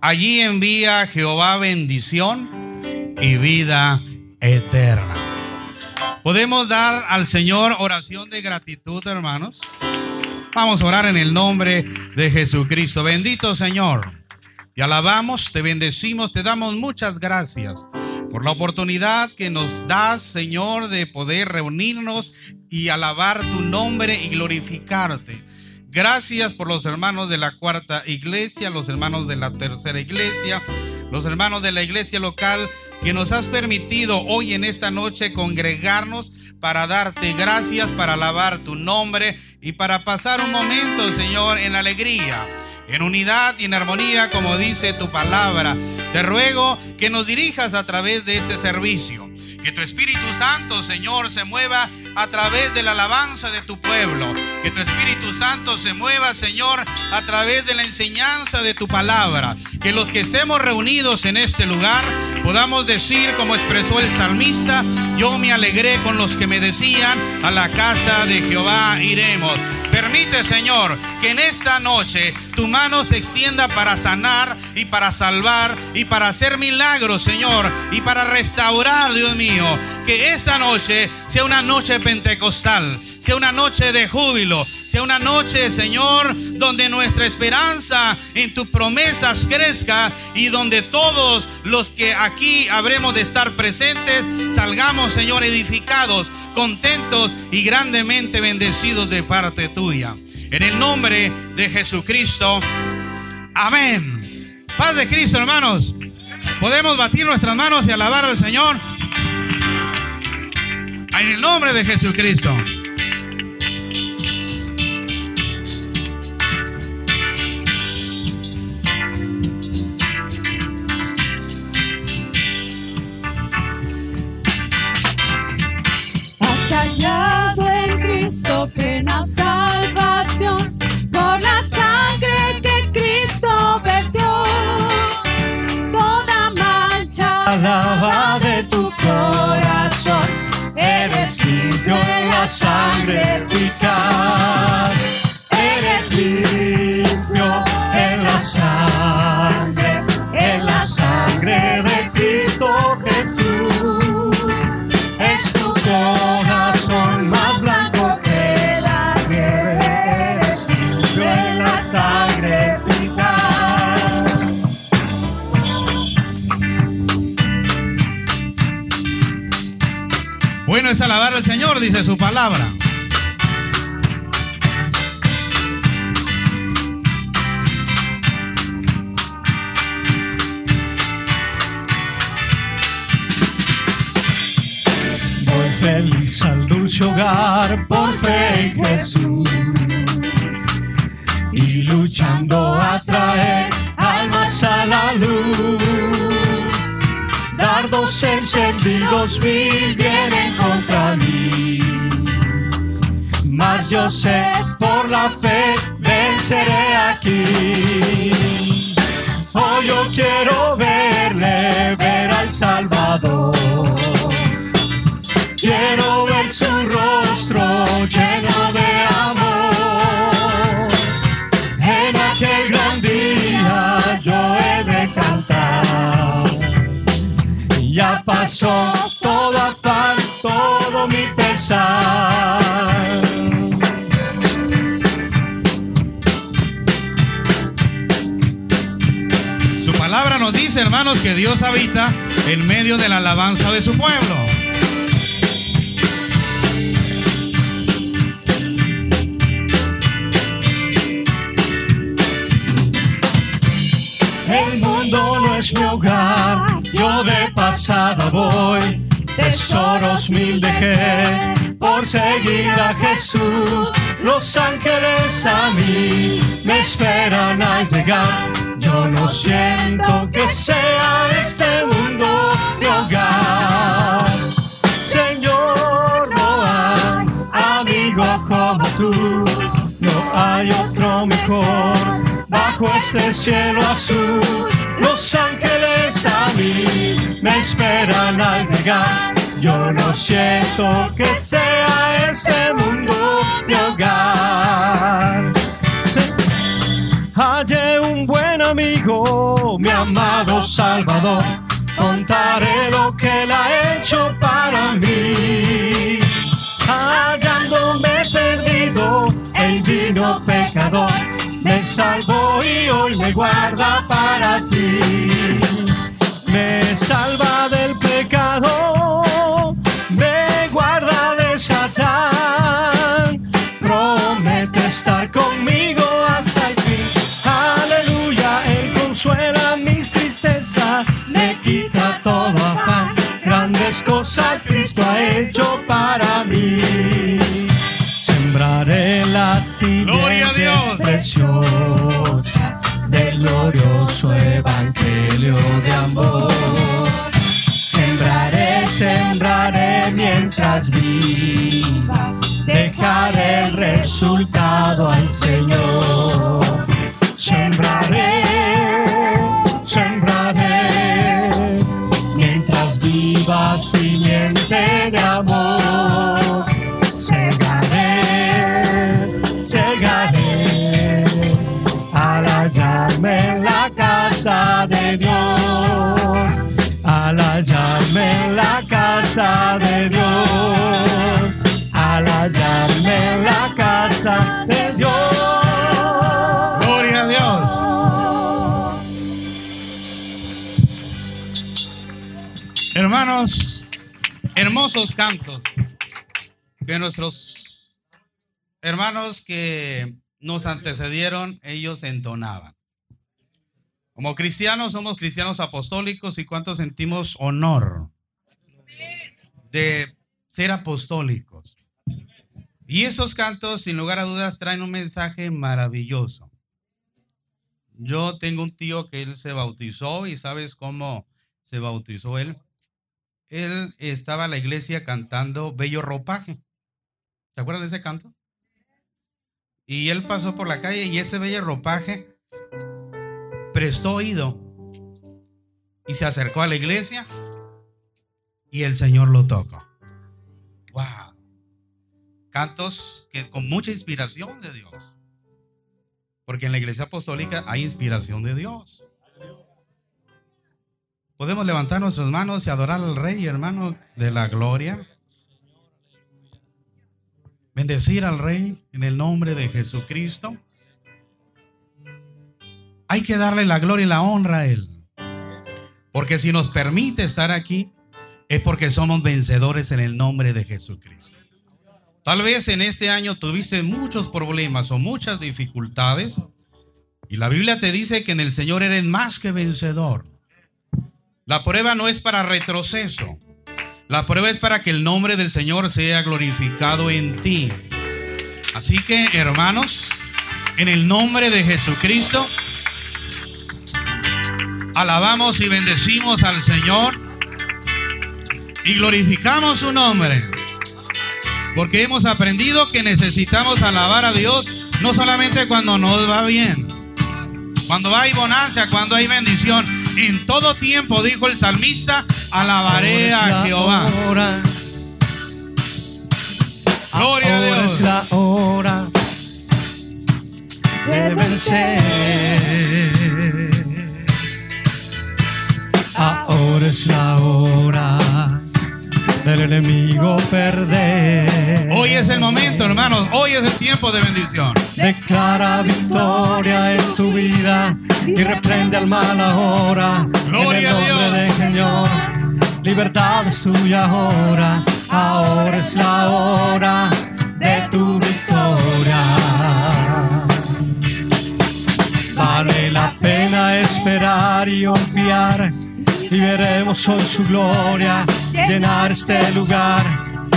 allí envía Jehová bendición y vida eterna. Podemos dar al Señor oración de gratitud, hermanos. Vamos a orar en el nombre de Jesucristo. Bendito Señor. Te alabamos, te bendecimos, te damos muchas gracias por la oportunidad que nos das, Señor, de poder reunirnos y alabar tu nombre y glorificarte. Gracias por los hermanos de la cuarta iglesia, los hermanos de la tercera iglesia, los hermanos de la iglesia local que nos has permitido hoy en esta noche congregarnos para darte gracias, para alabar tu nombre y para pasar un momento, Señor, en alegría, en unidad y en armonía, como dice tu palabra. Te ruego que nos dirijas a través de este servicio. Que tu Espíritu Santo, Señor, se mueva a través de la alabanza de tu pueblo. Que tu Espíritu Santo se mueva, Señor, a través de la enseñanza de tu palabra. Que los que estemos reunidos en este lugar podamos decir, como expresó el salmista, yo me alegré con los que me decían, a la casa de Jehová iremos. Permite, Señor, que en esta noche tu mano se extienda para sanar y para salvar y para hacer milagros, Señor, y para restaurar, Dios mío. Que esta noche sea una noche pentecostal, sea una noche de júbilo, sea una noche, Señor, donde nuestra esperanza en tus promesas crezca y donde todos los que aquí habremos de estar presentes salgamos, Señor, edificados contentos y grandemente bendecidos de parte tuya. En el nombre de Jesucristo. Amén. Paz de Cristo, hermanos. Podemos batir nuestras manos y alabar al Señor. En el nombre de Jesucristo. Hallado en Cristo plena salvación por la sangre que Cristo vertió. Toda mancha lava de tu corazón, eres limpio en la sangre eficaz. Eres limpio en la sangre, en la sangre Bueno es alabar al Señor, dice su palabra. Voy feliz al dulce hogar por fe en Jesús y luchando a traer almas a la luz. Dardos encendidos mil vienen contra mí, mas yo sé por la fe venceré aquí. Hoy yo quiero verle, ver al Salvador. Quiero ver su rostro pasó todo afán, todo mi pesar. Su palabra nos dice, hermanos, que Dios habita en medio de la alabanza de su pueblo. El mundo no es mi hogar, yo de pasada voy. Tesoros mil dejé por seguir a Jesús. Los ángeles a mí me esperan al llegar. Yo no siento que sea este mundo mi hogar. Señor, no hay amigo como tú. No hay otro mejor bajo este cielo azul. Los ángeles a mí me esperan al llegar. Yo no siento que sea ese mundo mi hogar. Hallé un buen amigo mi amado Salvador. Contaré lo que Él ha hecho para mí. Hallándome perdido, Él vino pecador, me salvó y hoy me guarda para ti. Me salva del pecado, me guarda de Satán, promete estar conmigo hasta el fin. Aleluya, Él consuela mis tristezas, me quita todo afán. Grandes cosas Cristo ha hecho para mí. Sembraré la Gloria a Dios. preciosa del glorioso evangelio de amor. Sembraré, sembraré mientras viva, dejaré el resultado al Señor. Sembraré, Hermosos cantos que nuestros hermanos que nos antecedieron, ellos entonaban. Como cristianos somos cristianos apostólicos y cuántos sentimos honor de ser apostólicos. Y esos cantos, sin lugar a dudas, traen un mensaje maravilloso. Yo tengo un tío que él se bautizó y sabes cómo se bautizó él. Él estaba en la iglesia cantando Bello Ropaje. ¿Se acuerdan de ese canto? Y él pasó por la calle y ese bello ropaje prestó oído y se acercó a la iglesia y el Señor lo tocó. Wow. Cantos que con mucha inspiración de Dios. Porque en la iglesia apostólica hay inspiración de Dios. Podemos levantar nuestras manos y adorar al Rey, hermano, de la gloria. Bendecir al Rey en el nombre de Jesucristo. Hay que darle la gloria y la honra a Él. Porque si nos permite estar aquí, es porque somos vencedores en el nombre de Jesucristo. Tal vez en este año tuviste muchos problemas o muchas dificultades. Y la Biblia te dice que en el Señor eres más que vencedor. La prueba no es para retroceso. La prueba es para que el nombre del Señor sea glorificado en ti. Así que, hermanos, en el nombre de Jesucristo, alabamos y bendecimos al Señor y glorificamos su nombre. Porque hemos aprendido que necesitamos alabar a Dios no solamente cuando nos va bien, cuando hay bonanza, cuando hay bendición. En todo tiempo, dijo el salmista, alabaré a Jehová. Ahora, Gloria a ahora Dios. es la hora de vencer. Ahora es la hora del enemigo perder. Hoy es el momento, hermanos. Hoy es el tiempo de bendición. Declara victoria en tu vida y reprende al mal ahora. Gloria en a el nombre Dios. del Señor. Libertad es tuya ahora. Ahora es la hora de tu victoria. Vale la pena esperar y confiar. Y veremos hoy su gloria llenar este lugar.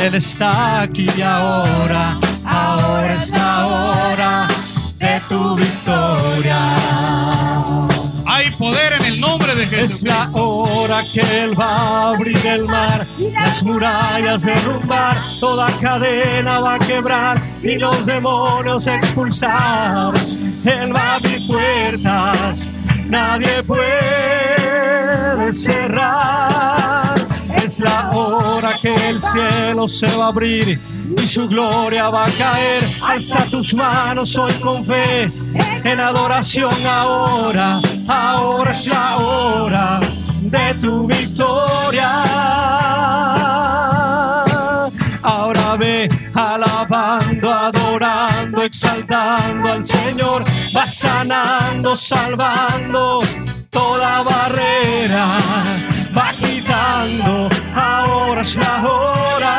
Él está aquí y ahora. Ahora es la hora de tu victoria. Hay poder en el nombre de Es Jesús. la hora que Él va a abrir el mar, las murallas derrumbar, toda cadena va a quebrar y los demonios expulsar. Él va a abrir puertas, nadie puede Es la hora que el cielo se va a abrir y su gloria va a caer. Alza tus manos hoy con fe en adoración ahora. Ahora es la hora de tu victoria. Ahora ve alabando, adorando, exaltando al Señor. Va sanando, salvando toda barrera. Va quitando, ahora es la hora.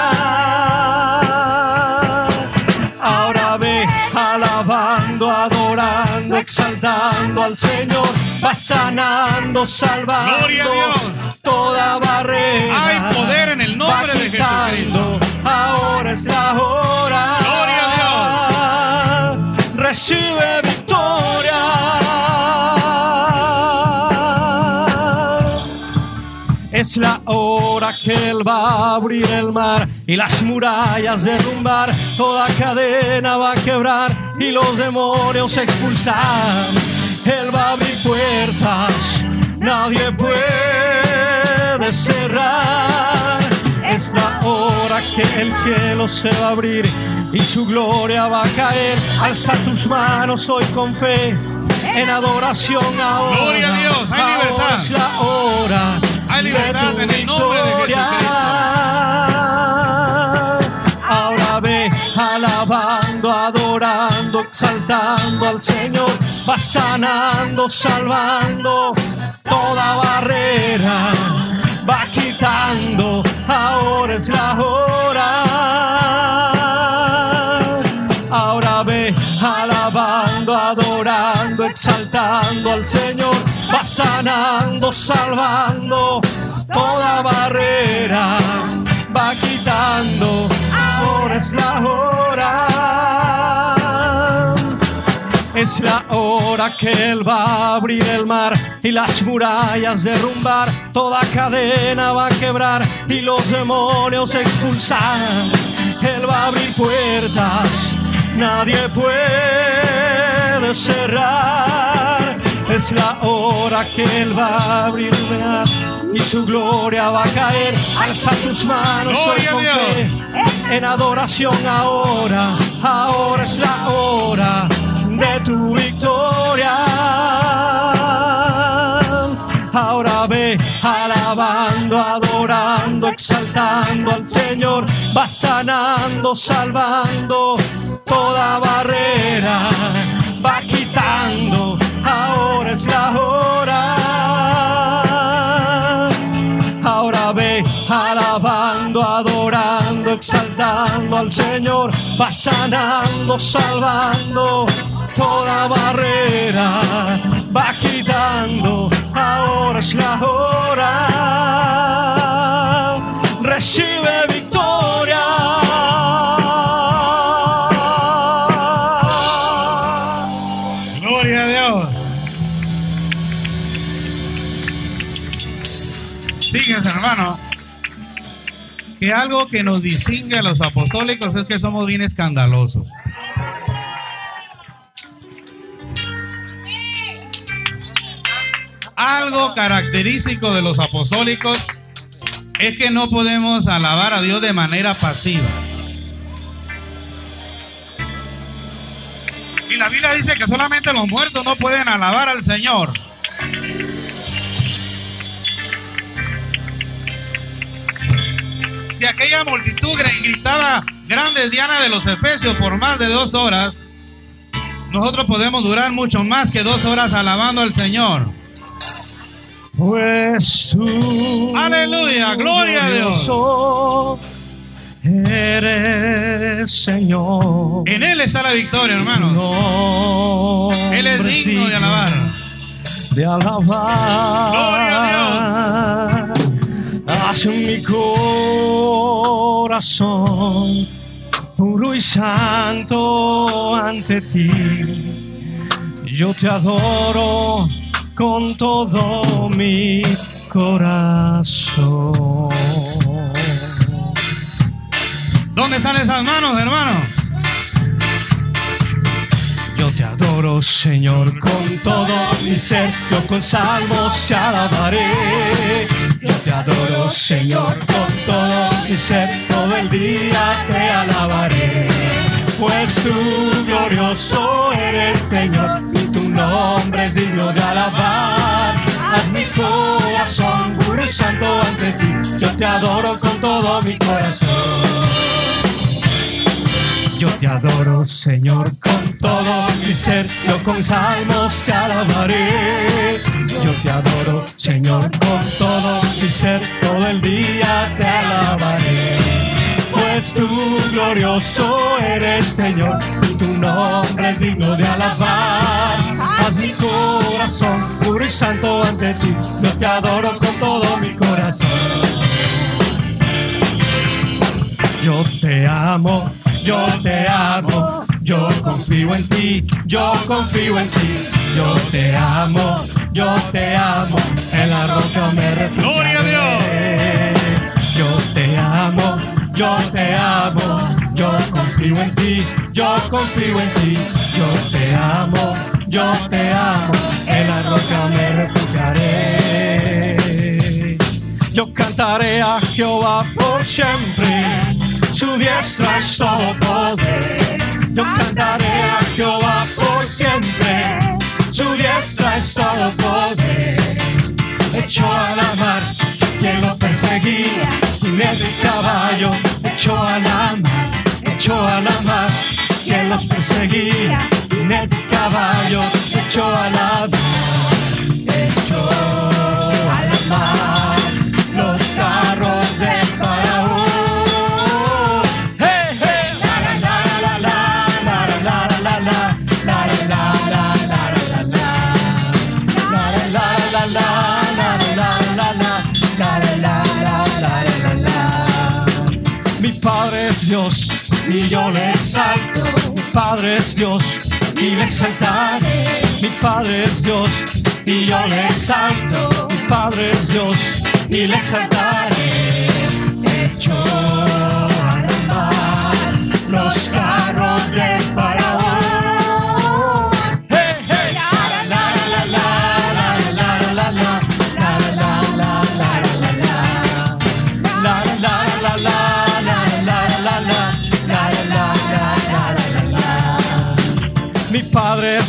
Ahora ve alabando, adorando, exaltando al Señor. Va sanando, salvando Gloria a Dios. toda barrera. Hay poder en el nombre Va de Jesucristo. Ahora es la hora. Gloria a Dios. Recibe victoria. Es la hora que Él va a abrir el mar y las murallas derrumbar. Toda cadena va a quebrar y los demonios expulsar. Él va a abrir puertas, nadie puede cerrar. Es la hora que el cielo se va a abrir y su gloria va a caer. Alza tus manos hoy con fe en adoración ahora. Gloria a Dios, hay Ahora libertad. es la hora. Hay libertad de en el nombre de. Ahora ve alabando, adorando, exaltando al Señor. Va sanando, salvando toda barrera. Va quitando, ahora es la hora. Adorando, exaltando al Señor. Va sanando, salvando toda barrera. Va quitando, ahora es la hora. Es la hora que Él va a abrir el mar y las murallas derrumbar. Toda cadena va a quebrar y los demonios expulsar. Él va a abrir puertas, nadie puede cerrar. Es la hora que Él va a abrir el mar y su gloria va a caer. Alza tus manos hoy con fe en adoración ahora. Ahora es la hora de tu victoria. Ahora ve alabando, adorando, exaltando al Señor. Va sanando, salvando toda barrera. Va quitando, ahora es la hora. Ahora ve alabando, adorando, exaltando al Señor. Va sanando, salvando toda barrera. Va quitando, ahora es la hora. Recibe victoria. Gloria a Dios. Fíjense, hermano, que algo que nos distingue a los apostólicos es que somos bien escandalosos. Algo característico de los apostólicos es que no podemos alabar a Dios de manera pasiva. Y la Biblia dice que solamente los muertos no pueden alabar al Señor. Si aquella multitud gr- gritaba grandes Diana de los Efesios por más de dos horas, nosotros podemos durar mucho más que dos horas alabando al Señor. Pues tú, Aleluya, gloria a Dios. Eres Señor. En Él está la victoria, hermano. No Él es digno de alabar. De alabar. Gloria Haz mi corazón puro y santo ante ti. Yo te adoro con todo mi corazón. ¿Dónde están esas manos, hermano? Yo te adoro, Señor, con todo mi ser. Yo con salmos te alabaré. Yo te adoro, Señor, con todo mi ser, todo el día te alabaré. Pues tú glorioso eres, Señor, y tu nombre es digno de alabar. Haz mi corazón puro santo ante ti. Yo te adoro con todo mi corazón. Yo te adoro, Señor, con todo mi ser. Yo con salmos te alabaré. Yo te adoro, Señor, con todo mi ser. Todo el día te alabaré. Pues tú glorioso eres, Señor, y tu nombre es digno de alabar. Haz mi corazón puro y santo ante ti. Yo te adoro con todo mi corazón. Yo te amo, yo te amo, yo confío en ti, yo confío en ti, yo te amo, yo te amo, en la roca me refugiaré. Gloria a Dios. Yo te amo, yo te amo, yo confío en ti, yo confío en ti, yo te amo, yo te amo, en la roca me refugiaré. Yo cantaré a Jehová por siempre, su diestra es todo poder. Yo cantaré a Jehová por siempre, su diestra es todo poder. Echó a la mar quien lo perseguía, jinete de caballo, echó a la mar, echó a la mar. Quien los perseguía, jinete de caballo, echó a la mar, echó a la mar Dios y yo le exalto. Mi Padre es Dios y le exaltaré. Mi Padre es Dios y yo le exalto. Mi Padre es Dios y le exaltaré. Hecho a la mar los carros de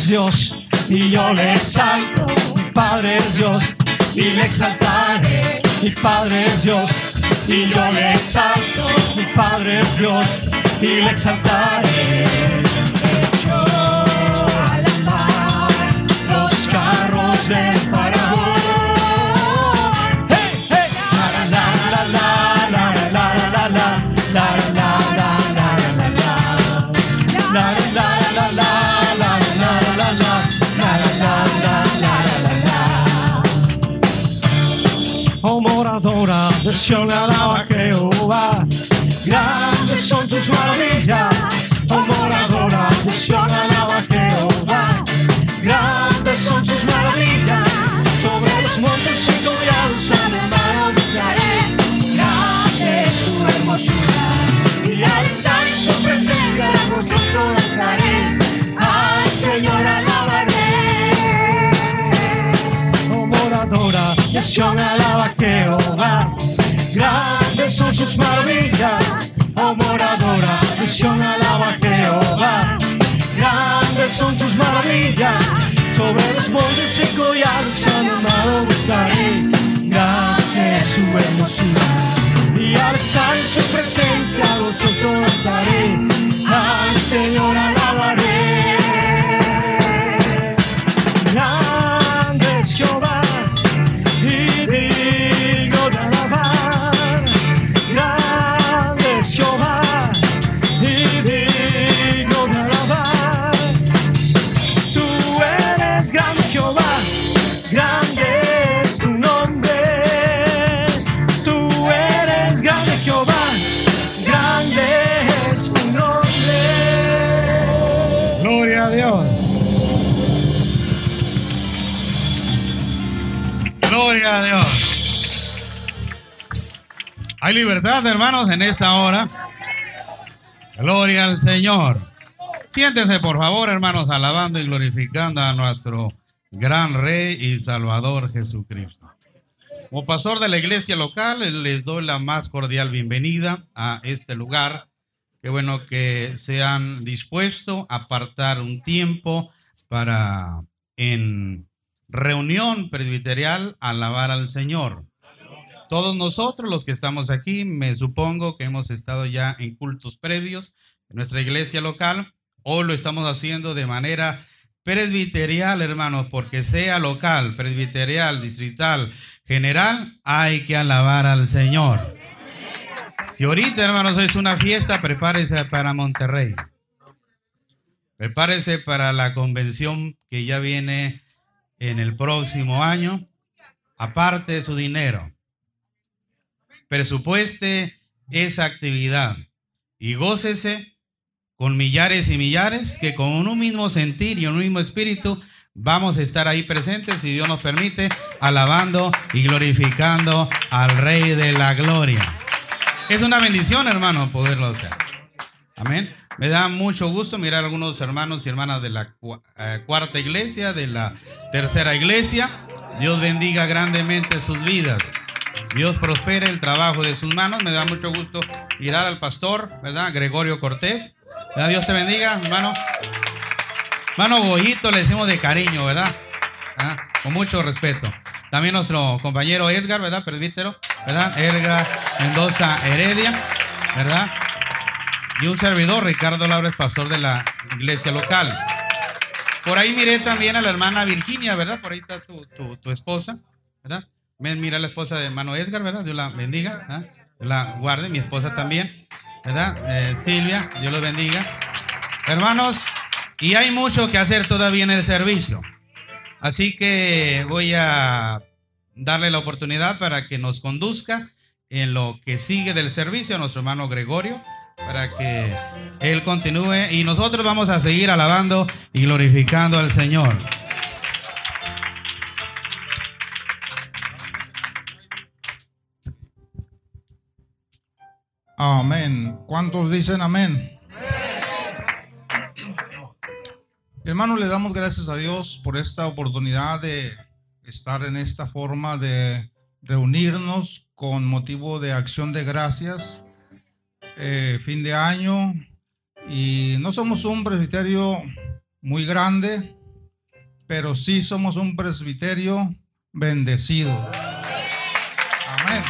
Dios y yo le exalto. Mi Padre es Dios y le exaltaré. Mi Padre es Dios y yo le exalto. Mi Padre es Dios y le exaltaré. Hecho a la mar los carros del Sion alaba Jehová. Grandes son tus maravillas Oh moradora Sion alaba Jehová. Grandes son tus maravillas Sobre los montes y collados alabaré Grande es tu hermosura Y al estar en su presencia gozoso estaré. Al Señor alabaré. Oh moradora Sion alaba Jehová Grandes son sus maravillas Oh moradora de Sion alaba Jehová. Grandes son tus maravillas Sobre los montes y collados animado buscaré. Grande su hermosura Y al en su presencia gozoso estaré. Al Señor alabaré Hay libertad, hermanos, en esta hora. Gloria al Señor. Siéntese, por favor, hermanos, alabando y glorificando a nuestro gran Rey y Salvador Jesucristo. Como pastor de la iglesia local, les doy la más cordial bienvenida a este lugar. Qué bueno que se han dispuesto a apartar un tiempo para en reunión presbiterial alabar al Señor. Todos nosotros los que estamos aquí, me supongo que hemos estado ya en cultos previos en nuestra iglesia local. Hoy lo estamos haciendo de manera presbiterial, hermanos, porque sea local, presbiterial, distrital, general, hay que alabar al Señor. Si ahorita, hermanos, es una fiesta, prepárese para Monterrey. Prepárese para la convención que ya viene en el próximo año. Aparte de su dinero. Presupueste esa actividad y gócese con millares y millares que con un mismo sentir y un mismo espíritu vamos a estar ahí presentes, si Dios nos permite, alabando y glorificando al Rey de la Gloria. Es una bendición, hermano, poderlo hacer. Amén. Me da mucho gusto mirar a algunos hermanos y hermanas de la eh, cuarta iglesia, de la tercera iglesia. Dios bendiga grandemente sus vidas. Dios prospere el trabajo de sus manos. Me da mucho gusto mirar al pastor, ¿verdad? Gregorio Cortés. Dios te bendiga, hermano. Hermano Goyito le decimos de cariño, ¿verdad? ¿Ah? Con mucho respeto. También nuestro compañero Edgar, ¿verdad? Presbítero, ¿verdad? Edgar Mendoza Heredia, ¿verdad? Y un servidor, Ricardo Laura, pastor de la iglesia local. Por ahí miré también a la hermana Virginia, ¿verdad? Por ahí está tu, esposa, ¿verdad? Mira la esposa de hermano Edgar, ¿verdad? Dios la bendiga, ¿verdad? la guarde, mi esposa también. ¿verdad? Eh, Silvia, Dios los bendiga. Hermanos, y hay mucho que hacer todavía en el servicio. Así que voy a darle la oportunidad para que nos conduzca en lo que sigue del servicio a nuestro hermano Gregorio, para que él continúe y nosotros vamos a seguir alabando y glorificando al Señor. Amén. ¿Cuántos dicen amén? Hermano, le damos gracias a Dios por esta oportunidad de estar en esta forma de reunirnos con motivo de acción de gracias, eh, fin de año, y no somos un presbiterio muy grande, pero sí somos un presbiterio bendecido. Amén.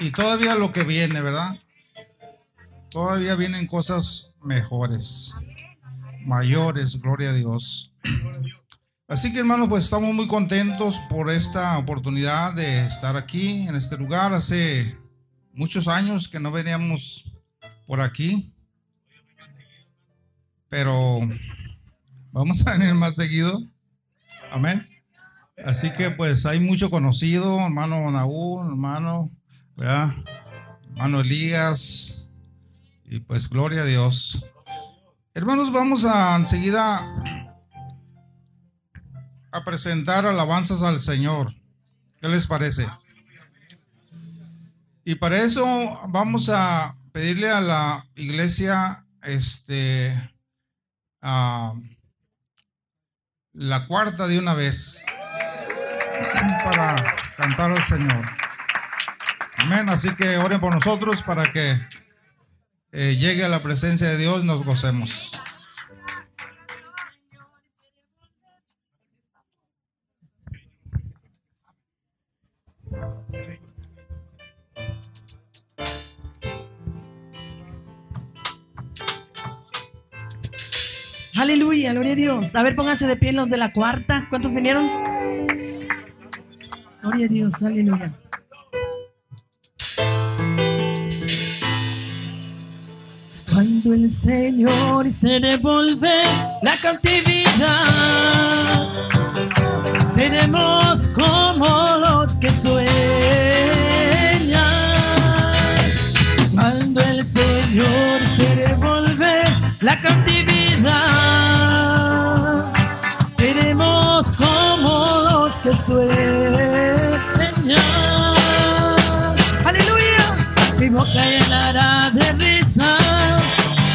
Y, todavía lo que viene, ¿verdad? Todavía vienen cosas mejores, mayores, gloria a Dios. Así que hermanos, pues estamos muy contentos por esta oportunidad de estar aquí en este lugar. Hace muchos años que no veníamos por aquí, pero vamos a venir más seguido. Amén. Así que pues hay mucho conocido, hermano Naúl, hermano, ¿verdad? Hermano Elías, y pues gloria a Dios. Hermanos, vamos a enseguida a presentar alabanzas al Señor. ¿Qué les parece? Y para eso vamos a pedirle a la iglesia este la cuarta de una vez para cantar al Señor. Amén. Así que oren por nosotros para que eh, llegue a la presencia de Dios y nos gocemos. Aleluya, gloria Dios. A ver, pónganse de pie los de la cuarta. ¿Cuántos vinieron? Gloria a Dios, aleluya. Cuando el Señor se devuelve la cautividad, seremos como los que sueñan. Cuando el Señor se devuelve la cautividad, que. Aleluya. Mi boca llenará de risa,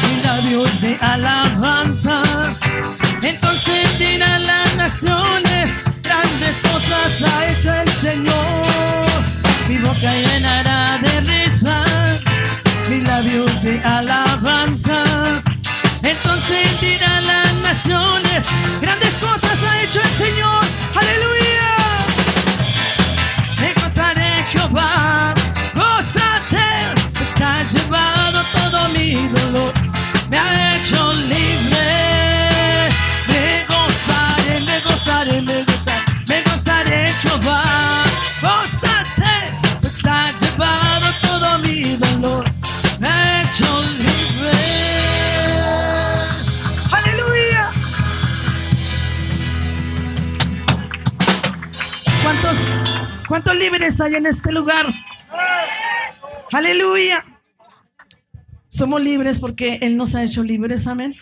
mis labios de alabanza. Entonces dirán las naciones, grandes cosas ha hecho el Señor. Mi boca llenará de risa, mis labios de alabanza entonces dirán las naciones, grandes cosas ha hecho el Señor, aleluya. Me contaré Jehová, cosas está llevado todo mi dolor, me ha hecho libre. Me gozaré, me gozaré, me gozaré, me gozaré Jehová, cosas ¿Cuántos libres hay en este lugar? Aleluya. Somos libres porque Él nos ha hecho libres, amén.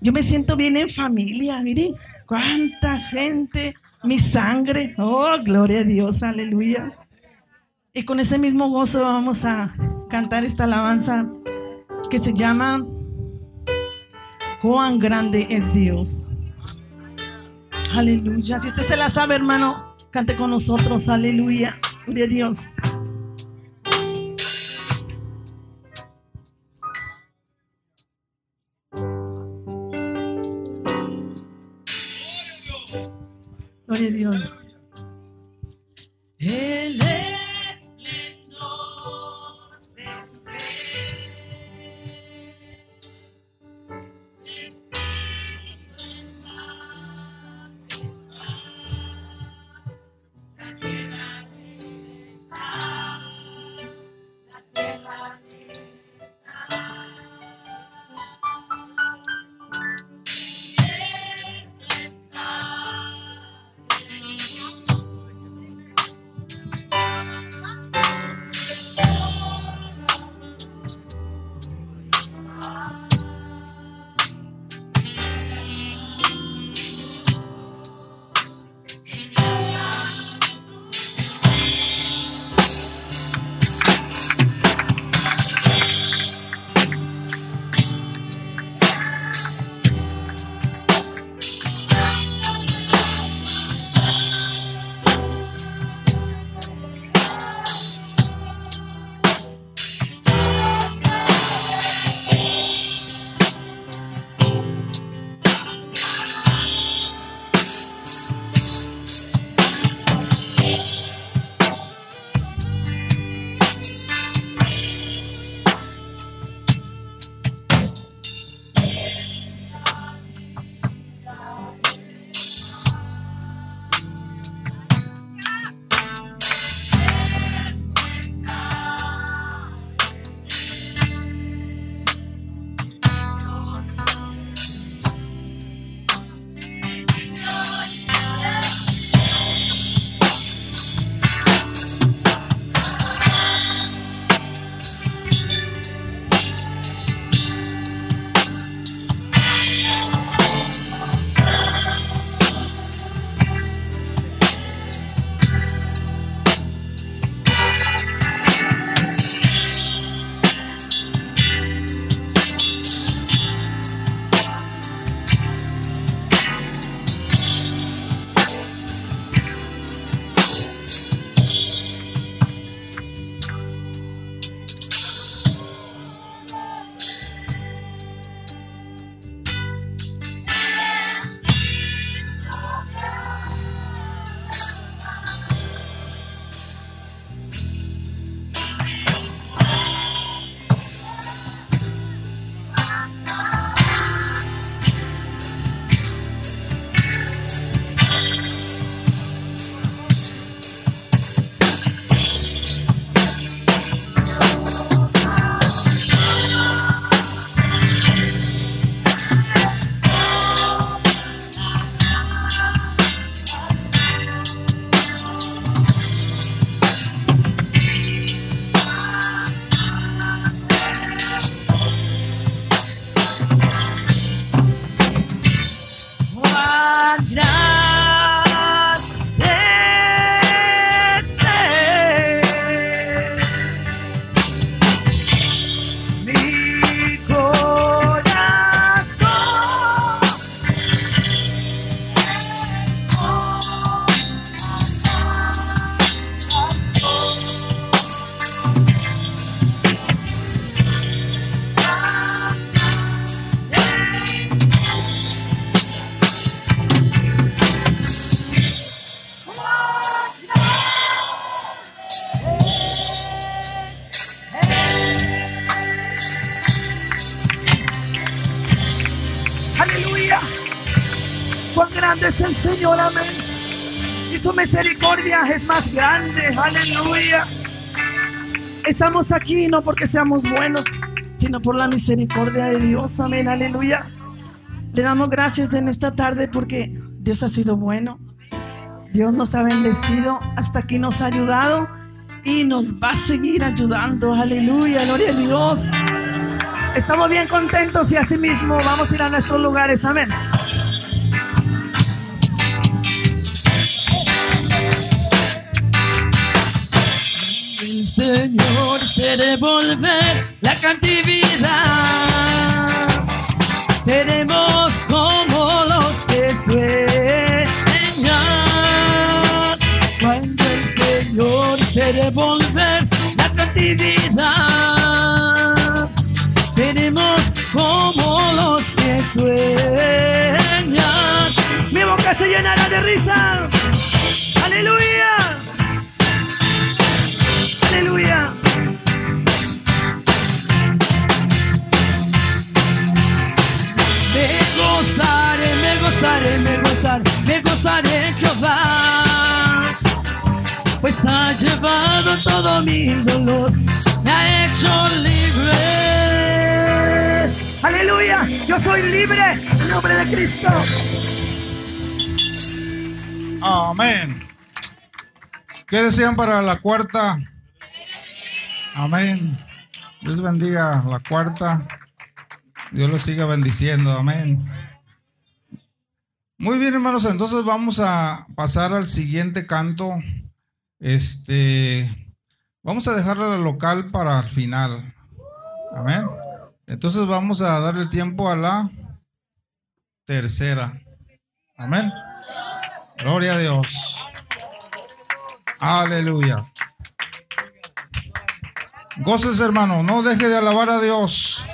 Yo me siento bien en familia, miren, cuánta gente, mi sangre, oh, gloria a Dios, aleluya. Y con ese mismo gozo vamos a cantar esta alabanza que se llama Cuán grande es Dios. Aleluya. Si usted se la sabe, hermano, cante con nosotros, aleluya. Gloria a Dios. Aleluya. Estamos aquí no porque seamos buenos, sino por la misericordia de Dios, amén, aleluya. Le damos gracias en esta tarde porque Dios ha sido bueno. Dios nos ha bendecido, hasta aquí nos ha ayudado y nos va a seguir ayudando. Aleluya, gloria a Dios. Estamos bien contentos y así mismo vamos a ir a nuestros lugares. Amén. Te devolver la cautividad. Seremos como los que sueñan. Cuando el Señor te devolver la cautividad. Seremos como los que sueñan. Mi boca se llenará de risa. Aleluya. Gozaré, me gozaré, me gozaré, me gozaré Jehová. Pues ha llevado todo mi dolor, me ha hecho libre. Aleluya, yo soy libre en nombre de Cristo. Amén. ¿Qué desean para la cuarta? Amén. Dios bendiga la cuarta. Dios los siga bendiciendo. Amén. Muy bien, hermanos. Entonces vamos a pasar al siguiente canto. Este, vamos a dejar la local para el final. Amén. Entonces vamos a darle tiempo a la tercera. Amén. Gloria a Dios. Aleluya. Goces, hermano, no deje de alabar a Dios.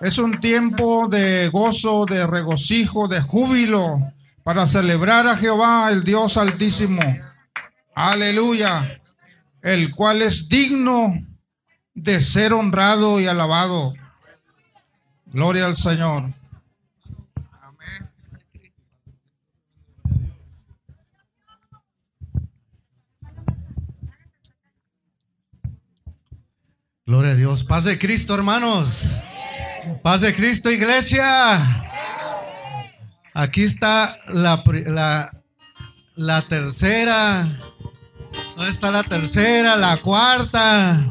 Es un tiempo de gozo, de regocijo, de júbilo para celebrar a Jehová, el Dios altísimo. Aleluya. El cual es digno de ser honrado y alabado. Gloria al Señor. Gloria a Dios. Paz de Cristo, hermanos. Paz de Cristo, iglesia. Aquí está la, la, la tercera. ¿Dónde está la tercera? La cuarta.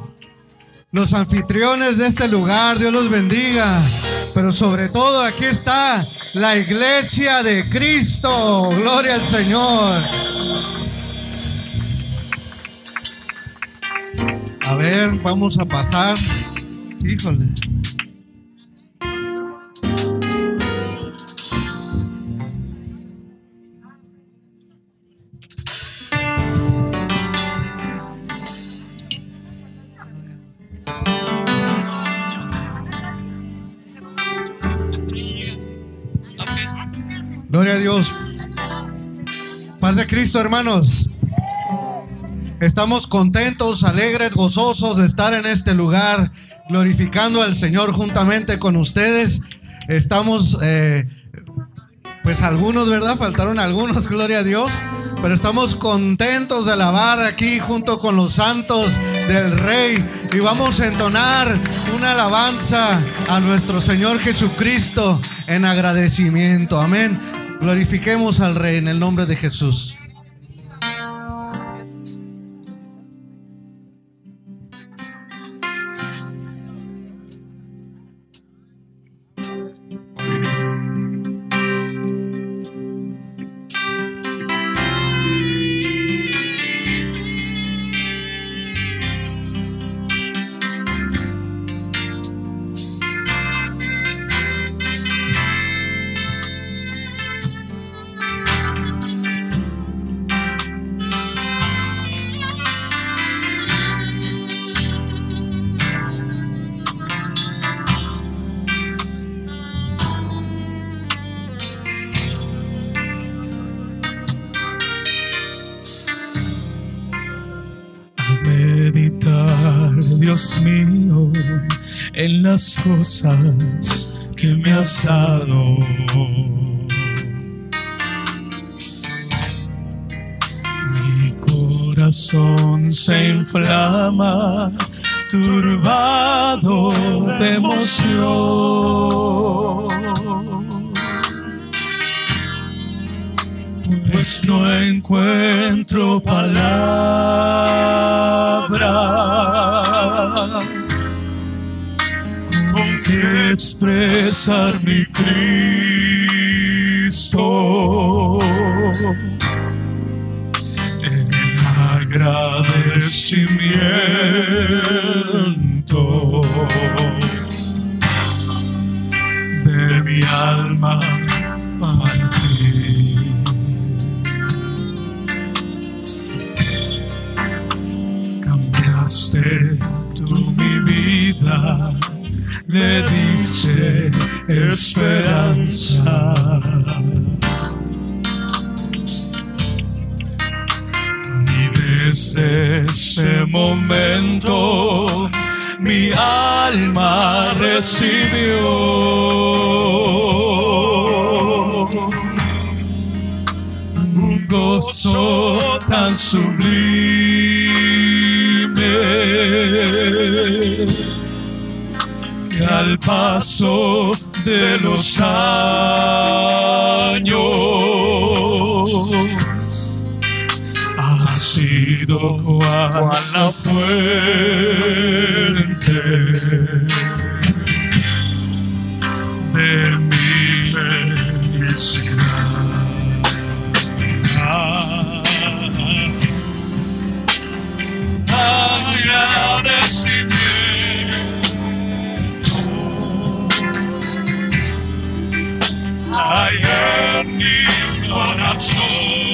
Los anfitriones de este lugar, Dios los bendiga. Pero sobre todo aquí está la iglesia de Cristo. Gloria al Señor. A ver, vamos a pasar. Híjole. Gloria a Dios. Paz de Cristo, hermanos. Estamos contentos, alegres, gozosos de estar en este lugar, glorificando al Señor juntamente con ustedes. Estamos, eh, pues algunos, ¿verdad? Faltaron algunos, gloria a Dios. Pero estamos contentos de alabar aquí junto con los santos del Rey. Y vamos a entonar una alabanza a nuestro Señor Jesucristo en agradecimiento. Amén. Glorifiquemos al Rey en el nombre de Jesús. cosas que me has dado. Mi corazón se inflama, turbado de emoción. Pues no encuentro palabras expresar mi Cristo en agradecimiento le dice esperanza. Y desde ese momento mi alma recibió un gozo tan sublime al paso de los años ha sido cual la fuente de mi felicidad. Corazón.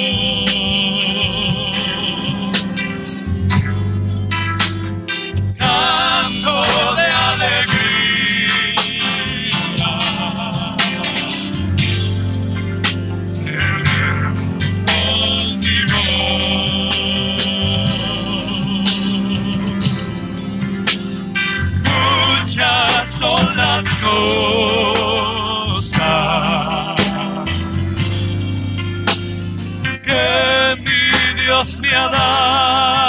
Dios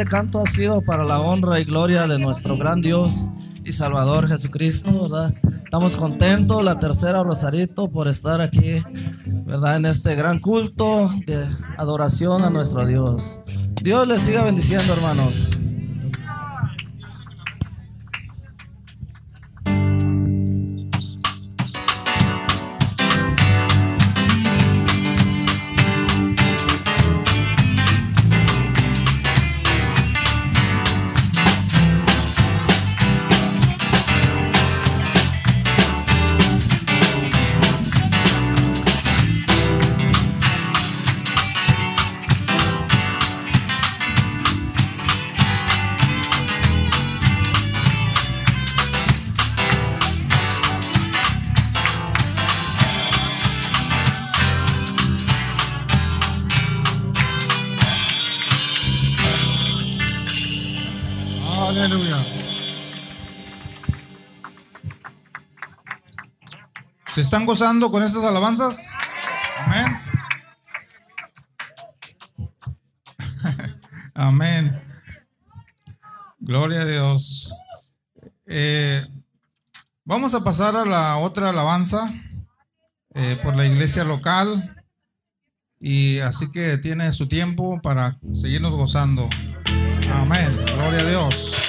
este canto ha sido para la honra y gloria de nuestro gran Dios y Salvador Jesucristo, ¿verdad? Estamos contentos, la tercera Rosarito, por estar aquí, ¿verdad? En este gran culto de adoración a nuestro Dios. Dios les siga bendiciendo, hermanos. Están gozando con estas alabanzas? Amén. Amén. Gloria a Dios. Eh, vamos a pasar a la otra alabanza eh, por la iglesia local. Y así que tiene su tiempo para seguirnos gozando. Amén. Gloria a Dios.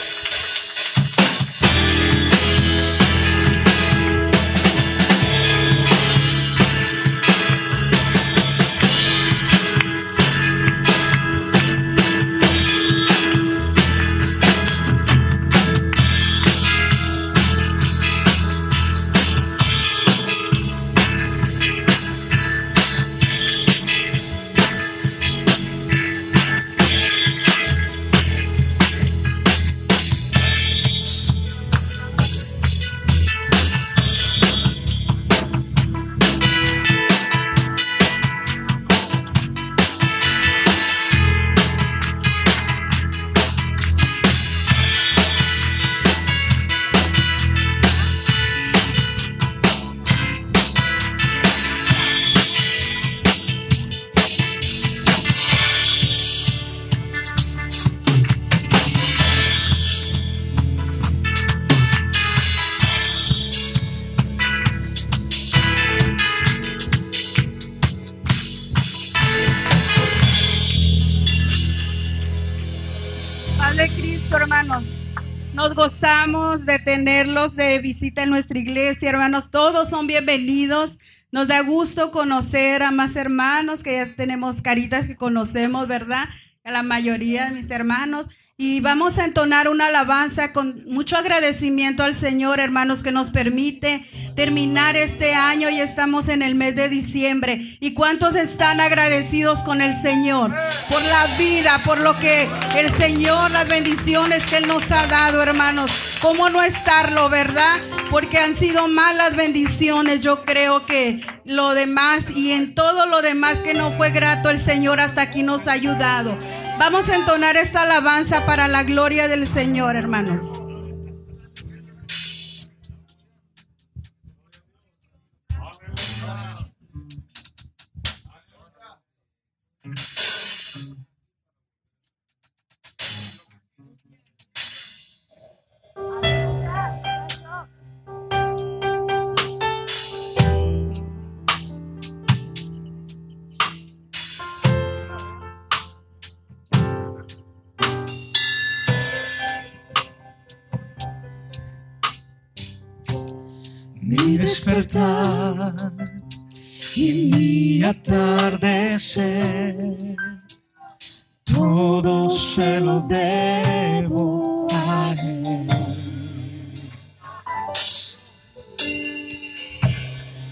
Tenerlos de visita en nuestra iglesia, hermanos. Todos son bienvenidos. Nos da gusto conocer a más hermanos que ya tenemos caritas que conocemos, ¿verdad? A la mayoría de mis hermanos. Y vamos a entonar una alabanza con mucho agradecimiento al Señor, hermanos, que nos permite terminar este año y estamos en el mes de diciembre. ¿Y cuántos están agradecidos con el Señor por la vida, por lo que el Señor, las bendiciones que Él nos ha dado, hermanos? ¿Cómo no estarlo, verdad? Porque han sido malas bendiciones. Yo creo que lo demás y en todo lo demás que no fue grato, el Señor hasta aquí nos ha ayudado. Vamos a entonar esta alabanza para la gloria del Señor, hermanos. Despertar y mi atardecer. Todo se lo debo a Él.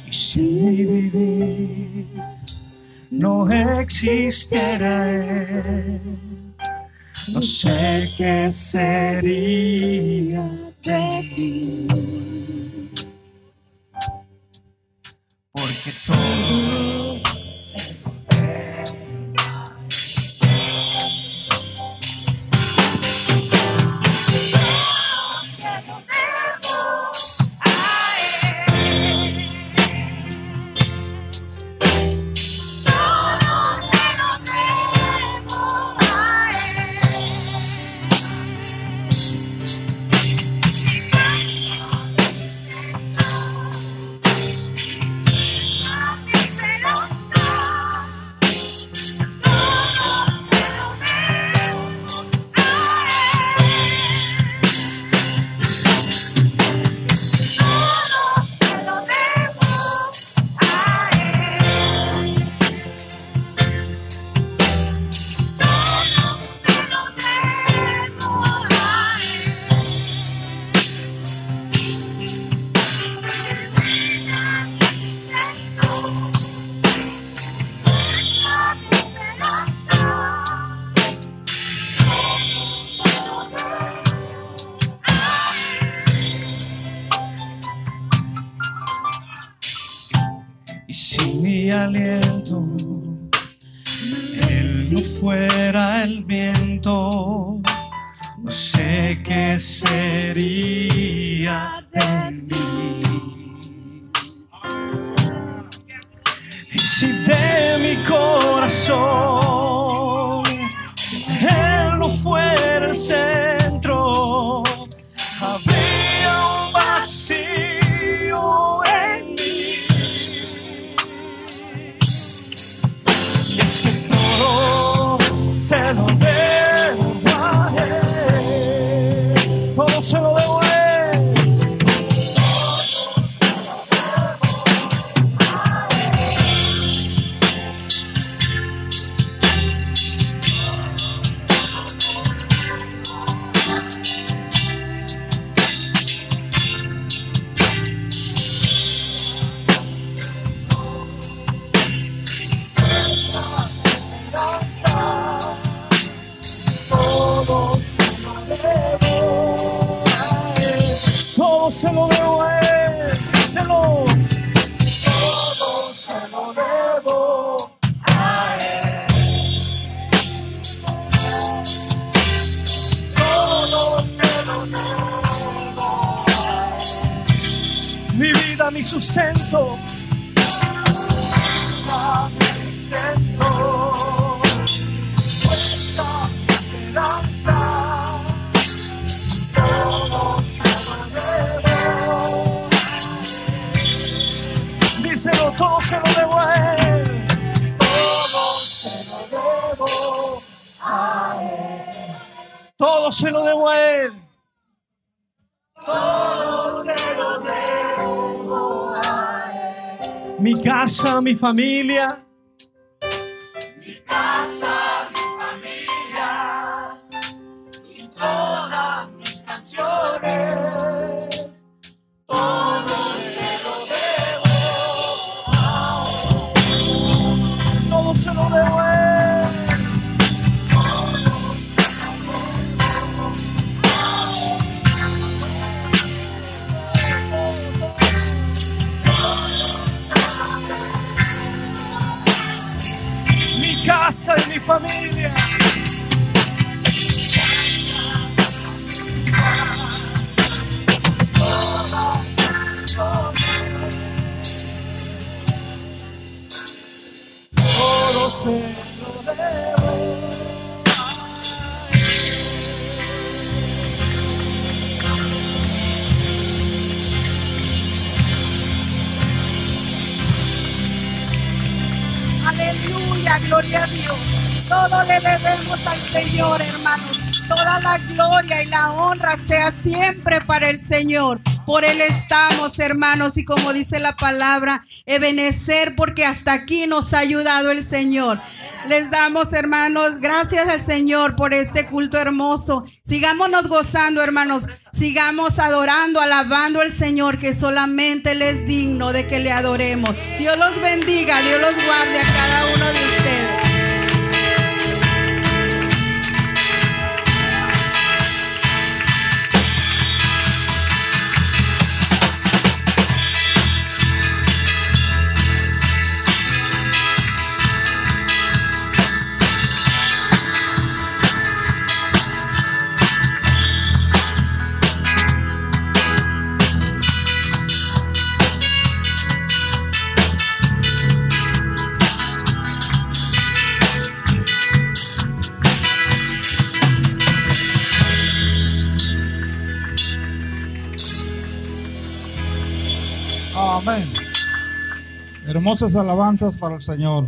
Y si vivir no existiera Él, no sé qué sería casa, familia. Señor, hermanos. Toda la gloria y la honra sea siempre para el Señor. Por Él estamos, hermanos, y como dice la palabra, ebenecer, porque hasta aquí nos ha ayudado el Señor. Les damos, hermanos, gracias al Señor por este culto hermoso. Sigámonos gozando, hermanos. Sigamos adorando, alabando al Señor, que solamente Él es digno de que le adoremos. Dios los bendiga, Dios los guarde a cada uno de ustedes. Hermosas alabanzas para el Señor.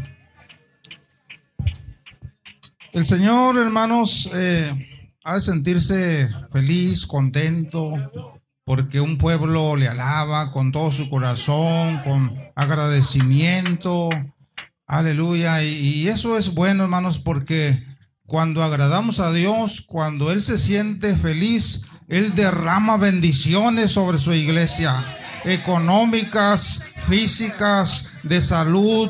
El Señor, hermanos, eh, ha de sentirse feliz, contento, porque un pueblo le alaba con todo su corazón, con agradecimiento. Aleluya. Y, y eso es bueno, hermanos, porque cuando agradamos a Dios, cuando Él se siente feliz, Él derrama bendiciones sobre su iglesia económicas, físicas, de salud.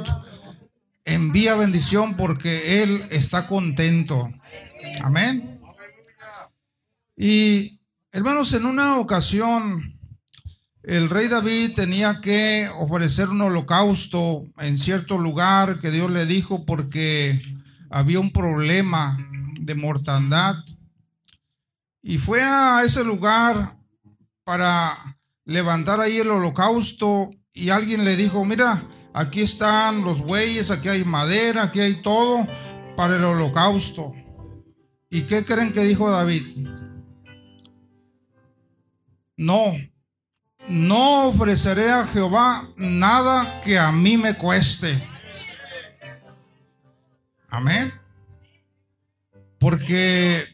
Envía bendición porque Él está contento. Amén. Y hermanos, en una ocasión, el rey David tenía que ofrecer un holocausto en cierto lugar que Dios le dijo porque había un problema de mortandad. Y fue a ese lugar para levantar ahí el holocausto y alguien le dijo, mira, aquí están los bueyes, aquí hay madera, aquí hay todo para el holocausto. ¿Y qué creen que dijo David? No, no ofreceré a Jehová nada que a mí me cueste. Amén. Porque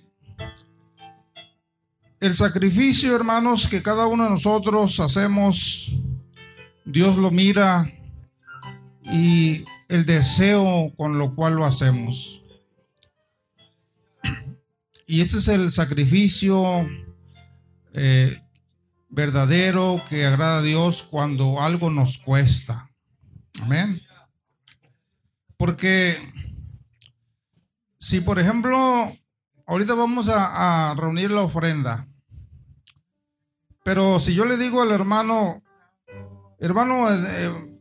el sacrificio, hermanos, que cada uno de nosotros hacemos, Dios lo mira y el deseo con lo cual lo hacemos. Y ese es el sacrificio eh, verdadero que agrada a Dios cuando algo nos cuesta. Amén. Porque si, por ejemplo, ahorita vamos a, reunir la ofrenda. Pero si yo le digo al hermano, hermano, eh, eh,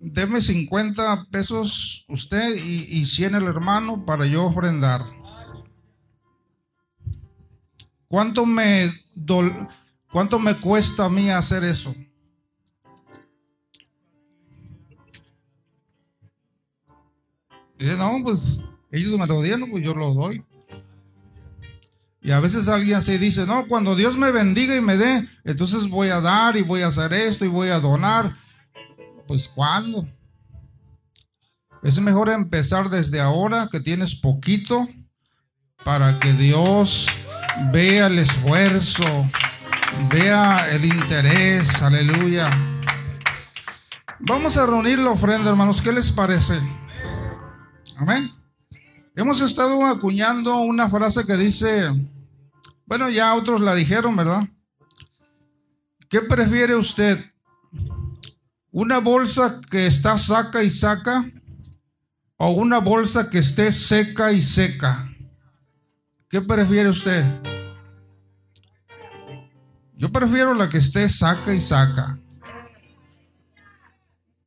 deme 50 pesos usted y, y 100 el hermano para yo ofrendar. ¿Cuánto me, dol, ¿Cuánto me cuesta a mí hacer eso? Y dice, no, pues ellos me lo dieron, pues yo lo doy. Y a veces alguien así dice, no, cuando Dios me bendiga y me dé, entonces voy a dar y voy a hacer esto y voy a donar. Pues ¿cuándo? Es mejor empezar desde ahora que tienes poquito para que Dios vea el esfuerzo, vea el interés, aleluya. Vamos a reunir la ofrenda, hermanos, ¿qué les parece? Amén. Hemos estado acuñando una frase que dice, bueno, ya otros la dijeron, ¿verdad? ¿Qué prefiere usted? ¿Una bolsa que está saca y saca? ¿O una bolsa que esté seca y seca? ¿Qué prefiere usted? Yo prefiero la que esté saca y saca.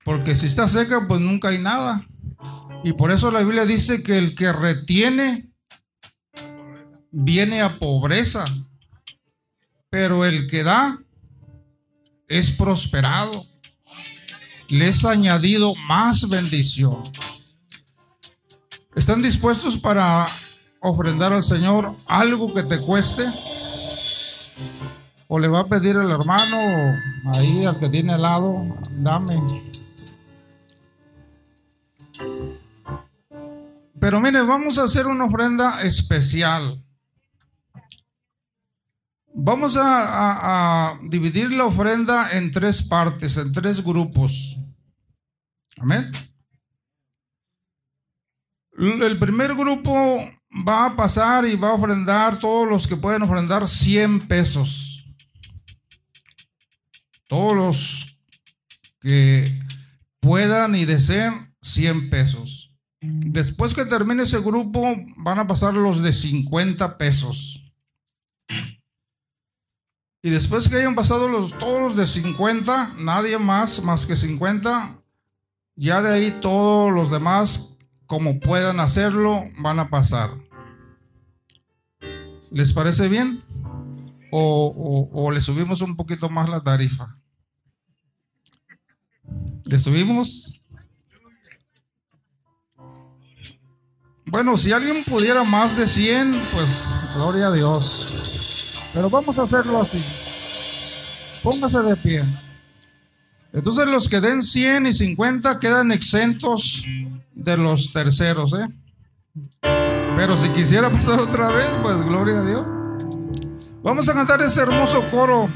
Porque si está seca, pues nunca hay nada. Y por eso la Biblia dice que el que retiene viene a pobreza, pero el que da es prosperado. Le es añadido más bendición. ¿Están dispuestos para ofrendar al Señor algo que te cueste? ¿O le va a pedir el hermano ahí al que tiene al lado, dame? Pero mire, vamos a hacer una ofrenda especial. Vamos a, dividir la ofrenda en tres partes, en tres grupos. Amén. El primer grupo va a pasar y va a ofrendar todos los que pueden ofrendar 100 pesos. Todos los que puedan y deseen 100 pesos. Después que termine ese grupo, van a pasar los de 50 pesos. Y después que hayan pasado los, todos los de 50, nadie más más que 50, ya de ahí todos los demás, como puedan hacerlo, van a pasar. ¿Les parece bien? O, le subimos un poquito más la tarifa? ¿Le subimos? Bueno, si alguien pudiera más de 100, pues gloria a Dios. Pero vamos a hacerlo así. Póngase de pie. Entonces los que den 100 y 50 quedan exentos de los terceros, ¿eh? Pero si quisiera pasar otra vez, pues gloria a Dios. Vamos a cantar ese hermoso coro.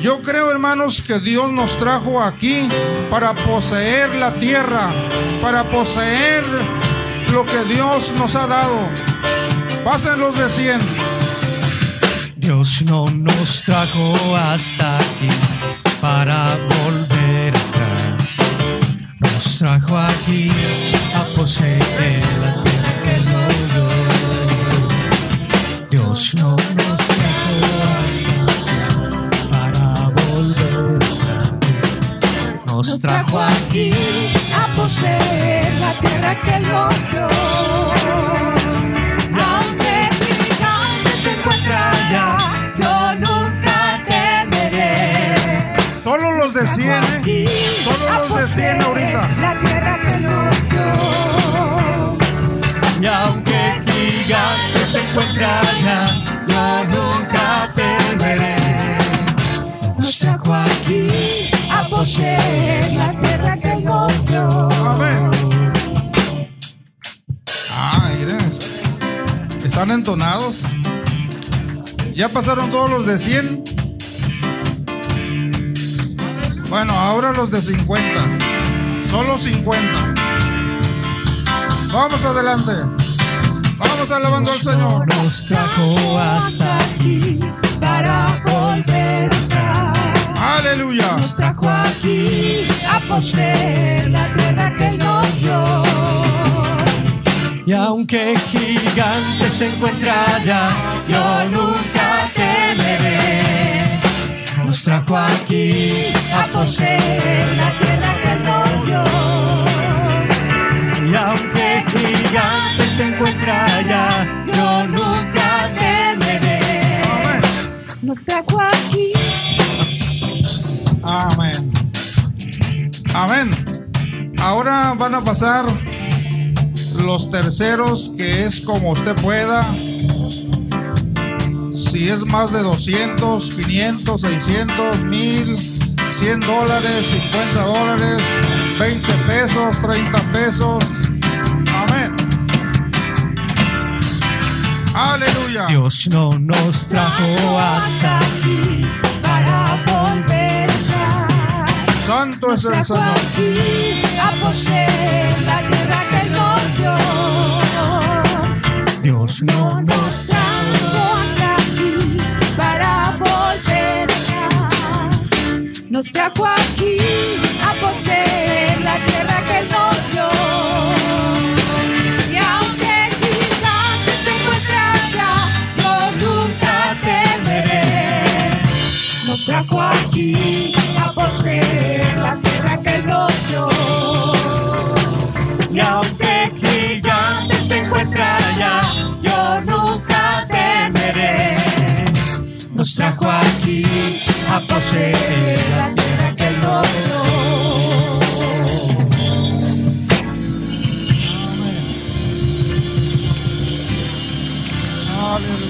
Yo creo, hermanos, que Dios nos trajo aquí para poseer la tierra, para poseer lo que Dios nos ha dado. Pasen los de 100. Dios no nos trajo hasta aquí para volver atrás. Nos trajo aquí a poseer la tierra que no dio. Dios no nos trajo hasta aquí para volver atrás. Nos trajo aquí poseer la tierra que nos dio. Aunque gigante se encuentra allá, yo nunca temeré. Solo los de 100, ¿eh? Solo los de 100 ahorita. La tierra que nos dio. Y aunque gigante se encuentra allá, yo nunca temeré. Nos trajo aquí a poseer la tierra Amén. Ah, miren. Están entonados. Ya pasaron todos los de 100. Bueno, ahora los de 50. Solo 50. Vamos adelante. Vamos alabando al Señor. Nos trajo hasta aquí para volver atrás. Aleluya. Nos trajo aquí a poseer la tierra que nos dio. Y aunque gigante se encuentra allá, yo nunca temeré. Nos trajo aquí A poseer la tierra que nos dio. y aunque gigante se encuentra allá, yo nunca temeré. Nos trajo aquí. Amén. Amén. Ahora van a pasar los terceros, que es como usted pueda. Si es más de 200, 500, 600, 1000, 100 dólares, 50 dólares, 20 pesos, 30 pesos. Amén. Aleluya. Dios no nos trajo hasta aquí para volver. Santo es el Señor. aquí a poseer la tierra que nos dio. Dios no nos Nos trajo hasta aquí para volver atrás. Nos trajo aquí a poseer la tierra que nos Nos trajo aquí a poseer la tierra que nos dio. y aunque se encuentra allá, yo nunca temeré. Nos trajo aquí a poseer la tierra que nos dio. Aleluya.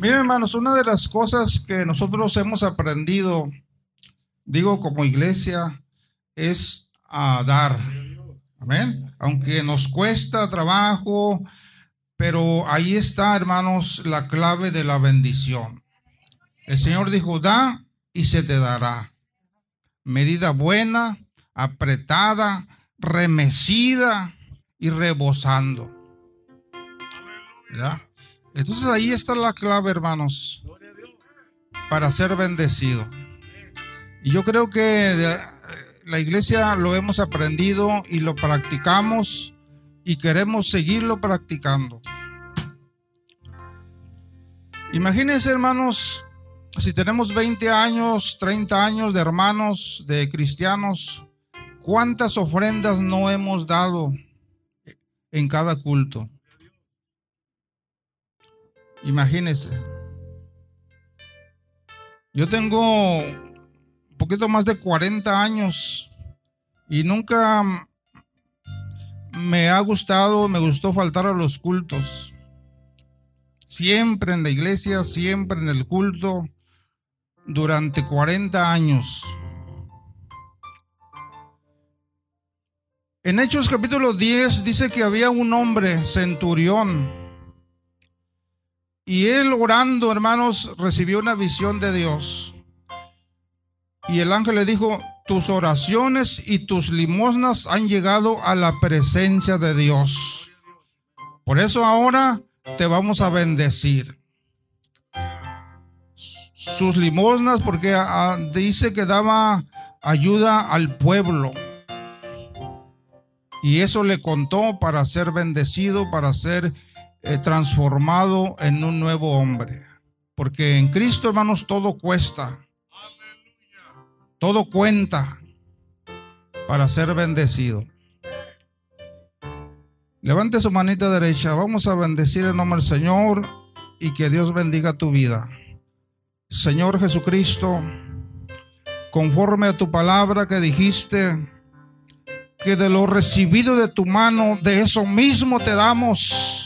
Miren, hermanos, una de las cosas que nosotros hemos aprendido, digo como iglesia, es a dar. Amén. Aunque nos cuesta trabajo, pero ahí está, hermanos, la clave de la bendición. El Señor dijo, da y se te dará. Medida buena, apretada, remecida y rebosando. ¿Verdad? Entonces ahí está la clave, hermanos, para ser bendecido. Y yo creo que de- la iglesia lo hemos aprendido y lo practicamos y queremos seguirlo practicando. Imagínense, hermanos, si tenemos 20 años, 30 años de hermanos, de cristianos, ¿cuántas ofrendas no hemos dado en cada culto? Imagínense. Yo tengo un poquito más de 40 años y nunca me ha gustado, me gustó faltar a los cultos. Siempre en la iglesia, siempre en el culto, durante 40 años. En Hechos capítulo 10 dice que había un hombre, centurión, y él orando, hermanos, recibió una visión de Dios. Y el ángel le dijo, tus oraciones y tus limosnas han llegado a la presencia de Dios. Por eso ahora te vamos a bendecir. Sus limosnas, porque ah, dice que daba ayuda al pueblo. Y eso le contó para ser bendecido, para ser transformado en un nuevo hombre. Porque en Cristo, hermanos, todo cuesta. Todo cuenta para ser bendecido. Levante su manita derecha. Vamos a bendecir el nombre del Señor y que Dios bendiga tu vida. Señor Jesucristo, conforme a tu palabra que dijiste, que de lo recibido de tu mano, de eso mismo te damos.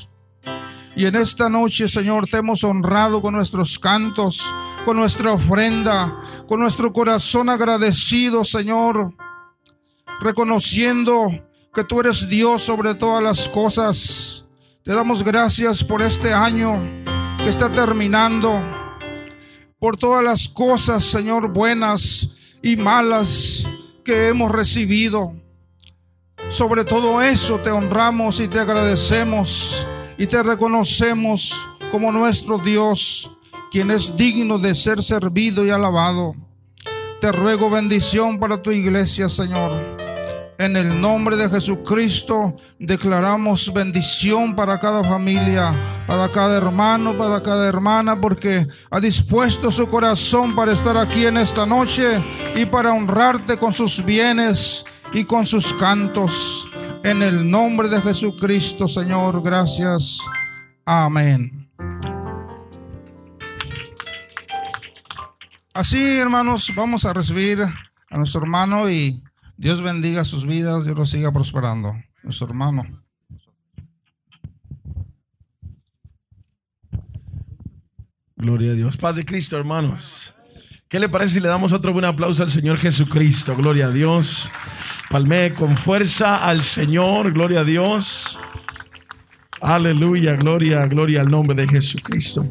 Y en esta noche, Señor, te hemos honrado con nuestros cantos, con nuestra ofrenda, con nuestro corazón agradecido, Señor, reconociendo que tú eres Dios sobre todas las cosas. Te damos gracias por este año que está terminando, por todas las cosas, Señor, buenas y malas que hemos recibido. Sobre todo eso te honramos y te agradecemos y te reconocemos como nuestro Dios, quien es digno de ser servido y alabado. Te ruego bendición para tu iglesia, Señor. En el nombre de Jesucristo declaramos bendición para cada familia, para cada hermano, para cada hermana, porque ha dispuesto su corazón para estar aquí en esta noche y para honrarte con sus bienes y con sus cantos. En el nombre de Jesucristo, Señor, gracias. Amén. Así, hermanos, vamos a recibir a nuestro hermano y Dios bendiga sus vidas, Dios los siga prosperando. Nuestro hermano. Gloria a Dios. Paz de Cristo, hermanos. ¿Qué le parece si le damos otro buen aplauso al Señor Jesucristo? Gloria a Dios. Palme con fuerza al Señor. Gloria a Dios. Aleluya, gloria, gloria al nombre de Jesucristo.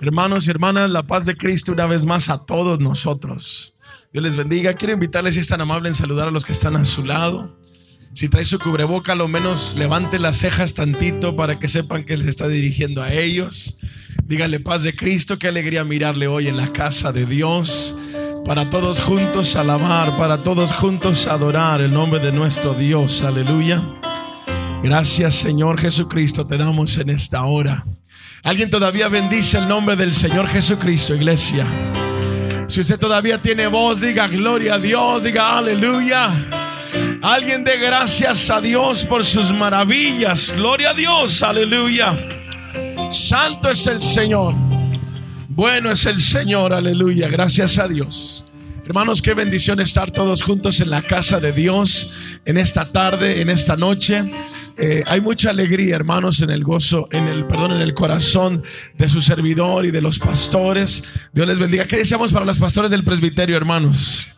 Hermanos y hermanas, la paz de Cristo una vez más a todos nosotros. Dios les bendiga. Quiero invitarles, si es tan amable, en saludar a los que están a su lado. Si trae su cubreboca, lo menos levante las cejas tantito para que sepan que se está dirigiendo a ellos. Dígale paz de Cristo, qué alegría mirarle hoy en la casa de Dios. Para todos juntos alabar, para todos juntos adorar el nombre de nuestro Dios. Aleluya. Gracias Señor Jesucristo, te damos en esta hora. ¿Alguien todavía bendice el nombre del Señor Jesucristo, iglesia? Si usted todavía tiene voz, diga gloria a Dios, diga aleluya. Alguien dé gracias a Dios por sus maravillas. Gloria a Dios, aleluya. Santo es el Señor. Bueno es el Señor, aleluya. Gracias a Dios. Hermanos, qué bendición estar todos juntos en la casa de Dios en esta tarde, en esta noche. Eh, hay mucha alegría, hermanos, en el gozo, en el perdón, en el corazón de su servidor y de los pastores. Dios les bendiga. ¿Qué deseamos para los pastores del presbiterio, hermanos?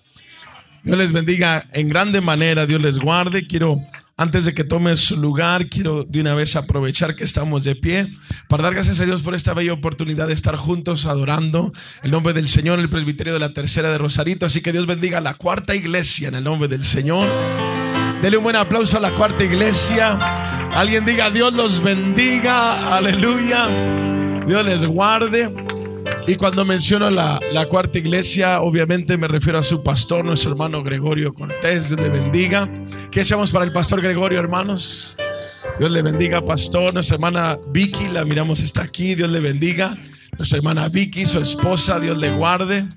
Dios les bendiga en grande manera. Dios les guarde. Quiero antes de que tome su lugar, quiero de una vez aprovechar que estamos de pie para dar gracias a Dios por esta bella oportunidad de estar juntos adorando el nombre del Señor, el presbiterio de la tercera de Rosarito. Así que Dios bendiga la cuarta iglesia en el nombre del Señor. Dele un buen aplauso a la cuarta iglesia. Alguien diga, Dios los bendiga, aleluya. Dios les guarde. Y cuando menciono la, la, cuarta iglesia, obviamente me refiero a su pastor, nuestro hermano Gregorio Cortés. Dios le bendiga. ¿Qué echamos para el pastor Gregorio, hermanos? Dios le bendiga, pastor. Nuestra hermana Vicky, la miramos, está aquí. Dios le bendiga. Nuestra hermana Vicky, su esposa, Dios le guarde.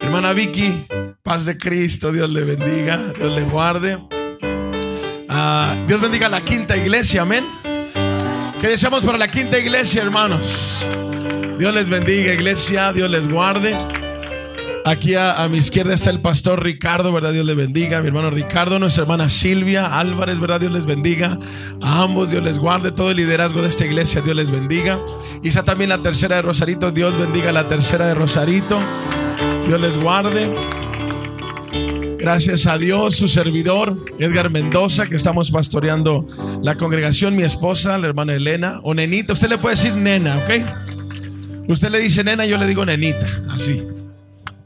Hermana Vicky, paz de Cristo, Dios le bendiga, Dios le guarde. Uh, Dios bendiga la quinta iglesia, amén. ¿Qué deseamos para la quinta iglesia, hermanos? Dios les bendiga, iglesia. Dios les guarde. Aquí a, mi izquierda está el pastor Ricardo, ¿verdad? Dios les bendiga. Mi hermano Ricardo, nuestra hermana Silvia Álvarez, ¿verdad? Dios les bendiga. A ambos, Dios les guarde. Todo el liderazgo de esta iglesia, Dios les bendiga. Y también la tercera de Rosarito. Dios bendiga la tercera de Rosarito. Dios les guarde. Gracias a Dios, su servidor, Edgar Mendoza, que estamos pastoreando la congregación, mi esposa, la hermana Elena, o nenita. Usted le puede decir nena, ¿ok? Usted le dice nena, yo le digo nenita, así.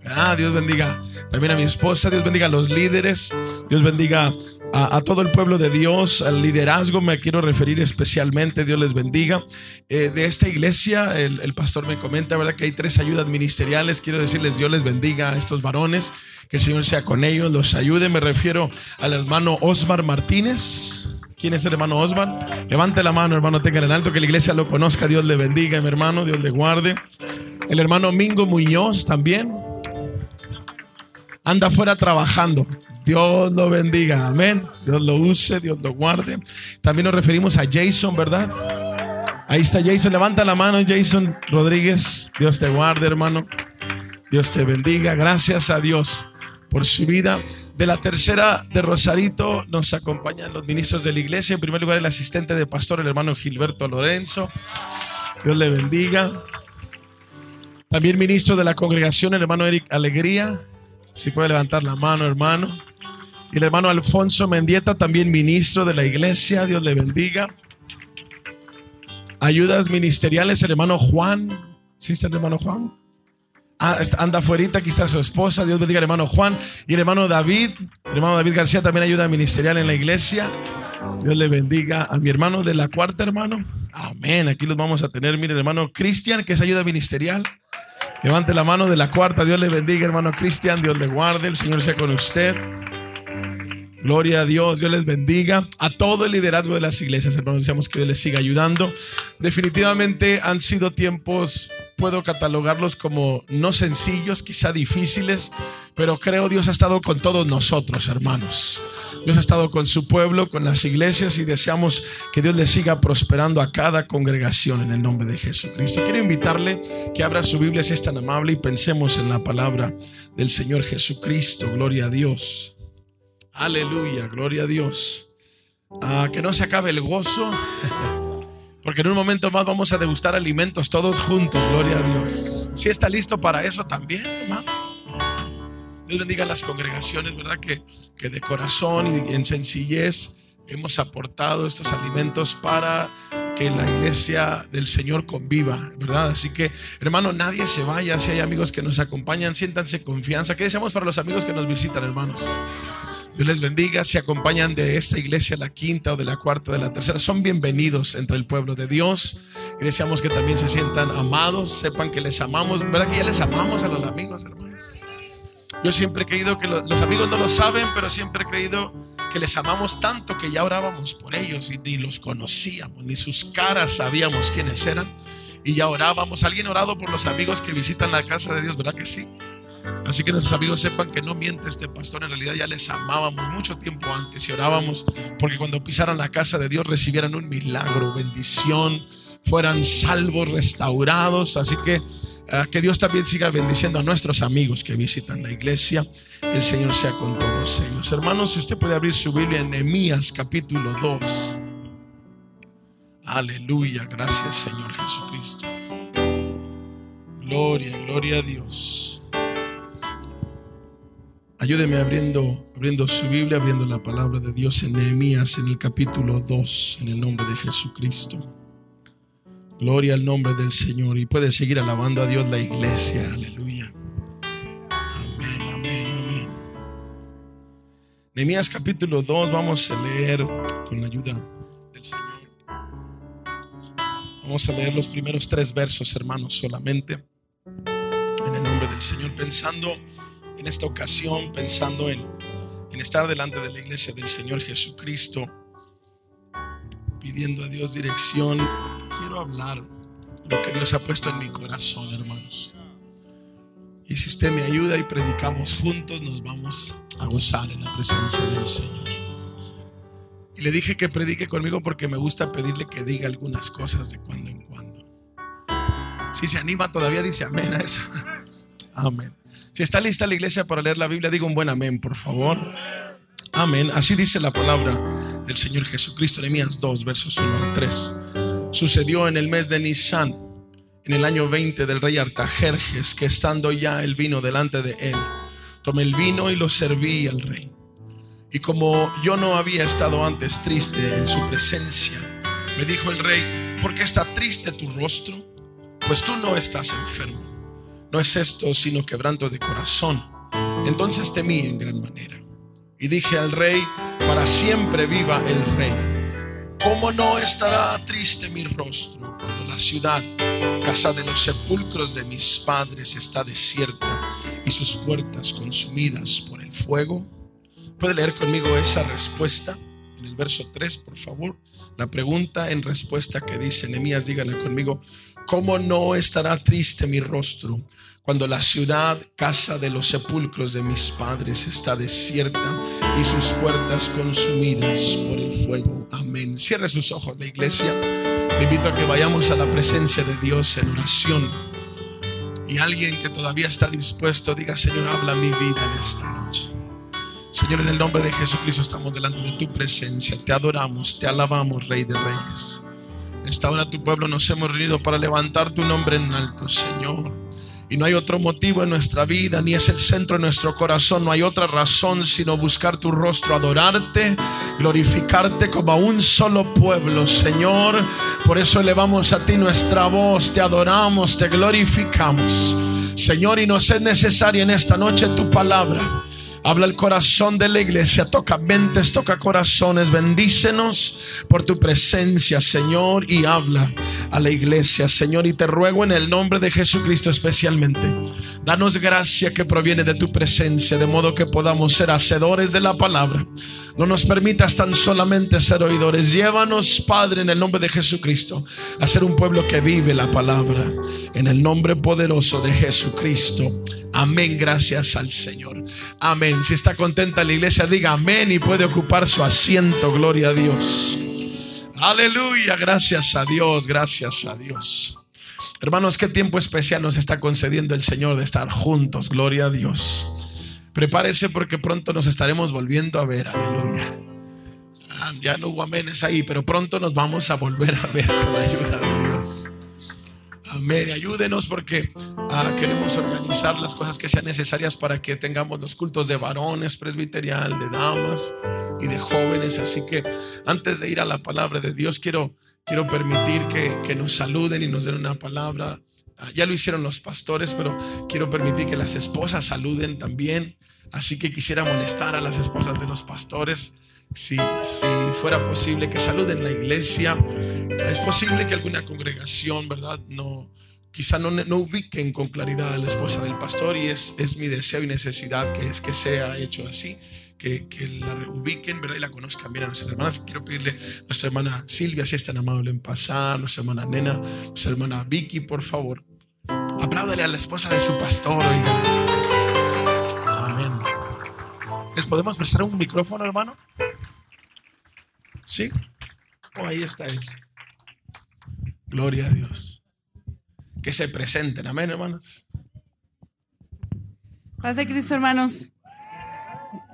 Ah, Dios bendiga también a mi esposa, Dios bendiga a los líderes, Dios bendiga a, todo el pueblo de Dios, al liderazgo me quiero referir especialmente, Dios les bendiga. Eh, de esta iglesia, el, el, pastor me comenta, ¿verdad? Que hay tres ayudas ministeriales, quiero decirles, Dios les bendiga a estos varones, que el Señor sea con ellos, los ayude. Me refiero al hermano Osmar Martínez. ¿Quién es el hermano Osmar? Levante la mano, hermano, tenga en alto, que la iglesia lo conozca, Dios le bendiga, mi hermano, Dios le guarde. El hermano Mingo Muñoz también anda afuera trabajando. Dios lo bendiga, amén. Dios lo use, Dios lo guarde. También nos referimos a Jason, ¿verdad? Ahí está Jason, levanta la mano, Jason Rodríguez. Dios te guarde, hermano. Dios te bendiga. Gracias a Dios por su vida. De la tercera de Rosarito nos acompañan los ministros de la iglesia. En primer lugar, el asistente de pastor, el hermano Gilberto Lorenzo. Dios le bendiga. También ministro de la congregación, el hermano Eric Alegría. Si puede levantar la mano, hermano. Y el hermano Alfonso Mendieta, también ministro de la iglesia. Dios le bendiga. Ayudas ministeriales, el hermano Juan. ¿Sí está el hermano Juan? Ah, anda afuera, aquí está su esposa. Dios bendiga al hermano Juan. Y el hermano David. El hermano David García también ayuda ministerial en la iglesia. Dios le bendiga a mi hermano de la cuarta, hermano. Amén. Aquí los vamos a tener. Mire, el hermano Cristian, que es ayuda ministerial. Levante la mano de la cuarta. Dios le bendiga, hermano Cristian. Dios le guarde. El Señor sea con usted. Gloria a Dios. Dios les bendiga. A todo el liderazgo de las iglesias, hermanos, deseamos que Dios les siga ayudando. Definitivamente han sido tiempos, puedo catalogarlos como no sencillos, quizá difíciles, pero creo Dios ha estado con todos nosotros, hermanos. Dios ha estado con su pueblo, con las iglesias y deseamos que Dios le siga prosperando a cada congregación en el nombre de Jesucristo. Quiero invitarle que abra su Biblia si es tan amable y pensemos en la palabra del Señor Jesucristo. Gloria a Dios. Aleluya, gloria a Dios. Ah, que no se acabe el gozo, porque en un momento más vamos a degustar alimentos todos juntos, gloria a Dios. Si está listo para eso también, hermano. Dios bendiga a las congregaciones, ¿verdad? Que, que de corazón y en sencillez hemos aportado estos alimentos para que la iglesia del Señor conviva, ¿verdad? Así que, hermano, nadie se vaya. Si hay amigos que nos acompañan, siéntanse confianza. ¿Qué deseamos para los amigos que nos visitan, hermanos? Dios les bendiga. Si acompañan de esta iglesia, la quinta o de la cuarta, de la tercera, son bienvenidos entre el pueblo de Dios. Y deseamos que también se sientan amados, sepan que les amamos. ¿Verdad que ya les amamos a los amigos, hermanos? Yo siempre he creído que los amigos no lo saben, pero siempre he creído que les amamos tanto que ya orábamos por ellos y ni los conocíamos, ni sus caras sabíamos quiénes eran. Y ya orábamos. ¿Alguien orado por los amigos que visitan la casa de Dios? ¿Verdad que sí? Así que nuestros amigos sepan que no miente este pastor, en realidad ya les amábamos mucho tiempo antes y orábamos porque cuando pisaran la casa de Dios recibieran un milagro, bendición, fueran salvos, restaurados. Así que ah, que Dios también siga bendiciendo a nuestros amigos que visitan la iglesia. El Señor sea con todos ellos. Hermanos, si usted puede abrir su Biblia en Nehemías capítulo 2. Aleluya, gracias Señor Jesucristo. Gloria, gloria a Dios. Ayúdeme abriendo, abriendo su Biblia, abriendo la palabra de Dios en Nehemías en el capítulo 2, en el nombre de Jesucristo. Gloria al nombre del Señor. Y puede seguir alabando a Dios la iglesia. Aleluya. Amén, amén, amén. Nehemías capítulo 2, vamos a leer con la ayuda del Señor. Vamos a leer los primeros tres versos, hermanos, solamente. En el nombre del Señor, pensando en esta ocasión, pensando en, en estar delante de la iglesia del Señor Jesucristo, pidiendo a Dios dirección, quiero hablar lo que Dios ha puesto en mi corazón, hermanos. Y si usted me ayuda y predicamos juntos, nos vamos a gozar en la presencia del Señor. Y le dije que predique conmigo porque me gusta pedirle que diga algunas cosas de cuando en cuando. Si se anima todavía, dice amén a eso. Amén. Si está lista la iglesia para leer la Biblia, diga un buen amén, por favor. Amén. Así dice la palabra del Señor Jesucristo, Nehemías 2, versos 1 al 3. Sucedió en el mes de Nisan, en el año 20 del rey Artajerjes, que estando ya el vino delante de él, tomé el vino y lo serví al rey. Y como yo no había estado antes triste en su presencia, me dijo el rey, ¿por qué está triste tu rostro? Pues tú no estás enfermo. No es esto sino quebranto de corazón. Entonces temí en gran manera. Y dije al rey, para siempre viva el rey. ¿Cómo no estará triste mi rostro cuando la ciudad, casa de los sepulcros de mis padres, está desierta y sus puertas consumidas por el fuego? ¿Puede leer conmigo esa respuesta? En el verso 3, por favor. La pregunta en respuesta que dice Nehemías, dígala conmigo. ¿Cómo no estará triste mi rostro cuando la ciudad, casa de los sepulcros de mis padres, está desierta y sus puertas consumidas por el fuego? Amén. Cierre sus ojos, la iglesia. Le invito a que vayamos a la presencia de Dios en oración. Y alguien que todavía está dispuesto, diga, Señor, habla mi vida en esta noche. Señor, en el nombre de Jesucristo estamos delante de tu presencia. Te adoramos, te alabamos, Rey de Reyes. Esta hora tu pueblo nos hemos reunido para levantar tu nombre en alto, Señor. Y no hay otro motivo en nuestra vida, ni es el centro de nuestro corazón. No hay otra razón sino buscar tu rostro, adorarte, glorificarte como a un solo pueblo, Señor. Por eso elevamos a ti nuestra voz, te adoramos, te glorificamos. Señor, y nos es necesaria en esta noche tu palabra. Habla el corazón de la iglesia, toca mentes, toca corazones, bendícenos por tu presencia, Señor, y habla a la iglesia, Señor, y te ruego en el nombre de Jesucristo especialmente. Danos gracia que proviene de tu presencia, de modo que podamos ser hacedores de la palabra. No nos permitas tan solamente ser oidores. Llévanos, Padre, en el nombre de Jesucristo, a ser un pueblo que vive la palabra. En el nombre poderoso de Jesucristo. Amén, gracias al Señor. Amén. Si está contenta la iglesia, diga amén y puede ocupar su asiento. Gloria a Dios. Aleluya, gracias a Dios, gracias a Dios. Hermanos, qué tiempo especial nos está concediendo el Señor de estar juntos. Gloria a Dios. Prepárese porque pronto nos estaremos volviendo a ver. Aleluya. Ah, ya no hubo amenes ahí, pero pronto nos vamos a volver a ver con la ayuda de Dios. Amén. Ayúdenos porque ah, queremos organizar las cosas que sean necesarias para que tengamos los cultos de varones, presbiterial, de damas y de jóvenes. Así que antes de ir a la palabra de Dios, quiero, quiero permitir que, que nos saluden y nos den una palabra. Ah, ya lo hicieron los pastores, pero quiero permitir que las esposas saluden también. Así que quisiera molestar a las esposas de los pastores. Si, si, fuera posible que saluden la iglesia, es posible que alguna congregación, ¿verdad? No, quizá no, no ubiquen con claridad a la esposa del pastor y es, es mi deseo y necesidad que es que sea hecho así. Que, que, la ubiquen, ¿verdad? Y la conozcan bien a nuestras hermanas. Quiero pedirle a nuestra hermana Silvia, si es tan amable en pasar, nuestra hermana Nena, nuestra hermana Vicky, por favor. Apláudale a la esposa de su pastor, oiga. Amén. ¿Les podemos prestar un micrófono, hermano? ¿Sí? Oh, ahí está ese. Gloria a Dios. Que se presenten. Amén, hermanos. Paz de Cristo, hermanos.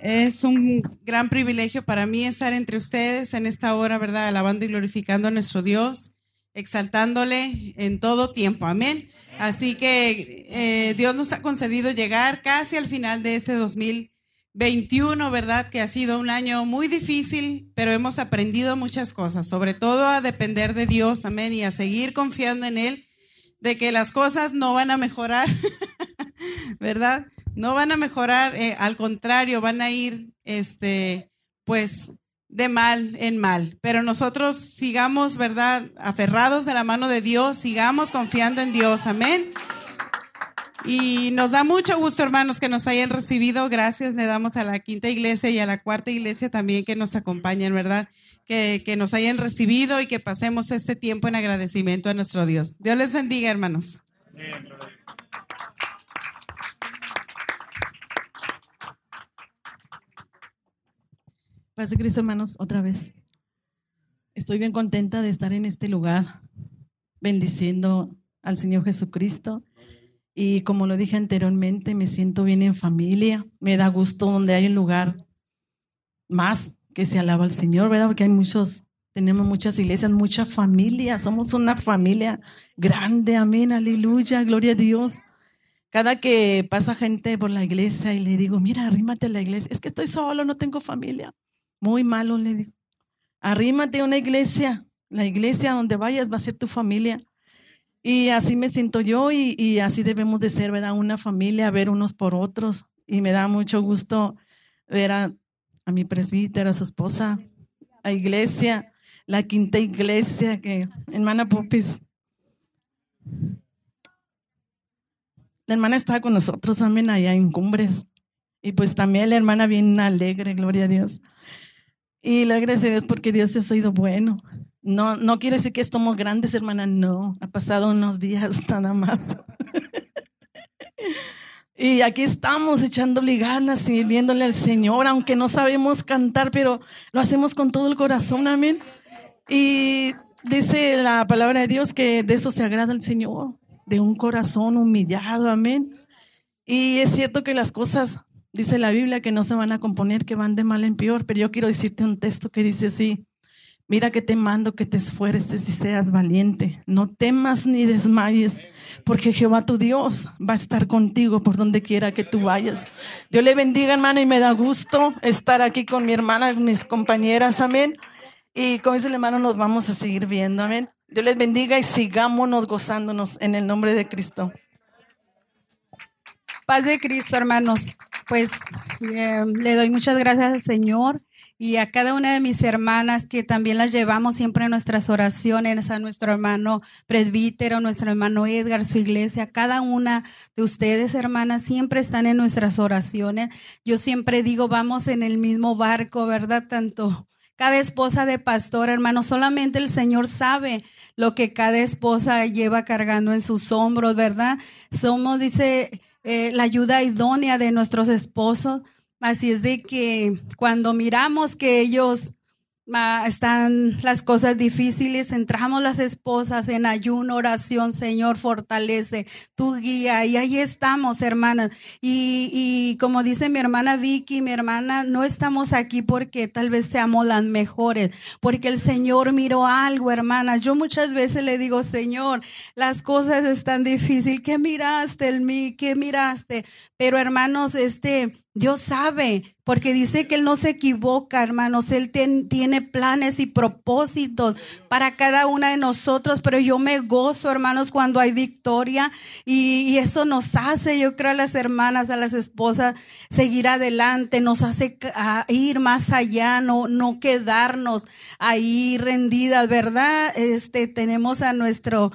Es un gran privilegio para mí estar entre ustedes en esta hora, ¿verdad? Alabando y glorificando a nuestro Dios, exaltándole en todo tiempo. Amén. Así que eh, Dios nos ha concedido llegar casi al final de este 2021, ¿verdad? Que ha sido un año muy difícil, pero hemos aprendido muchas cosas, sobre todo a depender de Dios, amén, y a seguir confiando en Él, de que las cosas no van a mejorar, ¿verdad? No van a mejorar, eh, al contrario, van a ir, este, pues, de mal en mal. Pero nosotros sigamos, ¿verdad? Aferrados de la mano de Dios, sigamos confiando en Dios. Amén. Y nos da mucho gusto, hermanos, que nos hayan recibido. Gracias le damos a la quinta iglesia y a la cuarta iglesia también que nos acompañan, ¿verdad? Que, que nos hayan recibido y que pasemos este tiempo en agradecimiento a nuestro Dios. Dios les bendiga, hermanos. Paz de Cristo, hermanos, otra vez. Estoy bien contenta de estar en este lugar, bendiciendo al Señor Jesucristo. Y como lo dije anteriormente, me siento bien en familia. Me da gusto donde hay un lugar más que se alaba al Señor, ¿verdad? Porque hay muchos, tenemos muchas iglesias, mucha familia. Somos una familia grande. Amén, aleluya, gloria a Dios. Cada que pasa gente por la iglesia y le digo, mira, arrímate a la iglesia. Es que estoy solo, no tengo familia. Muy malo, le digo. Arrímate a una iglesia. La iglesia donde vayas va a ser tu familia. Y así me siento yo y, así debemos de ser, ¿verdad? Una familia, ver unos por otros. Y me da mucho gusto ver a, a mi presbítero, a su esposa, a iglesia, la quinta iglesia que, hermana Popis. La hermana estaba con nosotros, amén, allá en Cumbres. Y pues también la hermana bien alegre, gloria a Dios. Y le agradezco a Dios porque Dios ha sido bueno. No, no quiere decir que estamos grandes, hermana, no. Ha pasado unos días nada más. y aquí estamos echándole ganas, sirviéndole al Señor, aunque no sabemos cantar, pero lo hacemos con todo el corazón, amén. Y dice la palabra de Dios que de eso se agrada el Señor, de un corazón humillado, amén. Y es cierto que las cosas, dice la Biblia, que no se van a componer, que van de mal en peor, pero yo quiero decirte un texto que dice así. Mira que te mando que te esfuerces y seas valiente. No temas ni desmayes, porque Jehová tu Dios va a estar contigo por donde quiera que tú vayas. Dios le bendiga, hermano, y me da gusto estar aquí con mi hermana, mis compañeras, amén. Y con ese hermano nos vamos a seguir viendo, amén. Dios les bendiga y sigámonos gozándonos en el nombre de Cristo. Paz de Cristo, hermanos. Pues eh, le doy muchas gracias al Señor y a cada una de mis hermanas que también las llevamos siempre en nuestras oraciones, a nuestro hermano presbítero, nuestro hermano Edgar, su iglesia, cada una de ustedes, hermanas, siempre están en nuestras oraciones. Yo siempre digo, vamos en el mismo barco, ¿verdad? Tanto cada esposa de pastor, hermano, solamente el Señor sabe lo que cada esposa lleva cargando en sus hombros, ¿verdad? Somos, dice, eh, la ayuda idónea de nuestros esposos. Así es de que cuando miramos que ellos están las cosas difíciles, entramos las esposas en ayuno, oración, Señor, fortalece tu guía. Y ahí estamos, hermanas. Y, y como dice mi hermana Vicky, mi hermana, no estamos aquí porque tal vez seamos las mejores, porque el Señor miró algo, hermanas. Yo muchas veces le digo, Señor, las cosas están difíciles. ¿Qué miraste en mí? ¿Qué miraste? Pero hermanos, este, Dios sabe, porque dice que Él no se equivoca, hermanos. Él ten- tiene planes y propósitos para cada una de nosotros, pero yo me gozo, hermanos, cuando hay victoria y, y eso nos hace, yo creo, a las hermanas, a las esposas, seguir adelante, nos hace ir más allá, no, no quedarnos ahí rendidas, ¿verdad? Este, tenemos a nuestro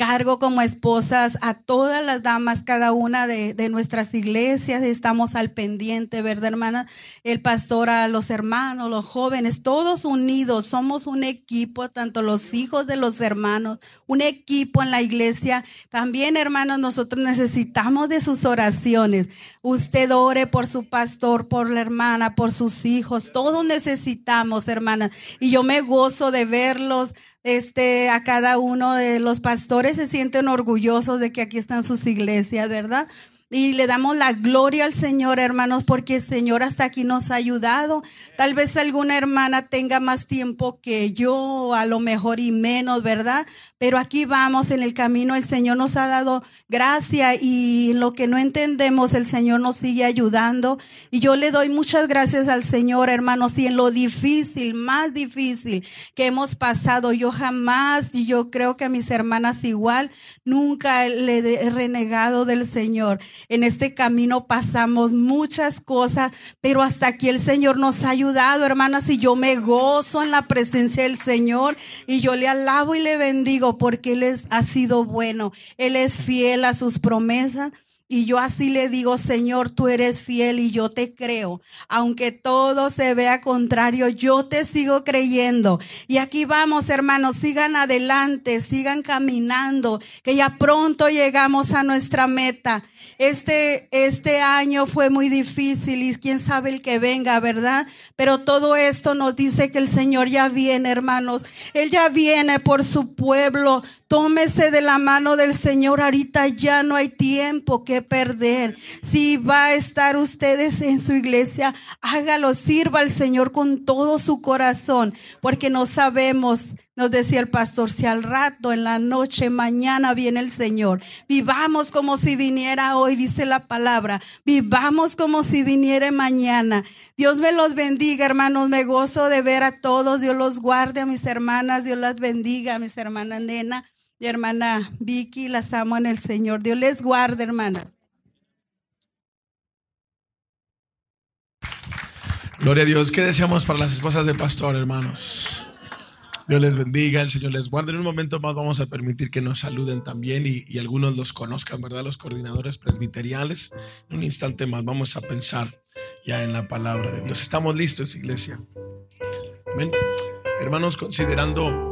cargo como esposas a todas las damas, cada una de, nuestras iglesias. Estamos al pendiente, ¿verdad, hermana? El pastor a los hermanos, los jóvenes, todos unidos. Somos un equipo, tanto los hijos de los hermanos, un equipo en la iglesia. También, hermanos, nosotros necesitamos de sus oraciones. Usted ore por su pastor, por la hermana, por sus hijos. Todos necesitamos, hermanas. Y yo me gozo de verlos este, a cada uno de los pastores se sienten orgullosos de que aquí están sus iglesias, ¿verdad? Y le damos la gloria al Señor, hermanos, porque el Señor hasta aquí nos ha ayudado. Tal vez alguna hermana tenga más tiempo que yo, a lo mejor y menos, ¿verdad? Pero aquí vamos en el camino, el Señor nos ha dado gracia y lo que no entendemos, el Señor nos sigue ayudando. Y yo le doy muchas gracias al Señor, hermanos, y en lo difícil, más difícil que hemos pasado, yo jamás, y yo creo que a mis hermanas igual, nunca le he renegado del Señor. En este camino pasamos muchas cosas, pero hasta aquí el Señor nos ha ayudado, hermanas, y yo me gozo en la presencia del Señor y yo le alabo y le bendigo porque Él es, ha sido bueno, Él es fiel a sus promesas. Y yo así le digo, Señor, tú eres fiel y yo te creo. Aunque todo se vea contrario, yo te sigo creyendo. Y aquí vamos, hermanos, sigan adelante, sigan caminando, que ya pronto llegamos a nuestra meta. Este, este año fue muy difícil y quién sabe el que venga, ¿verdad? Pero todo esto nos dice que el Señor ya viene, hermanos. Él ya viene por su pueblo. Tómese de la mano del Señor. Ahorita ya no hay tiempo que perder. Si va a estar ustedes en su iglesia, hágalo, sirva al Señor con todo su corazón, porque no sabemos nos decía el pastor, si al rato, en la noche, mañana viene el Señor, vivamos como si viniera hoy, dice la palabra, vivamos como si viniera mañana. Dios me los bendiga, hermanos, me gozo de ver a todos, Dios los guarde a mis hermanas, Dios las bendiga a mis hermanas Nena y hermana Vicky, las amo en el Señor, Dios les guarde, hermanas. Gloria a Dios. ¿Qué deseamos para las esposas de pastor, hermanos? Dios les bendiga, el Señor les guarde. En un momento más vamos a permitir que nos saluden también y, algunos los conozcan, ¿verdad? Los coordinadores presbiteriales. En un instante más vamos a pensar ya en la palabra de Dios. ¿Estamos listos, iglesia? Amén. Hermanos, considerando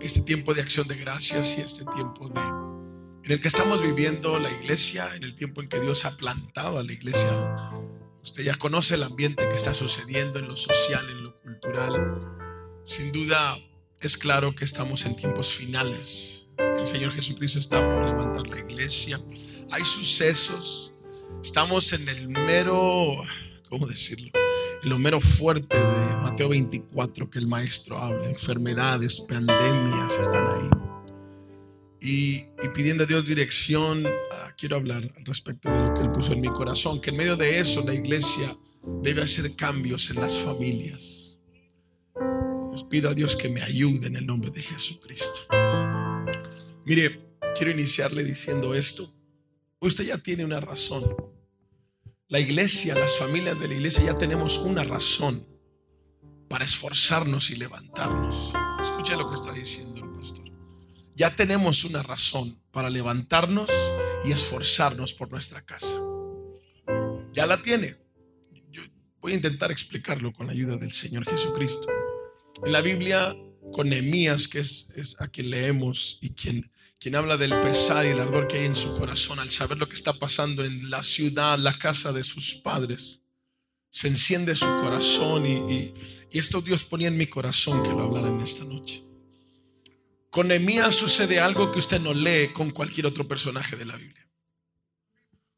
este tiempo de acción de gracias y este tiempo de, en el que estamos viviendo la iglesia, en el tiempo en que Dios ha plantado a la iglesia, usted ya conoce el ambiente que está sucediendo en lo social, en lo cultural sin duda es claro que estamos en tiempos finales. El Señor Jesucristo está por levantar la iglesia. Hay sucesos. Estamos en el mero, ¿cómo decirlo? Lo mero fuerte de Mateo 24 que el maestro habla. Enfermedades, pandemias están ahí. Y, pidiendo a Dios dirección, ah, quiero hablar respecto de lo que Él puso en mi corazón, que en medio de eso la iglesia debe hacer cambios en las familias pido a Dios que me ayude en el nombre de Jesucristo. Mire, quiero iniciarle diciendo esto. Usted ya tiene una razón. La iglesia, las familias de la iglesia ya tenemos una razón para esforzarnos y levantarnos. Escuche lo que está diciendo el pastor. Ya tenemos una razón para levantarnos y esforzarnos por nuestra casa. Ya la tiene. Yo voy a intentar explicarlo con la ayuda del Señor Jesucristo. En la Biblia, con Nehemías, que es, a quien leemos y quien, quien habla del pesar y el ardor que hay en su corazón al saber lo que está pasando en la ciudad, la casa de sus padres, se enciende su corazón y, esto Dios ponía en mi corazón que lo hablara en esta noche. Con Nehemías sucede algo que usted no lee con cualquier otro personaje de la Biblia.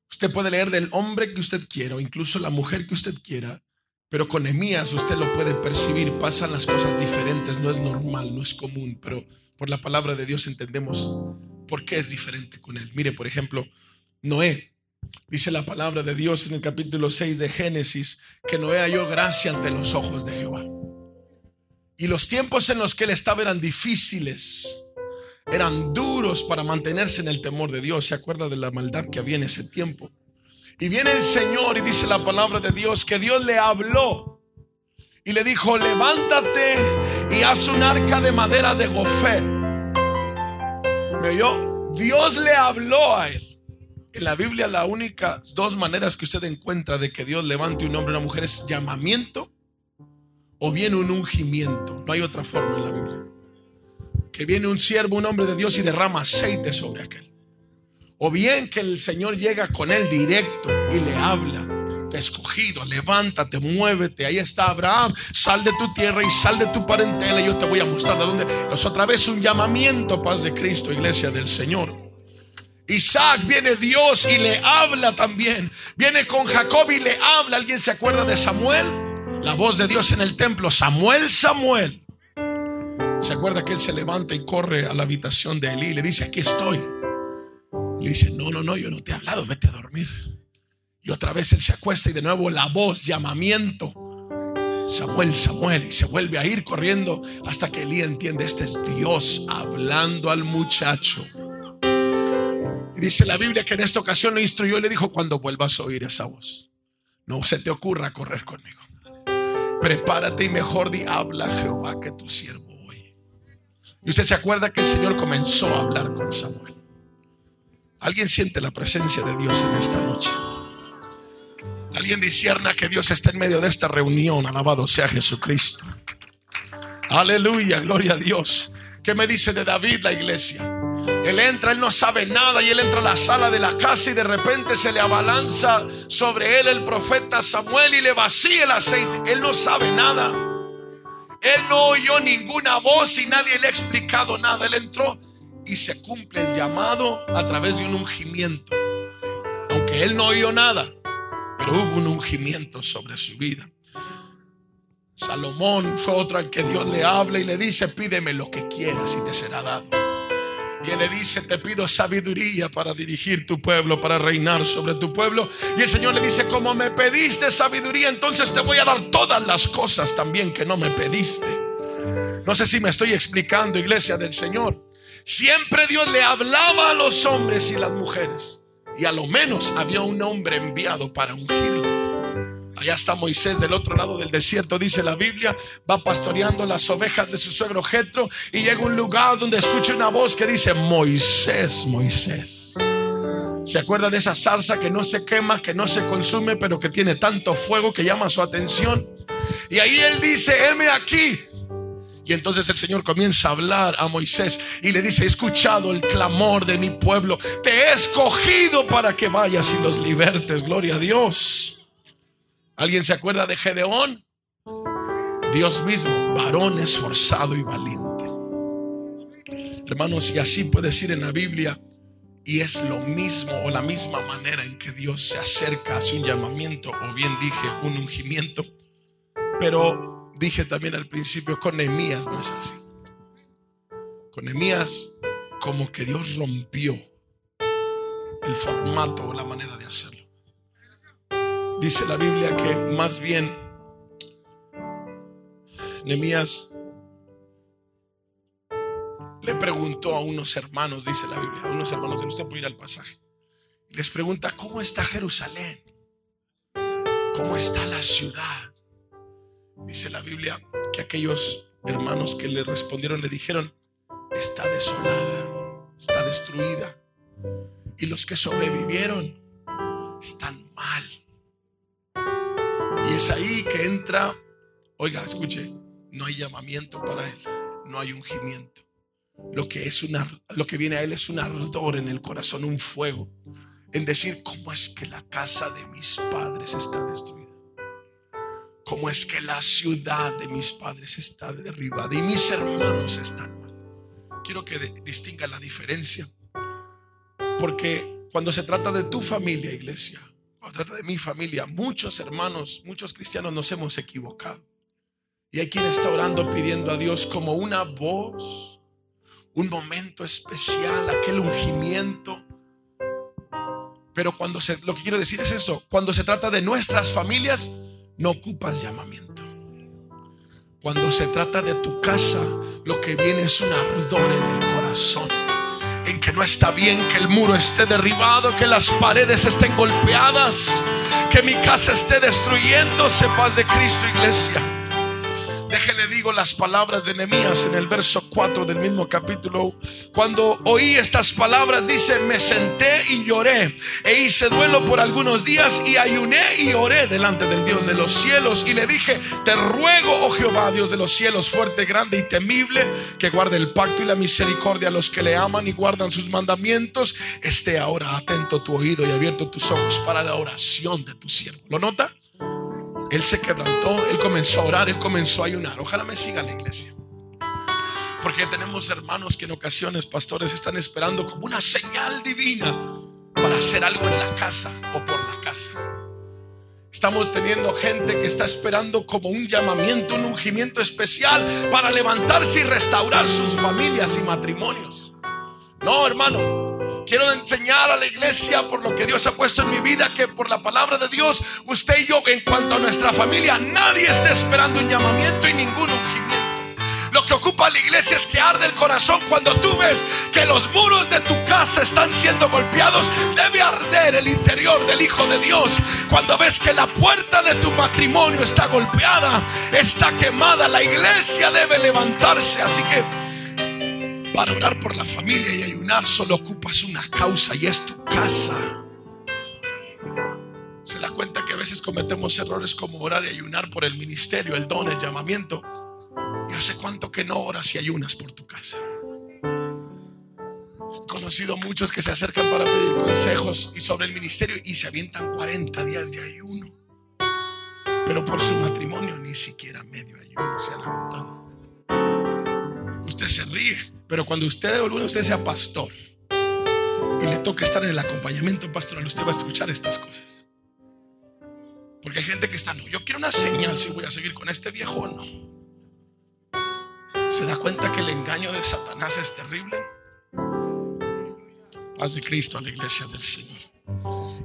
Usted puede leer del hombre que usted quiera o incluso la mujer que usted quiera pero con Emías usted lo puede percibir, pasan las cosas diferentes, no es normal, no es común, pero por la palabra de Dios entendemos por qué es diferente con él. Mire, por ejemplo, Noé. Dice la palabra de Dios en el capítulo 6 de Génesis que Noé halló gracia ante los ojos de Jehová. Y los tiempos en los que él estaba eran difíciles, eran duros para mantenerse en el temor de Dios. ¿Se acuerda de la maldad que había en ese tiempo? Y viene el Señor y dice la palabra de Dios que Dios le habló y le dijo, levántate y haz un arca de madera de gofer. ¿Me oyó? Dios le habló a él. En la Biblia la única dos maneras que usted encuentra de que Dios levante un hombre o una mujer es llamamiento o viene un ungimiento. No hay otra forma en la Biblia. Que viene un siervo, un hombre de Dios y derrama aceite sobre aquel. O bien que el Señor llega con él directo y le habla. Escogido, levántate, muévete. Ahí está Abraham. Sal de tu tierra y sal de tu parentela. Yo te voy a mostrar de dónde. Es otra vez un llamamiento, paz de Cristo, iglesia del Señor. Isaac viene Dios y le habla también. Viene con Jacob y le habla. ¿Alguien se acuerda de Samuel? La voz de Dios en el templo. Samuel, Samuel. Se acuerda que él se levanta y corre a la habitación de Elí y le dice, aquí estoy. Le dice, no, no, no, yo no te he hablado, vete a dormir. Y otra vez él se acuesta y de nuevo la voz, llamamiento. Samuel, Samuel, y se vuelve a ir corriendo hasta que Elí entiende, este es Dios hablando al muchacho. Y dice la Biblia que en esta ocasión lo instruyó y le dijo, cuando vuelvas a oír esa voz, no se te ocurra correr conmigo. Prepárate y mejor di, habla Jehová que tu siervo hoy. Y usted se acuerda que el Señor comenzó a hablar con Samuel. ¿Alguien siente la presencia de Dios en esta noche? Alguien discierna que Dios está en medio de esta reunión. Alabado sea Jesucristo. Aleluya, gloria a Dios. ¿Qué me dice de David la iglesia? Él entra, él no sabe nada y él entra a la sala de la casa y de repente se le abalanza sobre él el profeta Samuel y le vacía el aceite. Él no sabe nada. Él no oyó ninguna voz y nadie le ha explicado nada. Él entró y se cumple el llamado a través de un ungimiento. Aunque él no oyó nada, hubo un ungimiento sobre su vida. Salomón fue otro al que Dios le habla y le dice, pídeme lo que quieras y te será dado. Y él le dice, te pido sabiduría para dirigir tu pueblo, para reinar sobre tu pueblo. Y el Señor le dice, como me pediste sabiduría, entonces te voy a dar todas las cosas también que no me pediste. No sé si me estoy explicando, iglesia del Señor. Siempre Dios le hablaba a los hombres y las mujeres. Y a lo menos había un hombre enviado para ungirle. Allá está Moisés del otro lado del desierto, dice la Biblia, va pastoreando las ovejas de su suegro Jetro y llega a un lugar donde escucha una voz que dice, Moisés, Moisés. ¿Se acuerda de esa zarza que no se quema, que no se consume, pero que tiene tanto fuego que llama su atención? Y ahí él dice, heme aquí. Y entonces el Señor comienza a hablar a Moisés y le dice, he escuchado el clamor de mi pueblo, te he escogido para que vayas y los libertes, gloria a Dios. ¿Alguien se acuerda de Gedeón? Dios mismo, varón esforzado y valiente. Hermanos, y así puede decir en la Biblia, y es lo mismo o la misma manera en que Dios se acerca, hace un llamamiento, o bien dije un ungimiento, pero dije también al principio, con Nehemías no es así. Con Nehemías, como que Dios rompió el formato o la manera de hacerlo. Dice la Biblia que más bien Nehemías le preguntó a unos hermanos, dice la Biblia, a unos hermanos, de usted puede ir al pasaje. Les pregunta, ¿cómo está Jerusalén? ¿Cómo está la ciudad? Dice la Biblia que aquellos hermanos que le respondieron le dijeron, está desolada, está destruida. Y los que sobrevivieron están mal. Y es ahí que entra, oiga, escuche, no hay llamamiento para él, no hay ungimiento. Lo que es una, lo que viene a él es un ardor en el corazón, un fuego, en decir cómo es que la casa de mis padres está destruida. Cómo es que la ciudad de mis padres está derribada y mis hermanos están mal. Quiero que distinga la diferencia. Porque cuando se trata de tu familia, iglesia, cuando trata de mi familia, muchos hermanos, muchos cristianos nos hemos equivocado. Y hay quien está orando pidiendo a Dios como una voz, un momento especial, aquel ungimiento. Pero cuando se, lo que quiero decir es esto, cuando se trata de nuestras familias, no ocupas llamamiento. Cuando se trata de tu casa, lo que viene es un ardor en el corazón en que no está bien que el muro esté derribado, que las paredes estén golpeadas, que mi casa esté destruyéndose, paz de Cristo, iglesia. Déjele digo las palabras de Nehemías en el verso 4 del mismo capítulo. Cuando oí estas palabras, dice, me senté y lloré e hice duelo por algunos días y ayuné y oré delante del Dios de los cielos y le dije, te ruego, oh Jehová, Dios de los cielos, fuerte, grande y temible, que guarde el pacto y la misericordia a los que le aman y guardan sus mandamientos. Esté ahora atento tu oído y abierto tus ojos para la oración de tu siervo. ¿Lo nota? Él se quebrantó, él comenzó a orar, él comenzó a ayunar. Ojalá me siga la iglesia. Porque tenemos hermanos que en ocasiones, pastores, están esperando como una señal divina para hacer algo en la casa o por la casa. Estamos teniendo gente que está esperando como un llamamiento, un ungimiento especial para levantarse y restaurar sus familias y matrimonios. No, hermano, Quiero enseñar a la iglesia por lo que Dios ha puesto en mi vida, que por la palabra de Dios, usted y yo, en cuanto a nuestra familia, nadie está esperando un llamamiento y ningún ungimiento. Lo que ocupa la iglesia es que arde el corazón cuando tú ves que los muros de tu casa están siendo golpeados. Debe arder el interior del Hijo de Dios. Cuando ves que la puerta de tu matrimonio está golpeada, está quemada, la iglesia debe levantarse. Así que para orar por la familia y ayunar solo ocupas una causa y es tu casa. Se da cuenta que a veces cometemos errores como orar y ayunar por el ministerio, el don, el llamamiento. Y hace cuánto que no oras y ayunas por tu casa. He conocido muchos que se acercan para pedir consejos y sobre el ministerio y se avientan 40 días de ayuno. Pero por su matrimonio ni siquiera medio ayuno se han aventado. Usted se ríe, pero cuando usted, alguno usted sea pastor y le toca estar en el acompañamiento pastoral, usted va a escuchar estas cosas. Porque hay gente que está, no, yo quiero una señal si voy a seguir con este viejo o no. ¿Se da cuenta que el engaño de Satanás es terrible? Paz de Cristo a la iglesia del Señor.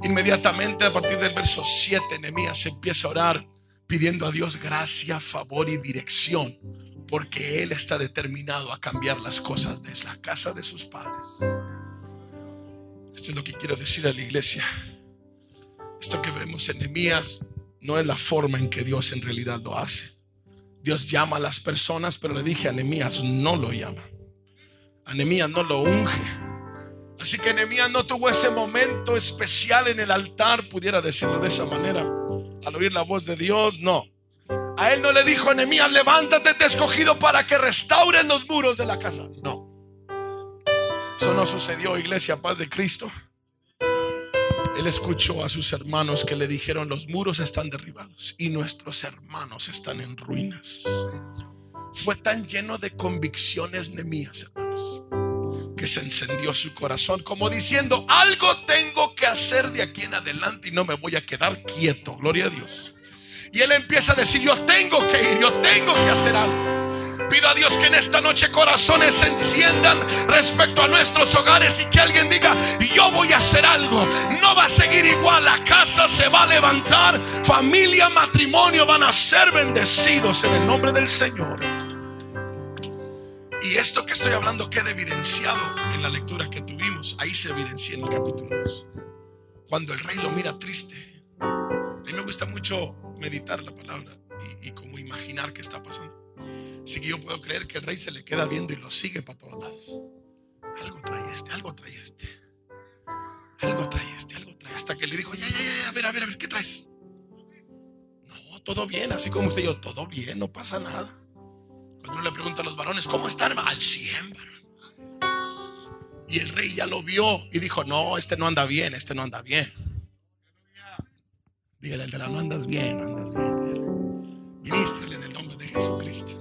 Inmediatamente a partir del verso 7, Nehemías empieza a orar pidiendo a Dios gracia, favor y dirección porque Él está determinado a cambiar las cosas desde la casa de sus padres. Esto es lo que quiero decir a la iglesia. Esto que vemos en Nehemías no es la forma en que Dios en realidad lo hace. Dios llama a las personas, pero le dije a Nehemías no lo llama. A Nehemías no lo unge. Así que Nehemías no tuvo ese momento especial en el altar, pudiera decirlo de esa manera. Al oír la voz de Dios, no. A él no le dijo Nehemías, levántate, te he escogido para que restauren los muros de la casa. No. Eso no sucedió, iglesia, paz de Cristo. Él escuchó a sus hermanos que le dijeron, los muros están derribados y nuestros hermanos están en ruinas. Fue tan lleno de convicciones Nehemías, hermanos, que se encendió su corazón como diciendo, algo tengo que hacer de aquí en adelante y no me voy a quedar quieto. Gloria a Dios. Y él empieza a decir, yo tengo que ir, yo tengo que hacer algo. Pido a Dios que en esta noche corazones se enciendan respecto a nuestros hogares y que alguien diga, yo voy a hacer algo. No va a seguir igual, la casa se va a levantar, familia, matrimonio van a ser bendecidos en el nombre del Señor. Y esto que estoy hablando queda evidenciado en la lectura que tuvimos. Ahí se evidencia en el capítulo 2. Cuando el rey lo mira triste. A mí me gusta mucho meditar la palabra y, como imaginar qué está pasando. Así que yo puedo creer que el rey se le queda viendo y lo sigue para todos lados. Algo trae este, algo trae este. Algo trae este, algo trae. Hasta que le dijo, ya, ya, ya, a ver, a ver, a ver, ¿qué traes? No, todo bien, así como usted yo, todo bien, no pasa nada. Cuando uno le pregunta a los varones, ¿cómo están? Al 100, Y el rey ya lo vio y dijo, no, este no anda bien, este no anda bien. Dígale al no andas bien, andas bien. Ministrele en el nombre de Jesucristo.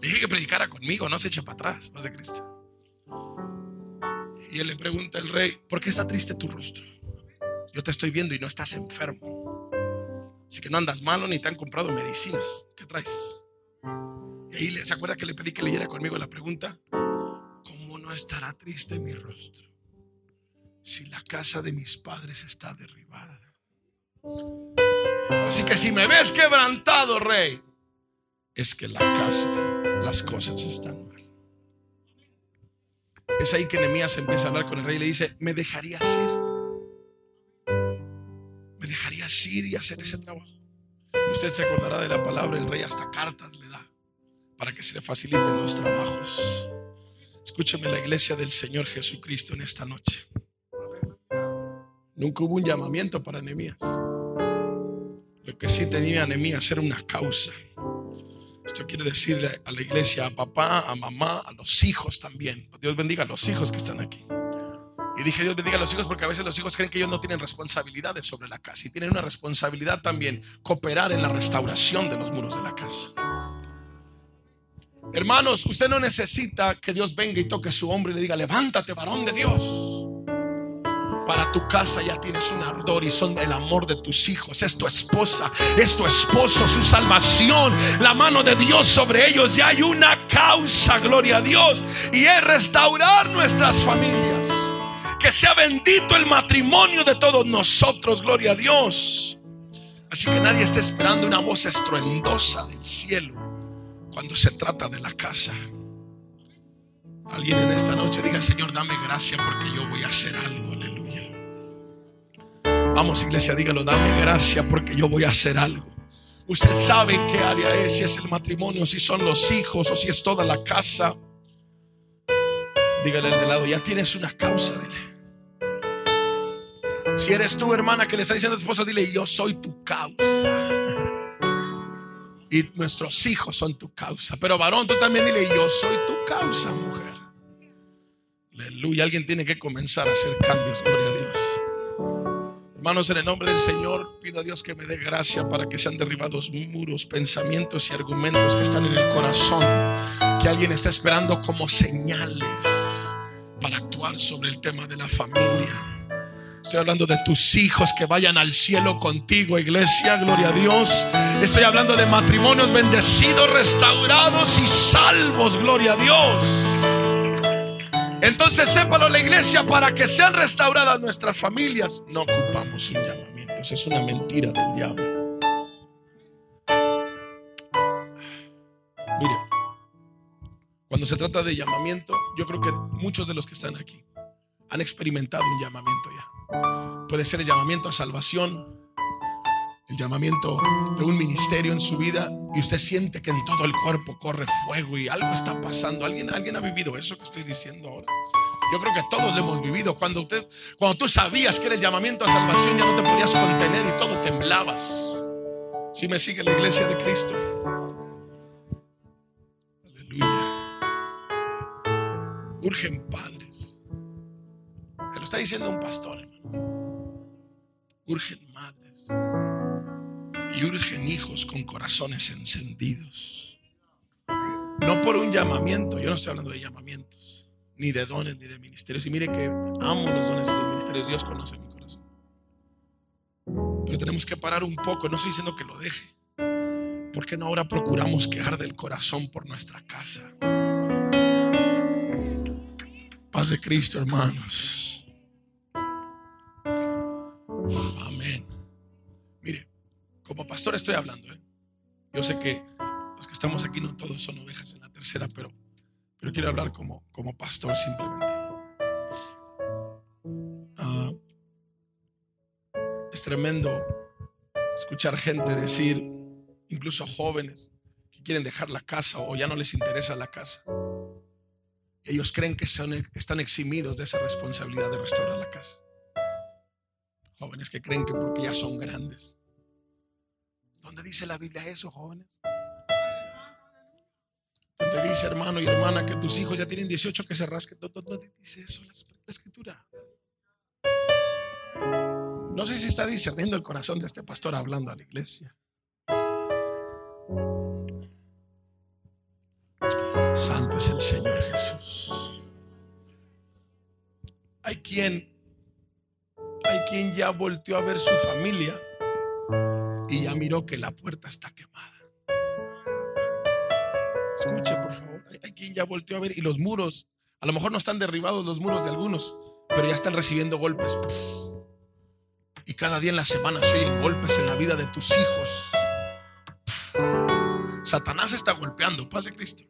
Le dije que predicara conmigo, no se eche para atrás, más de Cristo. Y él le pregunta al rey, ¿por qué está triste tu rostro? Yo te estoy viendo y no estás enfermo. Así que no andas malo ni te han comprado medicinas. ¿Qué traes? Y ahí se acuerda que le pedí que leyera conmigo la pregunta. ¿Cómo no estará triste mi rostro si la casa de mis padres está derribada? Así que si me ves quebrantado, rey, es que la casa, las cosas están mal. Es ahí que Nehemías empieza a hablar con el rey y le dice, ¿me dejarías ir? ¿Me dejarías ir y hacer ese trabajo? usted se acordará de la palabra, el rey hasta cartas le da. para que se le faciliten los trabajos. Escúchame la iglesia del Señor Jesucristo en esta noche. Nunca hubo un llamamiento para Nehemías. Lo que sí tenía Nehemías era una causa. Esto quiere decir a la iglesia, a papá, a mamá, a los hijos también. Dios bendiga a los hijos que están aquí. Y dije Dios bendiga a los hijos porque a veces los hijos creen que ellos no tienen responsabilidades sobre la casa y tienen una responsabilidad también, cooperar en la restauración de los muros de la casa. Hermanos, usted no necesita que Dios venga y toque su hombro y le diga, levántate, varón de Dios. Para tu casa ya tienes un ardor y son el amor de tus hijos. Es tu esposa, es tu esposo, su salvación, la mano de Dios sobre ellos. Ya hay una causa, gloria a Dios, y es restaurar nuestras familias. Que sea bendito el matrimonio de todos nosotros, gloria a Dios. Así que nadie está esperando una voz estruendosa del cielo cuando se trata de la casa. Alguien en esta noche diga, Señor, dame gracia porque yo voy a hacer algo. Vamos, iglesia, dígalo, dame gracia porque yo voy a hacer algo. Usted sabe qué área es, si es el matrimonio, si son los hijos o si es toda la casa. Dígale al de lado, ya tienes una causa, dile. Si eres tú, hermana, que le está diciendo a tu esposo, dile, yo soy tu causa. Y nuestros hijos son tu causa. Pero varón, tú también dile, yo soy tu causa, mujer. Aleluya. Alguien tiene que comenzar a hacer cambios, gloria. Hermanos, en el nombre del Señor, pido a Dios que me dé gracia para que sean derribados muros, pensamientos y argumentos que están en el corazón, que alguien está esperando como señales para actuar sobre el tema de la familia. Estoy hablando de tus hijos que vayan al cielo contigo, iglesia, gloria a Dios. Estoy hablando de matrimonios bendecidos, restaurados y salvos, gloria a Dios. Entonces sépalo la iglesia para que sean restauradas nuestras familias. No ocupamos un llamamiento. Esa es una mentira del diablo. Mire, cuando se trata de llamamiento, yo creo que muchos de los que están aquí han experimentado un llamamiento ya. Puede ser el llamamiento a salvación, el llamamiento de un ministerio en su vida y usted siente que en todo el cuerpo corre fuego y algo está pasando. ¿Alguien, alguien ha vivido eso que estoy diciendo ahora? Yo creo que todos lo hemos vivido. Cuando, usted, cuando tú sabías que era el llamamiento a salvación, ya no te podías contener y todo temblabas. Si me sigue la iglesia de Cristo. Aleluya. Urgen padres. Se lo está diciendo un pastor. Urgen madres y urgen hijos con corazones encendidos. No por un llamamiento, yo no estoy hablando de llamamientos, ni de dones, ni de ministerios. Y mire que amo los dones y los ministerios, Dios conoce mi corazón. Pero tenemos que parar un poco, no estoy diciendo que lo deje. ¿Por qué no ahora procuramos que arde el corazón por nuestra casa? Paz de Cristo, hermanos. Amén. Como pastor estoy hablando. ¿eh? Yo sé que los que estamos aquí no todos son ovejas en la tercera, pero, pero quiero hablar como, como pastor simplemente. Ah, es tremendo escuchar gente decir, incluso jóvenes, que quieren dejar la casa o ya no les interesa la casa. Ellos creen que son, están eximidos de esa responsabilidad de restaurar la casa. Jóvenes que creen que porque ya son grandes. ¿Dónde dice la Biblia eso, jóvenes? ¿Dónde dice, hermano y hermana, que tus hijos ya tienen 18 que se rasquen? ¿Dónde dice eso la escritura? No sé si está discerniendo el corazón de este pastor hablando a la iglesia. Santo es el Señor Jesús. Hay quien, hay quien ya volteó a ver su familia y ya miró que la puerta está quemada. Escuche, por favor. Hay, quien ya volteó a ver y los muros, a lo mejor no están derribados los muros de algunos, pero ya están recibiendo golpes. Y cada día en la semana se oyen golpes en la vida de tus hijos. Satanás está golpeando, paz de Cristo.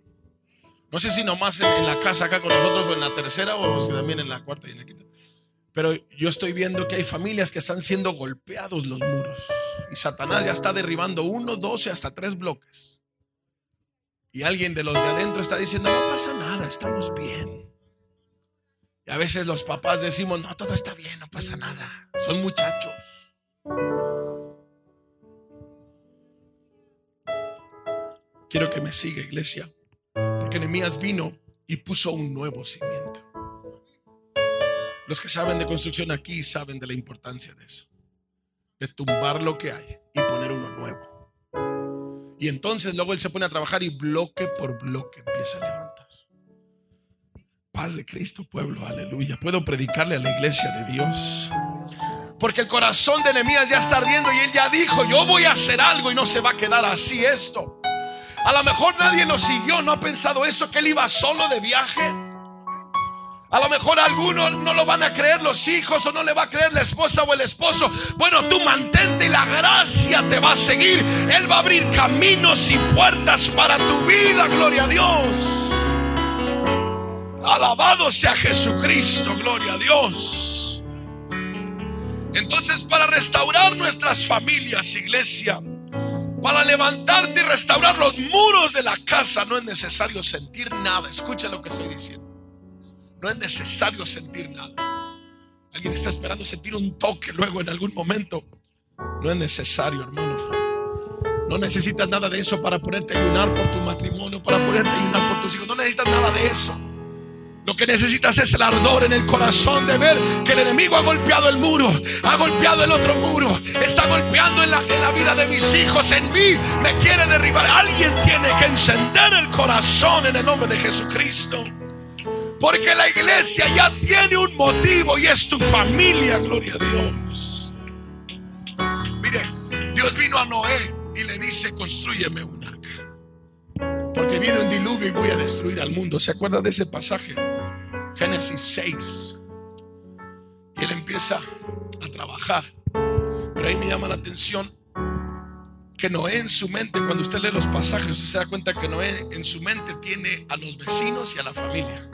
No sé si nomás en, en la casa acá con nosotros o en la tercera o si también en la cuarta y en la quinta. Pero yo estoy viendo que hay familias que están siendo golpeados los muros. Y Satanás ya está derribando uno, doce, hasta tres bloques. Y alguien de los de adentro está diciendo, no pasa nada, estamos bien. Y a veces los papás decimos, no, todo está bien, no pasa nada. Son muchachos. Quiero que me siga, iglesia. Porque Nehemías vino y puso un nuevo cimiento. Los que saben de construcción aquí saben de la importancia de eso. De tumbar lo que hay y poner uno nuevo. Y entonces luego él se pone a trabajar y bloque por bloque empieza a levantar. Paz de Cristo, pueblo, aleluya. Puedo predicarle a la iglesia de Dios. Porque el corazón de Nehemías ya está ardiendo y él ya dijo, yo voy a hacer algo y no se va a quedar así esto. A lo mejor nadie lo siguió, no ha pensado eso, que él iba solo de viaje. A lo mejor algunos no lo van a creer los hijos o no le va a creer la esposa o el esposo. Bueno, tú mantente y la gracia te va a seguir. Él va a abrir caminos y puertas para tu vida, gloria a Dios. Alabado sea Jesucristo, gloria a Dios. Entonces, para restaurar nuestras familias, iglesia, para levantarte y restaurar los muros de la casa, no es necesario sentir nada. Escucha lo que estoy diciendo. No es necesario sentir nada. Alguien está esperando sentir un toque luego en algún momento. No es necesario, hermano. No necesitas nada de eso para ponerte a ayunar por tu matrimonio, para ponerte a ayunar por tus hijos. No necesitas nada de eso. Lo que necesitas es el ardor en el corazón de ver que el enemigo ha golpeado el muro, ha golpeado el otro muro, está golpeando en la, en la vida de mis hijos, en mí, me quiere derribar. Alguien tiene que encender el corazón en el nombre de Jesucristo. Porque la iglesia ya tiene un motivo y es tu familia, gloria a Dios. Mire, Dios vino a Noé y le dice, construyeme un arca. Porque viene un diluvio y voy a destruir al mundo. ¿Se acuerda de ese pasaje? Génesis 6. Y él empieza a trabajar. Pero ahí me llama la atención que Noé en su mente, cuando usted lee los pasajes, usted se da cuenta que Noé en su mente tiene a los vecinos y a la familia.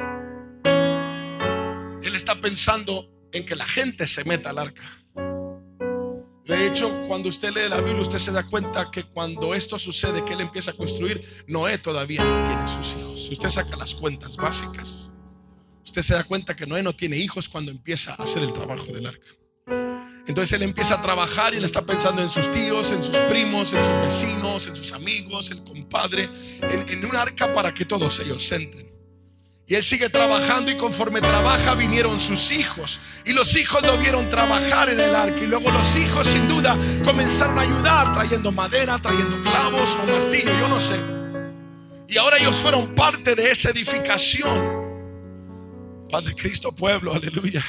Él está pensando en que la gente se meta al arca. De hecho, cuando usted lee la Biblia, usted se da cuenta que cuando esto sucede, que él empieza a construir, Noé todavía no tiene sus hijos. Si usted saca las cuentas básicas, usted se da cuenta que Noé no tiene hijos cuando empieza a hacer el trabajo del arca. Entonces él empieza a trabajar y él está pensando en sus tíos, en sus primos, en sus vecinos, en sus amigos, el compadre, en, en un arca para que todos ellos entren. Y él sigue trabajando y conforme trabaja vinieron sus hijos. Y los hijos lo vieron trabajar en el arca. Y luego los hijos sin duda comenzaron a ayudar trayendo madera, trayendo clavos o martillo, yo no sé. Y ahora ellos fueron parte de esa edificación. Paz de Cristo pueblo, aleluya.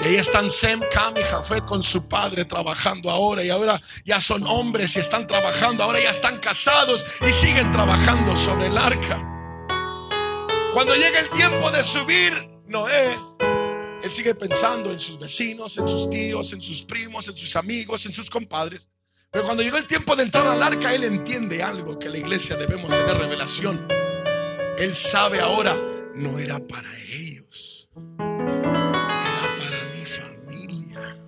Y ahí están Sem, Cam y Jafet con su padre trabajando ahora. Y ahora ya son hombres y están trabajando. Ahora ya están casados y siguen trabajando sobre el arca. Cuando llega el tiempo de subir, Noé, él sigue pensando en sus vecinos, en sus tíos, en sus primos, en sus amigos, en sus compadres. Pero cuando llegó el tiempo de entrar al arca, él entiende algo que la iglesia debemos tener revelación. Él sabe ahora, no era para ellos, era para mi familia.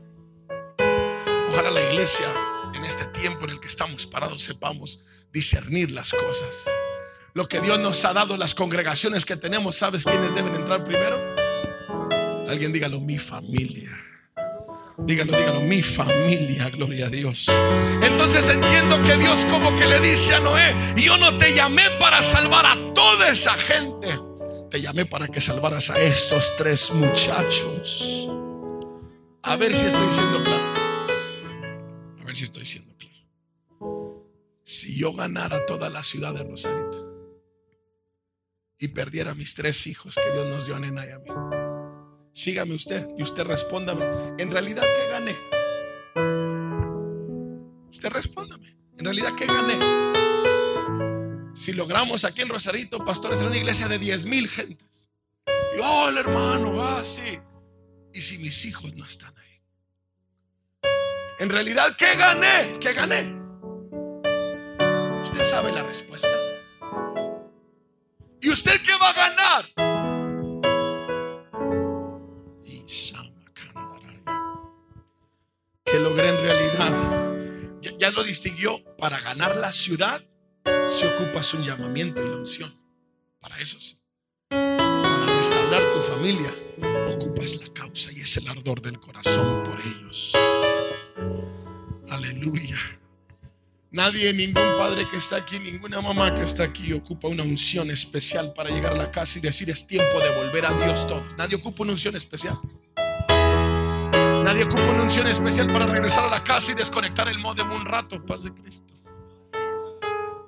Ojalá la iglesia en este tiempo en el que estamos parados sepamos discernir las cosas lo que Dios nos ha dado, las congregaciones que tenemos, ¿sabes quiénes deben entrar primero? Alguien dígalo, mi familia. Dígalo, dígalo, mi familia, gloria a Dios. Entonces entiendo que Dios como que le dice a Noé, yo no te llamé para salvar a toda esa gente, te llamé para que salvaras a estos tres muchachos. A ver si estoy siendo claro. A ver si estoy siendo claro. Si yo ganara toda la ciudad de Rosarito y perdiera mis tres hijos que Dios nos dio a mí. Sígame usted y usted respóndame. En realidad, ¿qué gané? Usted respóndame. En realidad, ¿qué gané? Si logramos aquí en Rosarito, pastores, en una iglesia de 10 mil gentes. Y, oh, el hermano, ah, sí. Y si mis hijos no están ahí. En realidad, ¿qué gané? ¿Qué gané? Usted sabe la respuesta. ¿Y usted qué va a ganar? Que logré en realidad. Ya, ya lo distinguió para ganar la ciudad. Si ocupas un llamamiento y la unción, para eso sí. Para restaurar tu familia, ocupas la causa y es el ardor del corazón por ellos. Aleluya. Nadie, ningún padre que está aquí, ninguna mamá que está aquí ocupa una unción especial para llegar a la casa y decir es tiempo de volver a Dios todos. Nadie ocupa una unción especial. Nadie ocupa una unción especial para regresar a la casa y desconectar el modem un rato, paz de Cristo.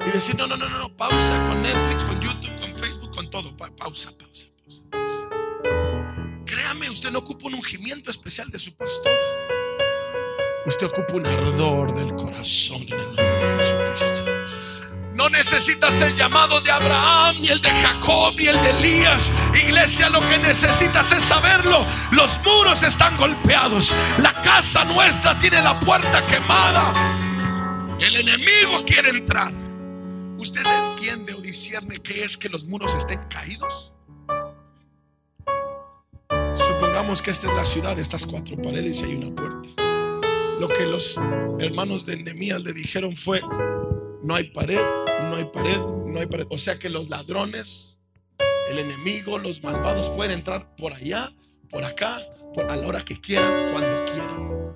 Y decir, no, no, no, no, pausa con Netflix, con YouTube, con Facebook, con todo. Pa- pausa, pausa, pausa, pausa. Créame, usted no ocupa un ungimiento especial de su pastor. Usted ocupa un ardor del corazón en el nombre de Jesucristo. No necesitas el llamado de Abraham, ni el de Jacob, ni el de Elías. Iglesia, lo que necesitas es saberlo. Los muros están golpeados. La casa nuestra tiene la puerta quemada. El enemigo quiere entrar. ¿Usted entiende o discierne qué es que los muros estén caídos? Supongamos que esta es la ciudad, estas cuatro paredes y hay una puerta. Lo que los hermanos de Nehemías le dijeron fue, no hay pared, no hay pared, no hay pared. O sea que los ladrones, el enemigo, los malvados pueden entrar por allá, por acá, a la hora que quieran, cuando quieran.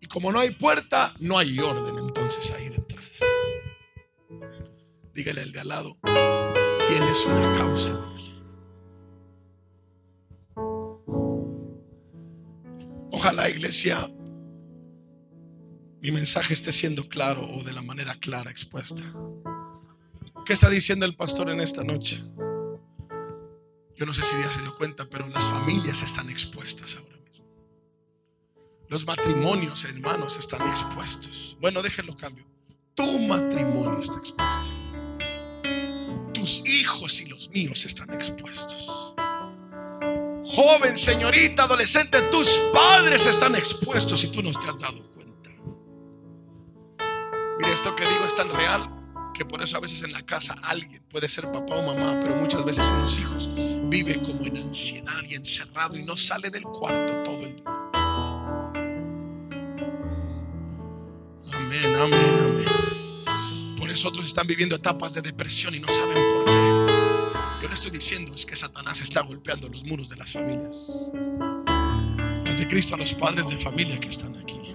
Y como no hay puerta, no hay orden entonces ahí de entrada. Dígale al de al lado, tienes una causa. Ojalá iglesia, mi mensaje esté siendo claro o de la manera clara expuesta. ¿Qué está diciendo el pastor en esta noche? Yo no sé si ya se dio cuenta, pero las familias están expuestas ahora mismo. Los matrimonios, hermanos, están expuestos. Bueno, déjenlo cambio. Tu matrimonio está expuesto. Tus hijos y los míos están expuestos. Joven, señorita, adolescente, tus padres están expuestos y tú no te has dado esto que digo es tan real que por eso a veces en la casa alguien puede ser papá o mamá, pero muchas veces son los hijos. Vive como en ansiedad y encerrado y no sale del cuarto todo el día. Amén, amén, amén. Por eso otros están viviendo etapas de depresión y no saben por qué. Yo le estoy diciendo es que Satanás está golpeando los muros de las familias. Las de Cristo a los padres de familia que están aquí.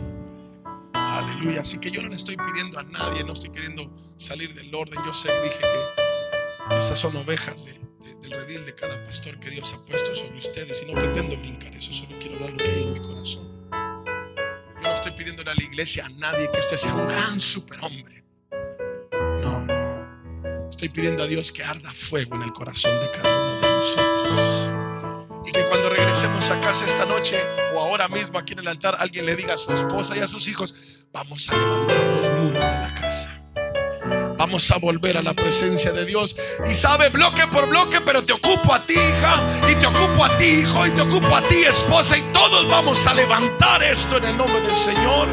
Aleluya. Así que yo no le estoy pidiendo a nadie, no estoy queriendo salir del orden. Yo sé, dije que, esas son ovejas de- de- del redil de cada pastor que Dios ha puesto sobre ustedes. Y no pretendo brincar eso, solo quiero hablar lo que hay en mi corazón. Yo no estoy pidiéndole a la iglesia a nadie que usted sea un gran superhombre. No. Estoy pidiendo a Dios que arda fuego en el corazón de cada uno de nosotros. Y que cuando regresemos a casa esta noche o ahora mismo aquí en el altar, alguien le diga a su esposa y a sus hijos, vamos a levantar los muros de la casa. Vamos a volver a la presencia de Dios. Y sabe, bloque por bloque, pero te ocupo a ti, hija, y te ocupo a ti, hijo, y te ocupo a ti, esposa, y todos vamos a levantar esto en el nombre del Señor.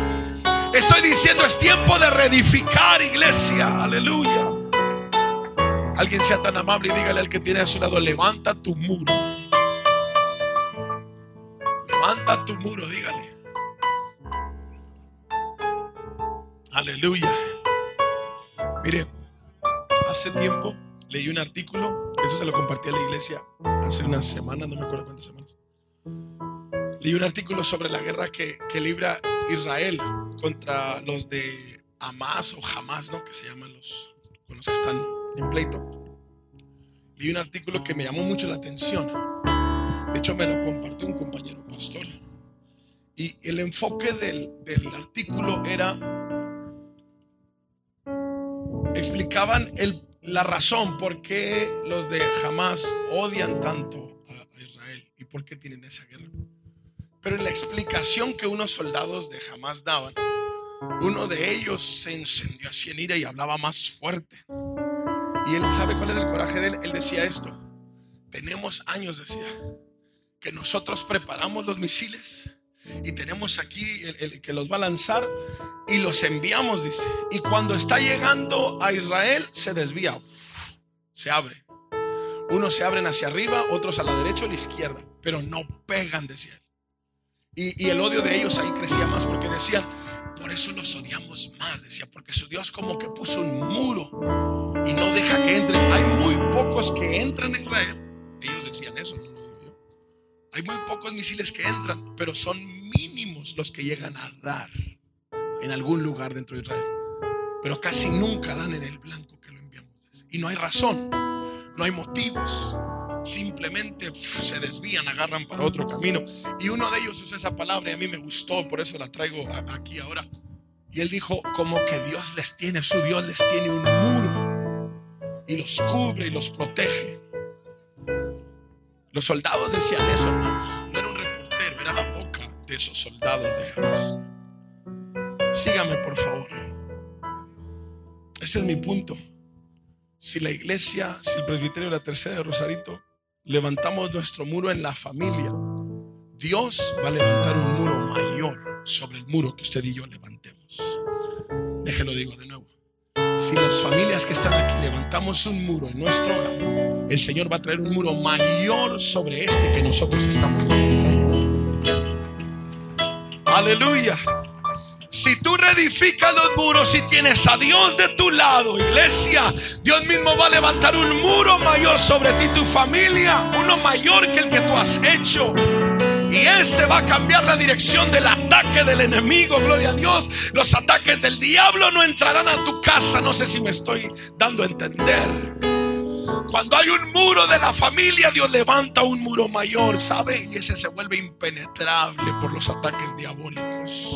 Estoy diciendo, es tiempo de reedificar, iglesia. Aleluya. Alguien sea tan amable y dígale al que tiene a su lado, levanta tu muro. Levanta tu muro, dígale. Aleluya. Mire, hace tiempo leí un artículo, eso se lo compartí a la iglesia hace unas semanas, no me acuerdo cuántas semanas. Leí un artículo sobre la guerra que, que libra Israel contra los de Hamas o Hamas, ¿no? Que se llaman los, los que están en pleito. Leí un artículo que me llamó mucho la atención. De hecho, me lo compartió un compañero pastor. Y el enfoque del, del artículo era, explicaban la razón por qué los de Hamas odian tanto a, a Israel y por qué tienen esa guerra. Pero en la explicación que unos soldados de Hamas daban, uno de ellos se encendió así en ira y hablaba más fuerte. Y él sabe cuál era el coraje de él. Él decía esto. Tenemos años, decía, que nosotros preparamos los misiles y tenemos aquí el, que los va a lanzar y los enviamos, dice. Y cuando está llegando a Israel, se desvía, se abre. Unos se abren hacia arriba, otros a la derecha o a la izquierda, pero no pegan, decía él. Y, el odio de ellos ahí crecía más porque decían, por eso los odiamos más, decía, porque su Dios como que puso un muro y no deja que entren. Hay muy pocos que entran a Israel. Ellos decían eso, no. Hay muy pocos misiles que entran, pero son mínimos los que llegan a dar en algún lugar dentro de Israel. Pero casi nunca dan en el blanco que lo enviamos. Y no hay razón, no hay motivos. Simplemente se desvían, agarran para otro camino. Y uno de ellos usó esa palabra y a mí me gustó, por eso la traigo aquí ahora. Y él dijo, como que Dios les tiene, su Dios les tiene un muro y los cubre y los protege. Los soldados decían eso, hermanos. No era un reportero, era la boca de esos soldados de Hamas. Sígame, por favor. Ese es mi punto. Si la iglesia, si el presbiterio de la tercera de Rosarito levantamos nuestro muro en la familia, Dios va a levantar un muro mayor sobre el muro que usted y yo levantemos. Déjelo digo de nuevo. Si las familias que están aquí levantamos un muro en nuestro hogar, el Señor va a traer un muro mayor sobre este que nosotros estamos levantando. Aleluya. Si tú reedificas los muros y tienes a Dios de tu lado, iglesia, Dios mismo va a levantar un muro mayor sobre ti, tu familia, uno mayor que el que tú has hecho. Y ese va a cambiar la dirección del ataque del enemigo, gloria a Dios. Los ataques del diablo no entrarán a tu casa, no sé si me estoy dando a entender. Cuando hay un muro de la familia, Dios levanta un muro mayor, ¿sabe? Y ese se vuelve impenetrable por los ataques diabólicos.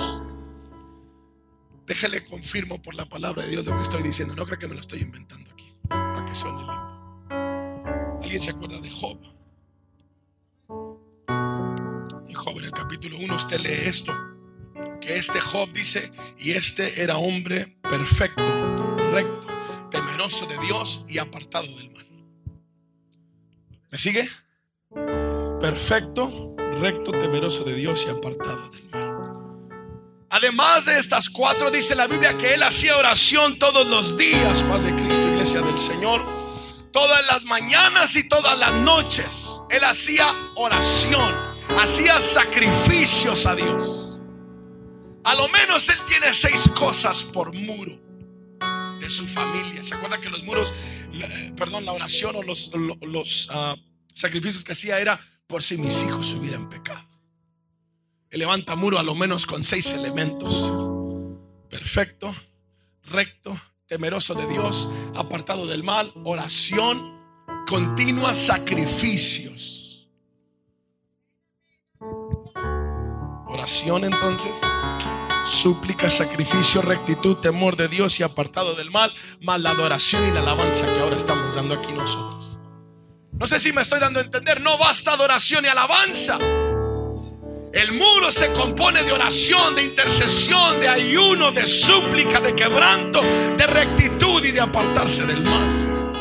Déjele confirmo por la palabra de Dios lo que estoy diciendo. No creo que me lo estoy inventando aquí. Para que suene lindo. ¿Alguien se acuerda de Job? En Job, en el capítulo 1, usted lee esto. Que este Job dice, y este era hombre perfecto, recto, temeroso de Dios y apartado del mal. ¿Me sigue? Perfecto, recto, temeroso de Dios y apartado del mal. Además de estas cuatro, dice la Biblia que él hacía oración todos los días, paz de Cristo, iglesia del Señor. Todas las mañanas y todas las noches. Él hacía oración, hacía sacrificios a Dios. A lo menos él tiene seis cosas por muro su familia. ¿Se acuerda que los muros, eh, perdón, la oración o los, lo- los, ah, sacrificios que hacía era por si mis hijos hubieran pecado? Él levanta muro a lo menos con seis elementos. Perfecto, recto, temeroso de Dios, apartado del mal, oración, continua, sacrificios. Oración entonces, súplica, sacrificio, rectitud, temor de Dios y apartado del mal, más la adoración y la alabanza que ahora estamos dando aquí nosotros. No sé si me estoy dando a entender, no basta adoración y alabanza. El muro se compone de oración, de intercesión, de ayuno, de súplica, de quebranto, de rectitud y de apartarse del mal.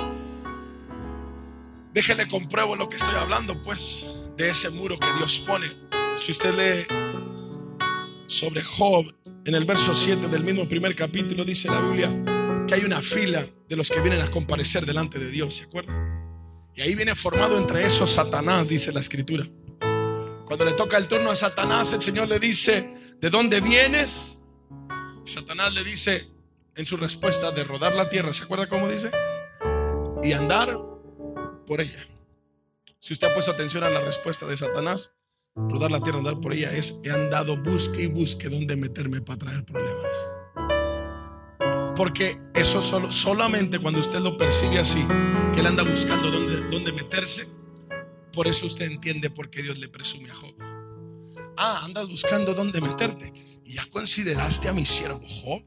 Déjele compruebo lo que estoy hablando, pues, de ese muro que Dios pone. Si usted lee sobre Job, en el verso 7 del mismo primer capítulo, dice la Biblia que hay una fila de los que vienen a comparecer delante de Dios, ¿se acuerda? Y ahí viene formado entre esos Satanás, dice la escritura. Cuando le toca el turno a Satanás, el Señor le dice, ¿de dónde vienes? Satanás le dice en su respuesta de rodar la tierra, ¿se acuerda cómo dice? Y andar por ella. Si usted ha puesto atención a la respuesta de Satanás, rodar la tierra, andar por ella es, he andado, busque y busque dónde meterme para traer problemas. Porque eso solo, solamente cuando usted lo percibe así, que él anda buscando dónde, dónde meterse, por eso usted entiende por qué Dios le presume a Job. Ah, andas buscando dónde meterte. ¿Y ya consideraste a mi siervo Job?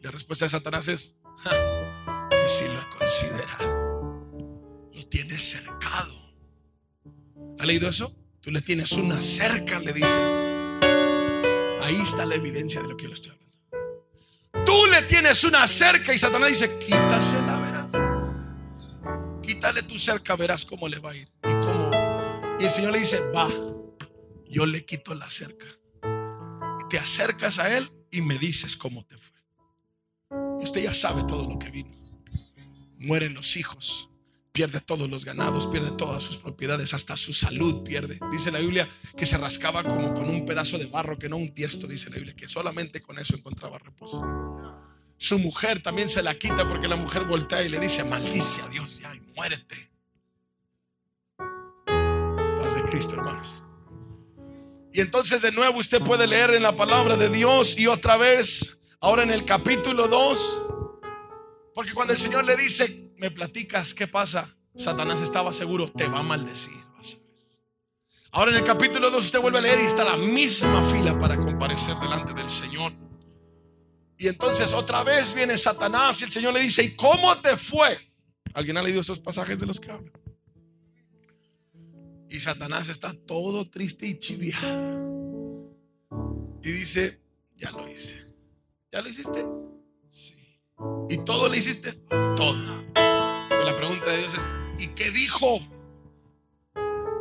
La respuesta de Satanás es, "Ja, que sí lo he considerado. Lo tienes cercado. ¿Ha leído eso? Tú le tienes una cerca, le dice. Ahí está la evidencia de lo que yo le estoy hablando. Tú le tienes una cerca y Satanás dice, quítasela, verás. Quítale tu cerca, verás cómo le va a ir. Y, el Señor le dice, va, yo le quito la cerca. Te acercas a Él y me dices cómo te fue. Y usted ya sabe todo lo que vino. Mueren los hijos, pierde todos los ganados, pierde todas sus propiedades, hasta su salud pierde. Dice la Biblia que se rascaba como con un pedazo de barro, que no un tiesto, dice la Biblia, que solamente con eso encontraba reposo. Su mujer también se la quita porque la mujer voltea y le dice, maldice a Dios ya y muérete. Paz de Cristo, hermanos. Y entonces de nuevo usted puede leer en la palabra de Dios y otra vez, ahora en el capítulo 2, porque cuando el Señor le dice, me platicas qué pasa, Satanás estaba seguro, te va a maldecir. vas a. Ahora en el capítulo 2 usted vuelve a leer y está la misma fila para comparecer delante del Señor. Y entonces otra vez viene Satanás y el Señor le dice, ¿y cómo te fue? ¿Alguien ha leído estos pasajes de los que hablo? Y Satanás está todo triste y chiviado. Y dice, ya lo hice. ¿Ya lo hiciste? Sí. ¿Y todo lo hiciste? Todo. La pregunta de Dios es, ¿y qué dijo?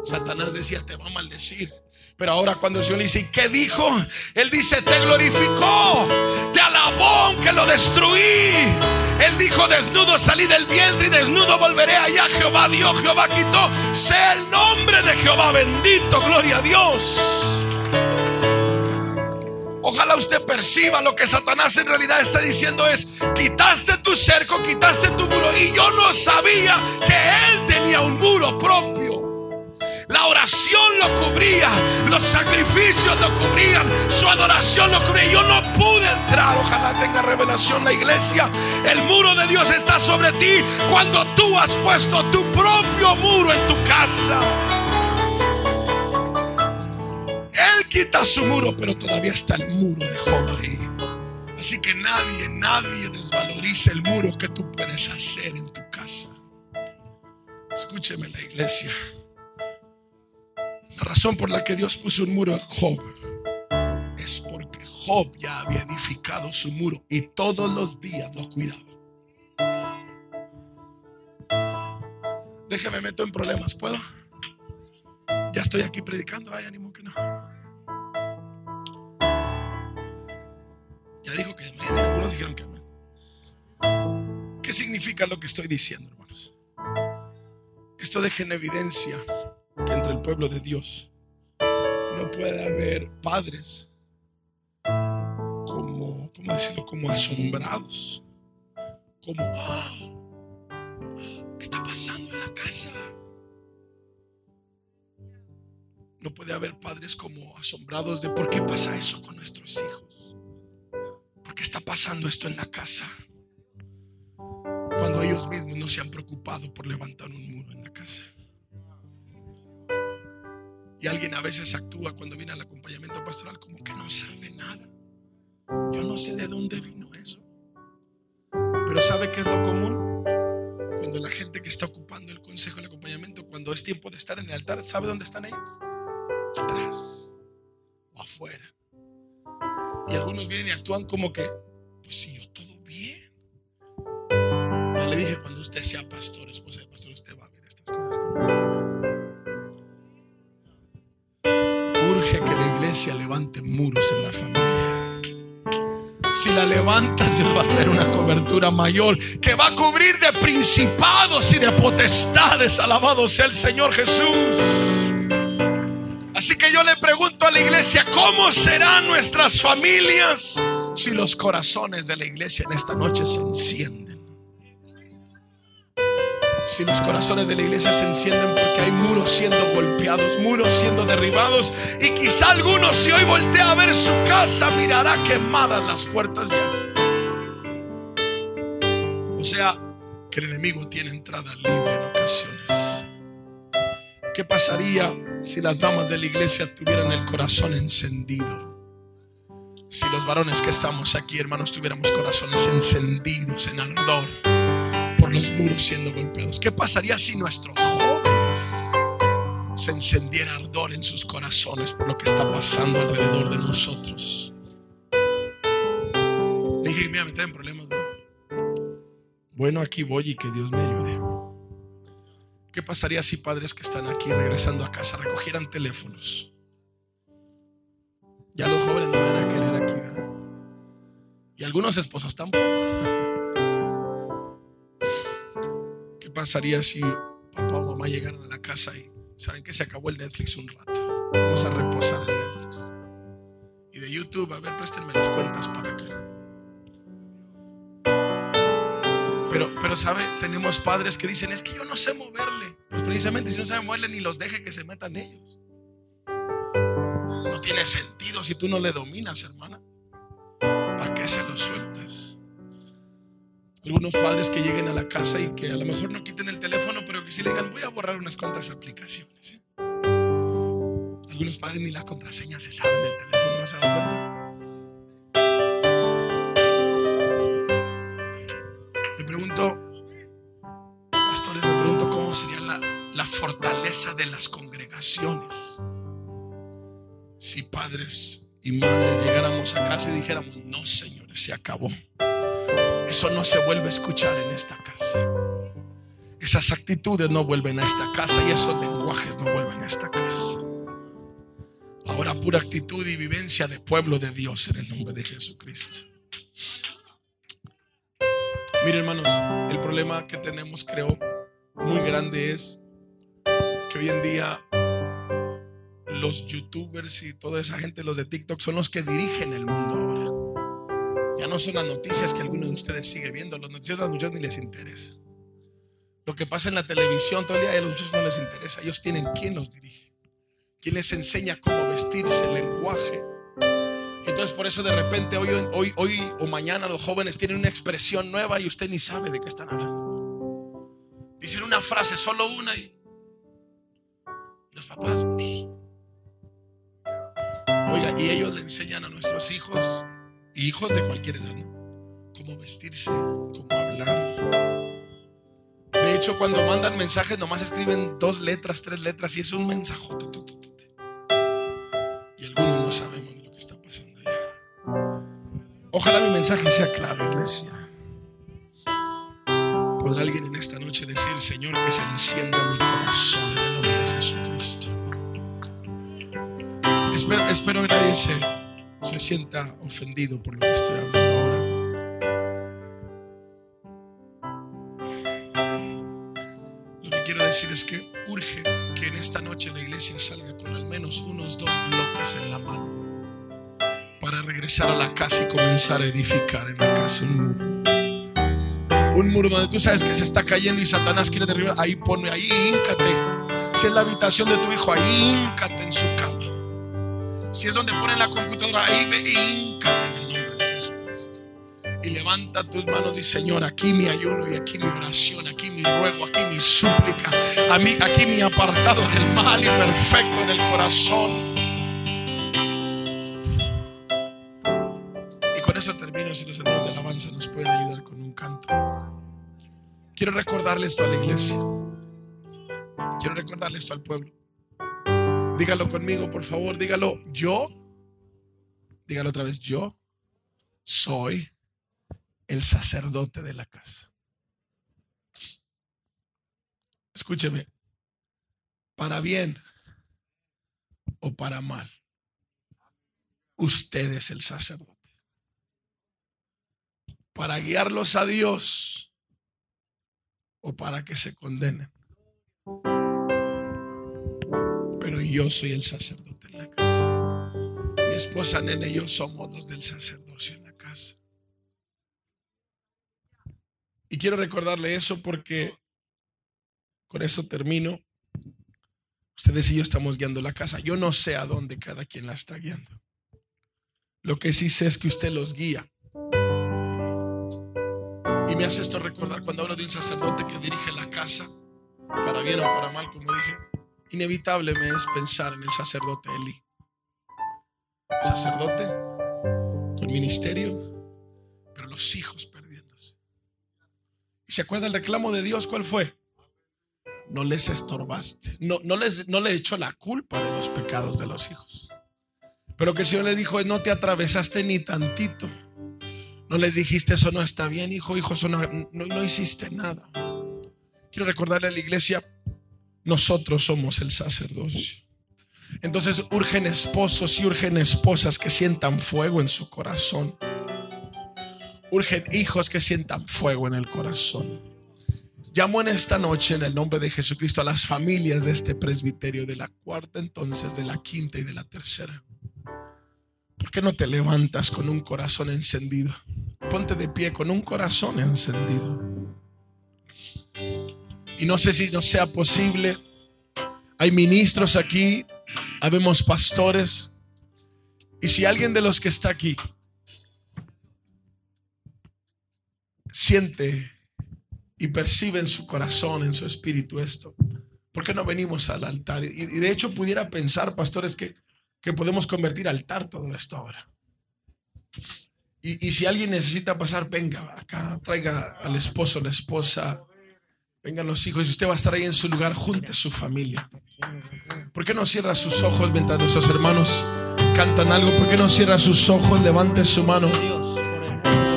Satanás decía, te va a maldecir. Pero ahora cuando el Señor dice, ¿y qué dijo? Él dice, te glorificó, te alabó aunque lo destruí. Él dijo, desnudo salí del vientre y desnudo volveré allá. Jehová dio, Jehová quitó. Sea el nombre de Jehová bendito, gloria a Dios. Ojalá usted perciba lo que Satanás en realidad está diciendo es, quitaste tu cerco, quitaste tu muro y yo no sabía que él tenía un muro propio. La oración lo cubría, los sacrificios lo cubrían, su adoración lo cubría. Yo no pude entrar, ojalá tenga revelación la iglesia. El muro de Dios está sobre ti cuando tú has puesto tu propio muro en tu casa. Él quita su muro, pero todavía está el muro de Job ahí. Así que nadie, nadie desvaloriza el muro que tú puedes hacer en tu casa. Escúcheme la iglesia. La razón por la que Dios puso un muro a Job es porque Job ya había edificado su muro y todos los días lo cuidaba. Déjeme meto en problemas, ¿puedo? Ya estoy aquí predicando, hay ánimo que no. Dijo que amén, algunos dijeron que amén. ¿Qué significa lo que estoy diciendo, hermanos? Esto deja en evidencia que entre el pueblo de Dios no puede haber padres como, ¿cómo decirlo? Como asombrados. Como, "Ah, ¿qué está pasando en la casa? No puede haber padres como asombrados de por qué pasa eso con nuestros hijos. ¿Por qué está pasando esto en la casa? Cuando ellos mismos no se han preocupado por levantar un muro en la casa. Y alguien a veces actúa cuando viene al acompañamiento pastoral como que no sabe nada. Yo no sé de dónde vino eso. Pero ¿sabe qué es lo común? Cuando la gente que está ocupando el consejo, el acompañamiento, cuando es tiempo de estar en el altar, ¿sabe dónde están ellos? Atrás o afuera. Y algunos vienen y actúan como que, pues si yo todo bien. Ya le dije, cuando usted sea pastor, esposa de pastor, usted va a ver estas cosas. Urge que la iglesia levante muros en la familia. Si la levanta, se va a traer una cobertura mayor que va a cubrir de principados y de potestades. Alabado sea el Señor Jesús. Así que yo le pregunto a la iglesia, ¿cómo serán nuestras familias si los corazones de la iglesia en esta noche se encienden? Si los corazones de la iglesia se encienden porque hay muros siendo golpeados, muros siendo derribados y quizá algunos si hoy voltea a ver su casa mirará quemadas las puertas ya. O sea, que el enemigo tiene entrada libre en ocasiones. ¿Qué pasaría si las damas de la iglesia tuvieran el corazón encendido? Si los varones que estamos aquí, hermanos, tuviéramos corazones encendidos en ardor por los muros siendo golpeados. ¿Qué pasaría si nuestros jóvenes se encendiera ardor en sus corazones por lo que está pasando alrededor de nosotros? Le dije, mira, me está en problemas. bro. Bueno, aquí voy y que Dios me ayude. ¿Qué pasaría si padres que están aquí regresando a casa recogieran teléfonos? Ya los jóvenes no van a querer aquí, ¿verdad? Y algunos esposos tampoco. ¿Qué pasaría si papá o mamá llegaran a la casa y saben que se acabó el Netflix un rato? Vamos a reposar en Netflix. Y de YouTube, a ver, préstenme las cuentas para que. Pero, pero, ¿sabe? Tenemos padres que dicen, es que yo no sé moverle. Pues precisamente si no sabe moverle, ni los deje que se metan ellos. No tiene sentido si tú no le dominas, hermana. ¿Para qué se lo sueltas? Algunos padres que lleguen a la casa y que a lo mejor no quiten el teléfono, pero que sí le digan, voy a borrar unas cuantas aplicaciones. ¿eh? Algunos padres ni las contraseñas se saben del teléfono, ¿no se dan cuenta? Fortaleza de las congregaciones si padres y madres llegáramos a casa y dijéramos, no señores, se acabó. Eso no se vuelve a escuchar en esta casa. Esas actitudes no vuelven a esta casa y esos lenguajes no vuelven a esta casa. Ahora pura actitud y vivencia de pueblo de Dios en el nombre de Jesucristo. Mire hermanos, el problema que tenemos creo muy grande es que hoy en día los youtubers y toda esa gente, los de TikTok, son los que dirigen el mundo ahora. Ya no son las noticias que alguno de ustedes sigue viendo, los noticias a los ni les interesa. Lo que pasa en la televisión todo el día a los muchachos no les interesa. Ellos tienen quién los dirige, quién les enseña cómo vestirse, el lenguaje. Entonces por eso de repente hoy, hoy, hoy o mañana los jóvenes tienen una expresión nueva y usted ni sabe de qué están hablando. Dicen una frase, solo una y los papás... Oiga, y ellos le enseñan a nuestros hijos, hijos de cualquier edad, cómo vestirse, cómo hablar. De hecho, cuando mandan mensajes, nomás escriben dos letras, tres letras, y es un mensajote. Y algunos no sabemos de lo que está pasando allá. Ojalá mi mensaje sea claro, iglesia. ¿Podrá alguien en esta noche decir, Señor, que se encienda mi Espero, que nadie se, se sienta ofendido por lo que estoy hablando ahora. Lo que quiero decir es que urge que en esta noche la iglesia salga con al menos unos dos bloques en la mano para regresar a la casa y comenzar a edificar en la casa un muro. Un muro donde tú sabes que se está cayendo y Satanás quiere derribar. Ahí pone, ahí íncate. Si es la habitación de tu hijo, ahí íncate en su cama. Si es donde ponen la computadora, ahí ve íncate en el nombre de Jesucristo. Y levanta tus manos y Señor, aquí mi ayuno y aquí mi oración, aquí mi ruego, aquí mi súplica, a mí, aquí mi apartado del mal y perfecto en el corazón. Y con eso termino. Si los hermanos de alabanza nos pueden ayudar con un canto. Quiero recordarle esto a la iglesia. Quiero recordarle esto al pueblo. Dígalo conmigo, por favor. Dígalo. Yo, dígalo otra vez. Yo soy el sacerdote de la casa. Escúcheme. Para bien o para mal. Usted es el sacerdote. Para guiarlos a Dios o para que se condenen. Pero yo soy el sacerdote en la casa. Mi esposa nena y yo somos los del sacerdocio en la casa. Y quiero recordarle eso porque con eso termino. Ustedes y yo estamos guiando la casa. Yo no sé a dónde cada quien la está guiando. Lo que sí sé es que usted los guía. Y me hace esto recordar cuando hablo de un sacerdote que dirige la casa, para bien o para mal, como dije, inevitable me es pensar en el sacerdote Eli. Sacerdote con ministerio, pero los hijos perdiéndose. ¿Y se acuerda el reclamo de Dios cuál fue? No les estorbaste, no, no, les, no le echó la culpa de los pecados de los hijos. Pero que el Señor le dijo, no te atravesaste ni tantito. No les dijiste, eso no está bien, hijo, hijo, eso no, no, no hiciste nada. Quiero recordarle a la iglesia, nosotros somos el sacerdocio. Entonces urgen esposos y urgen esposas que sientan fuego en su corazón. Urgen hijos que sientan fuego en el corazón. Llamo en esta noche en el nombre de Jesucristo a las familias de este presbiterio, de la cuarta entonces, de la quinta y de la tercera. ¿Por qué no te levantas con un corazón encendido? Ponte de pie con un corazón encendido. Y no sé si no sea posible. Hay ministros aquí, habemos pastores. Y si alguien de los que está aquí siente y percibe en su corazón, en su espíritu esto, ¿por qué no venimos al altar? Y, de hecho pudiera pensar, pastores, que, que podemos convertir altar todo esto ahora. Y, y si alguien necesita pasar, venga acá, traiga al esposo, la esposa, vengan los hijos. Y usted va a estar ahí en su lugar, junte a su familia. ¿Por qué no cierra sus ojos mientras nuestros hermanos cantan algo? ¿Por qué no cierra sus ojos? Levante su mano.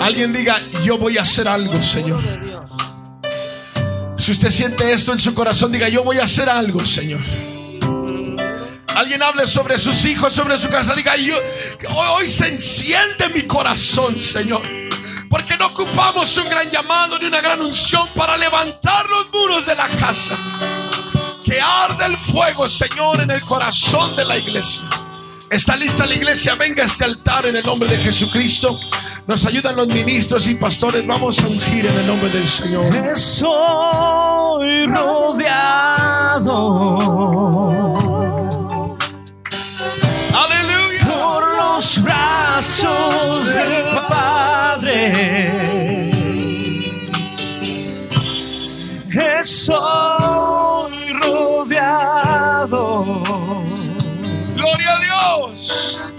Alguien diga, yo voy a hacer algo, Señor. Si usted siente esto en su corazón, diga, yo voy a hacer algo, Señor. Alguien hable sobre sus hijos, sobre su casa. Diga, yo, hoy, hoy se enciende mi corazón, Señor. Porque no ocupamos un gran llamado ni una gran unción para levantar los muros de la casa. Que arde el fuego, Señor, en el corazón de la iglesia. Está lista la iglesia. Venga a este altar en el nombre de Jesucristo. Nos ayudan los ministros y pastores. Vamos a ungir en el nombre del Señor. Estoy rodeado Gloria a Dios.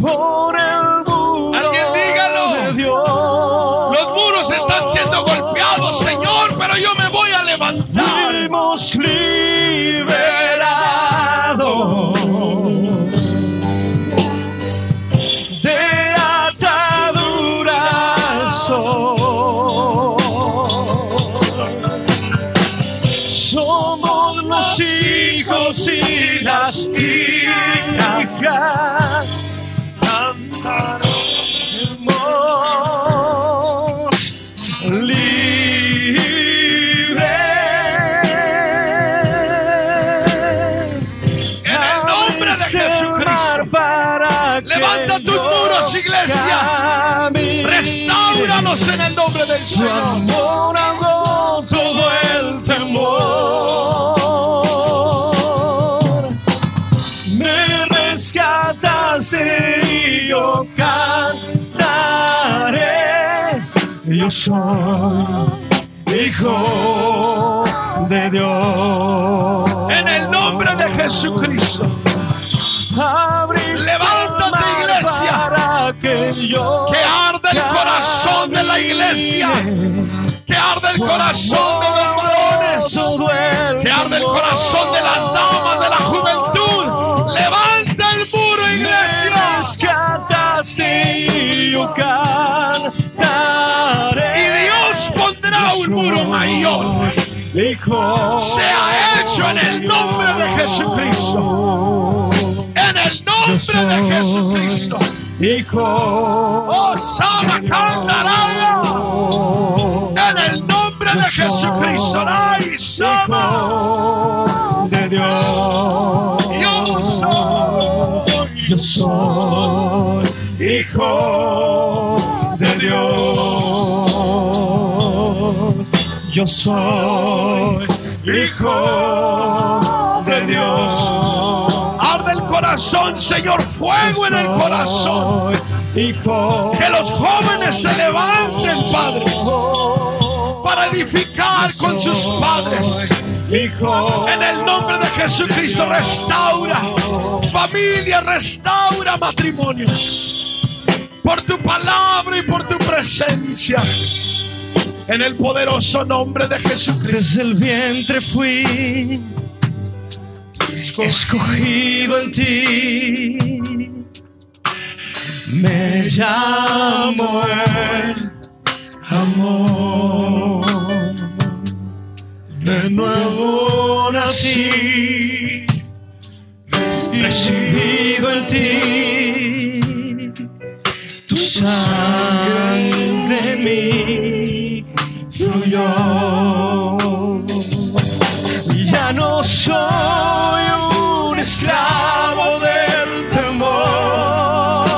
por el muro Alguien dígalo. de Dios. Los muros están siendo golpeados, Señor, pero yo me voy a levantar. Fuimos liberados las hijas. Cantaremos libre. En el nombre de Jesucristo. Levanta tus muros, iglesia. Restauranos en el nombre del Señor. Yo soy hijo de Dios. En el nombre de Jesucristo. Levántate, iglesia. Para que yo Que arde el corazón de la iglesia. Que arde el corazón de los varones. Que arde el corazón de las damas de la juventud. Levanta el muro, iglesia. Mayor. Sea hecho en el nombre de Jesucristo. En el nombre de Jesucristo. Hijo Oh, Sama. En el nombre de Jesucristo. Ay, Sama. de Dios. Yo soy. Yo soy hijo de Dios. Yo soy hijo de Dios. Arde el corazón, Señor. Fuego en el corazón. Hijo Que los jóvenes se levanten, Padre. Para edificar con sus padres. Hijo En el nombre de Jesucristo restaura familia, restaura matrimonios. Por tu palabra y por tu presencia. En el poderoso nombre de Jesucristo. Desde el vientre fui escogido en ti. Me llamo el amor. De nuevo nací, recibido en ti. Tu sangre en mí tuyo. Ya no soy un esclavo del temor.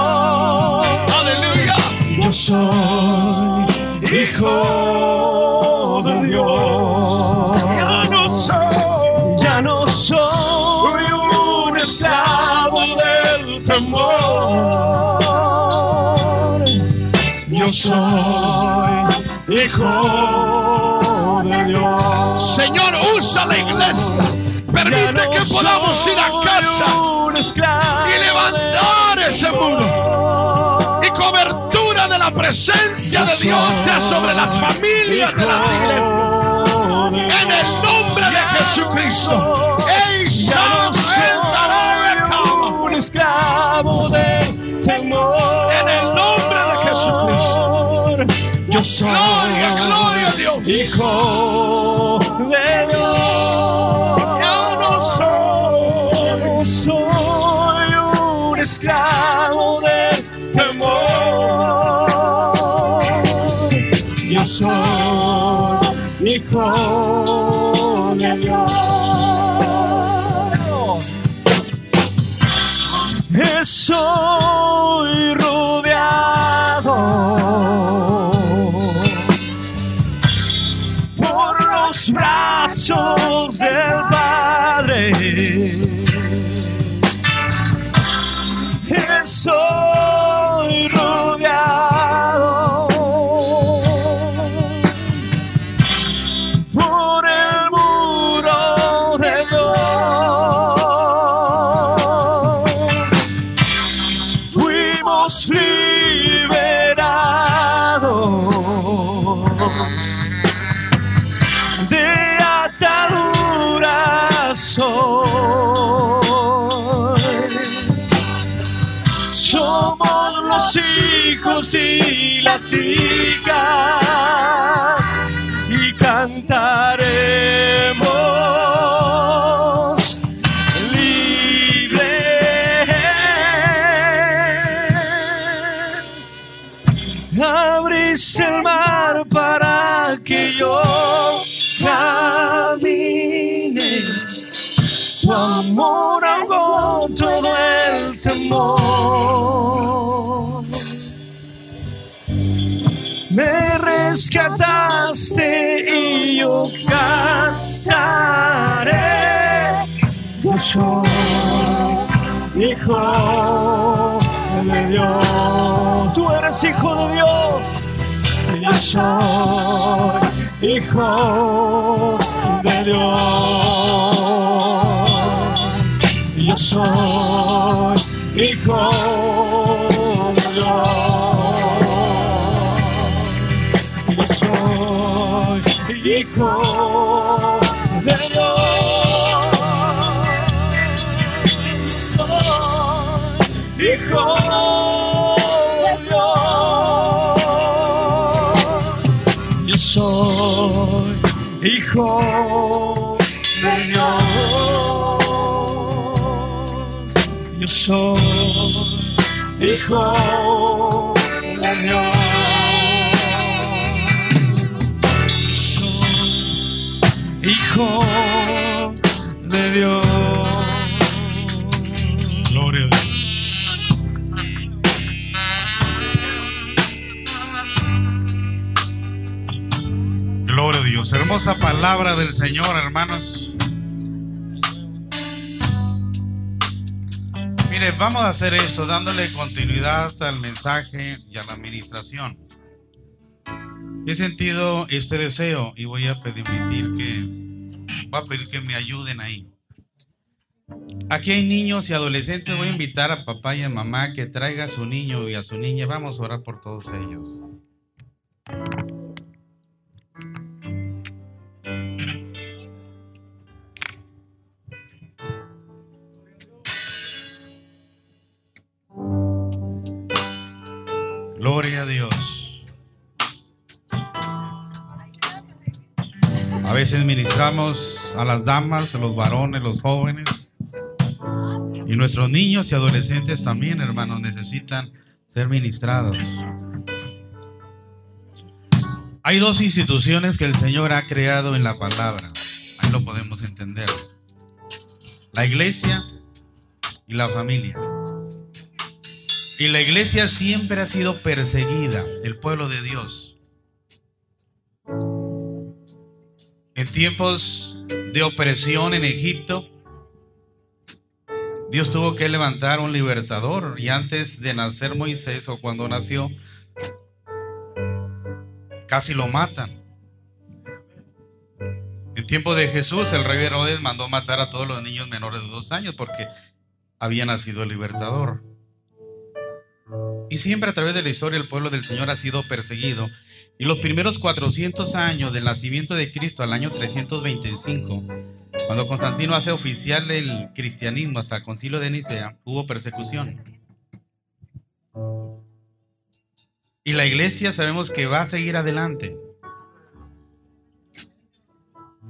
Aleluya. Yo soy hijo de Dios. Ya no soy, ya no soy un esclavo del temor. Yo soy Señor, usa la iglesia. Permite que podamos ir a casa y levantar ese muro. Y cobertura de la presencia de Dios sea sobre las familias de las iglesias. En el nombre de Jesucristo. ¡Ey, Ya no soy un esclavo de temor. Soy Gloria, gloria a Dios. hijo de Dios. Ya no soy, no soy un esclavo de temor. Yo soy hijo de Dios. Estoy Estoy rodeado por el muro de Dios. Fuimos liberados de ataduras hijos y las hijas y cantaremos libre. Abriste el mar para que yo camine. Tu amor ahogó todo el temor. Me rescataste y yo cantaré. Yo soy hijo de Dios. Tú eres hijo de Dios. Yo soy hijo de Dios. Yo soy hijo de Dios. Hijo de Dios. Soy hijo Dios. Yo soy hijo de Dios. Yo soy hijo Hijo de Dios. Gloria a Dios. Gloria a Dios. Hermosa palabra del Señor, hermanos. Mire, vamos a hacer eso, dándole continuidad al mensaje y a la administración. He sentido este deseo y voy a permitir que, voy a pedir que me ayuden ahí. Aquí hay niños y adolescentes. Voy a invitar a papá y a mamá que traiga a su niño y a su niña. Vamos a orar por todos ellos. Gloria a Dios. Veces ministramos a las damas, a los varones, los jóvenes. Y nuestros niños y adolescentes también, hermanos, necesitan ser ministrados. Hay dos instituciones que el Señor ha creado en la palabra. Ahí lo podemos entender. La iglesia y la familia. Y la iglesia siempre ha sido perseguida, el pueblo de Dios. En tiempos de opresión en Egipto, Dios tuvo que levantar un libertador y antes de nacer Moisés o cuando nació, casi lo matan. En tiempo de Jesús, el rey Herodes mandó matar a todos los niños menores de dos años porque había nacido el libertador. Y siempre a través de la historia el pueblo del Señor ha sido perseguido. Y los primeros 400 años del nacimiento de Cristo, al año 325, cuando Constantino hace oficial el cristianismo hasta el concilio de Nicea, hubo persecución. Y la iglesia sabemos que va a seguir adelante.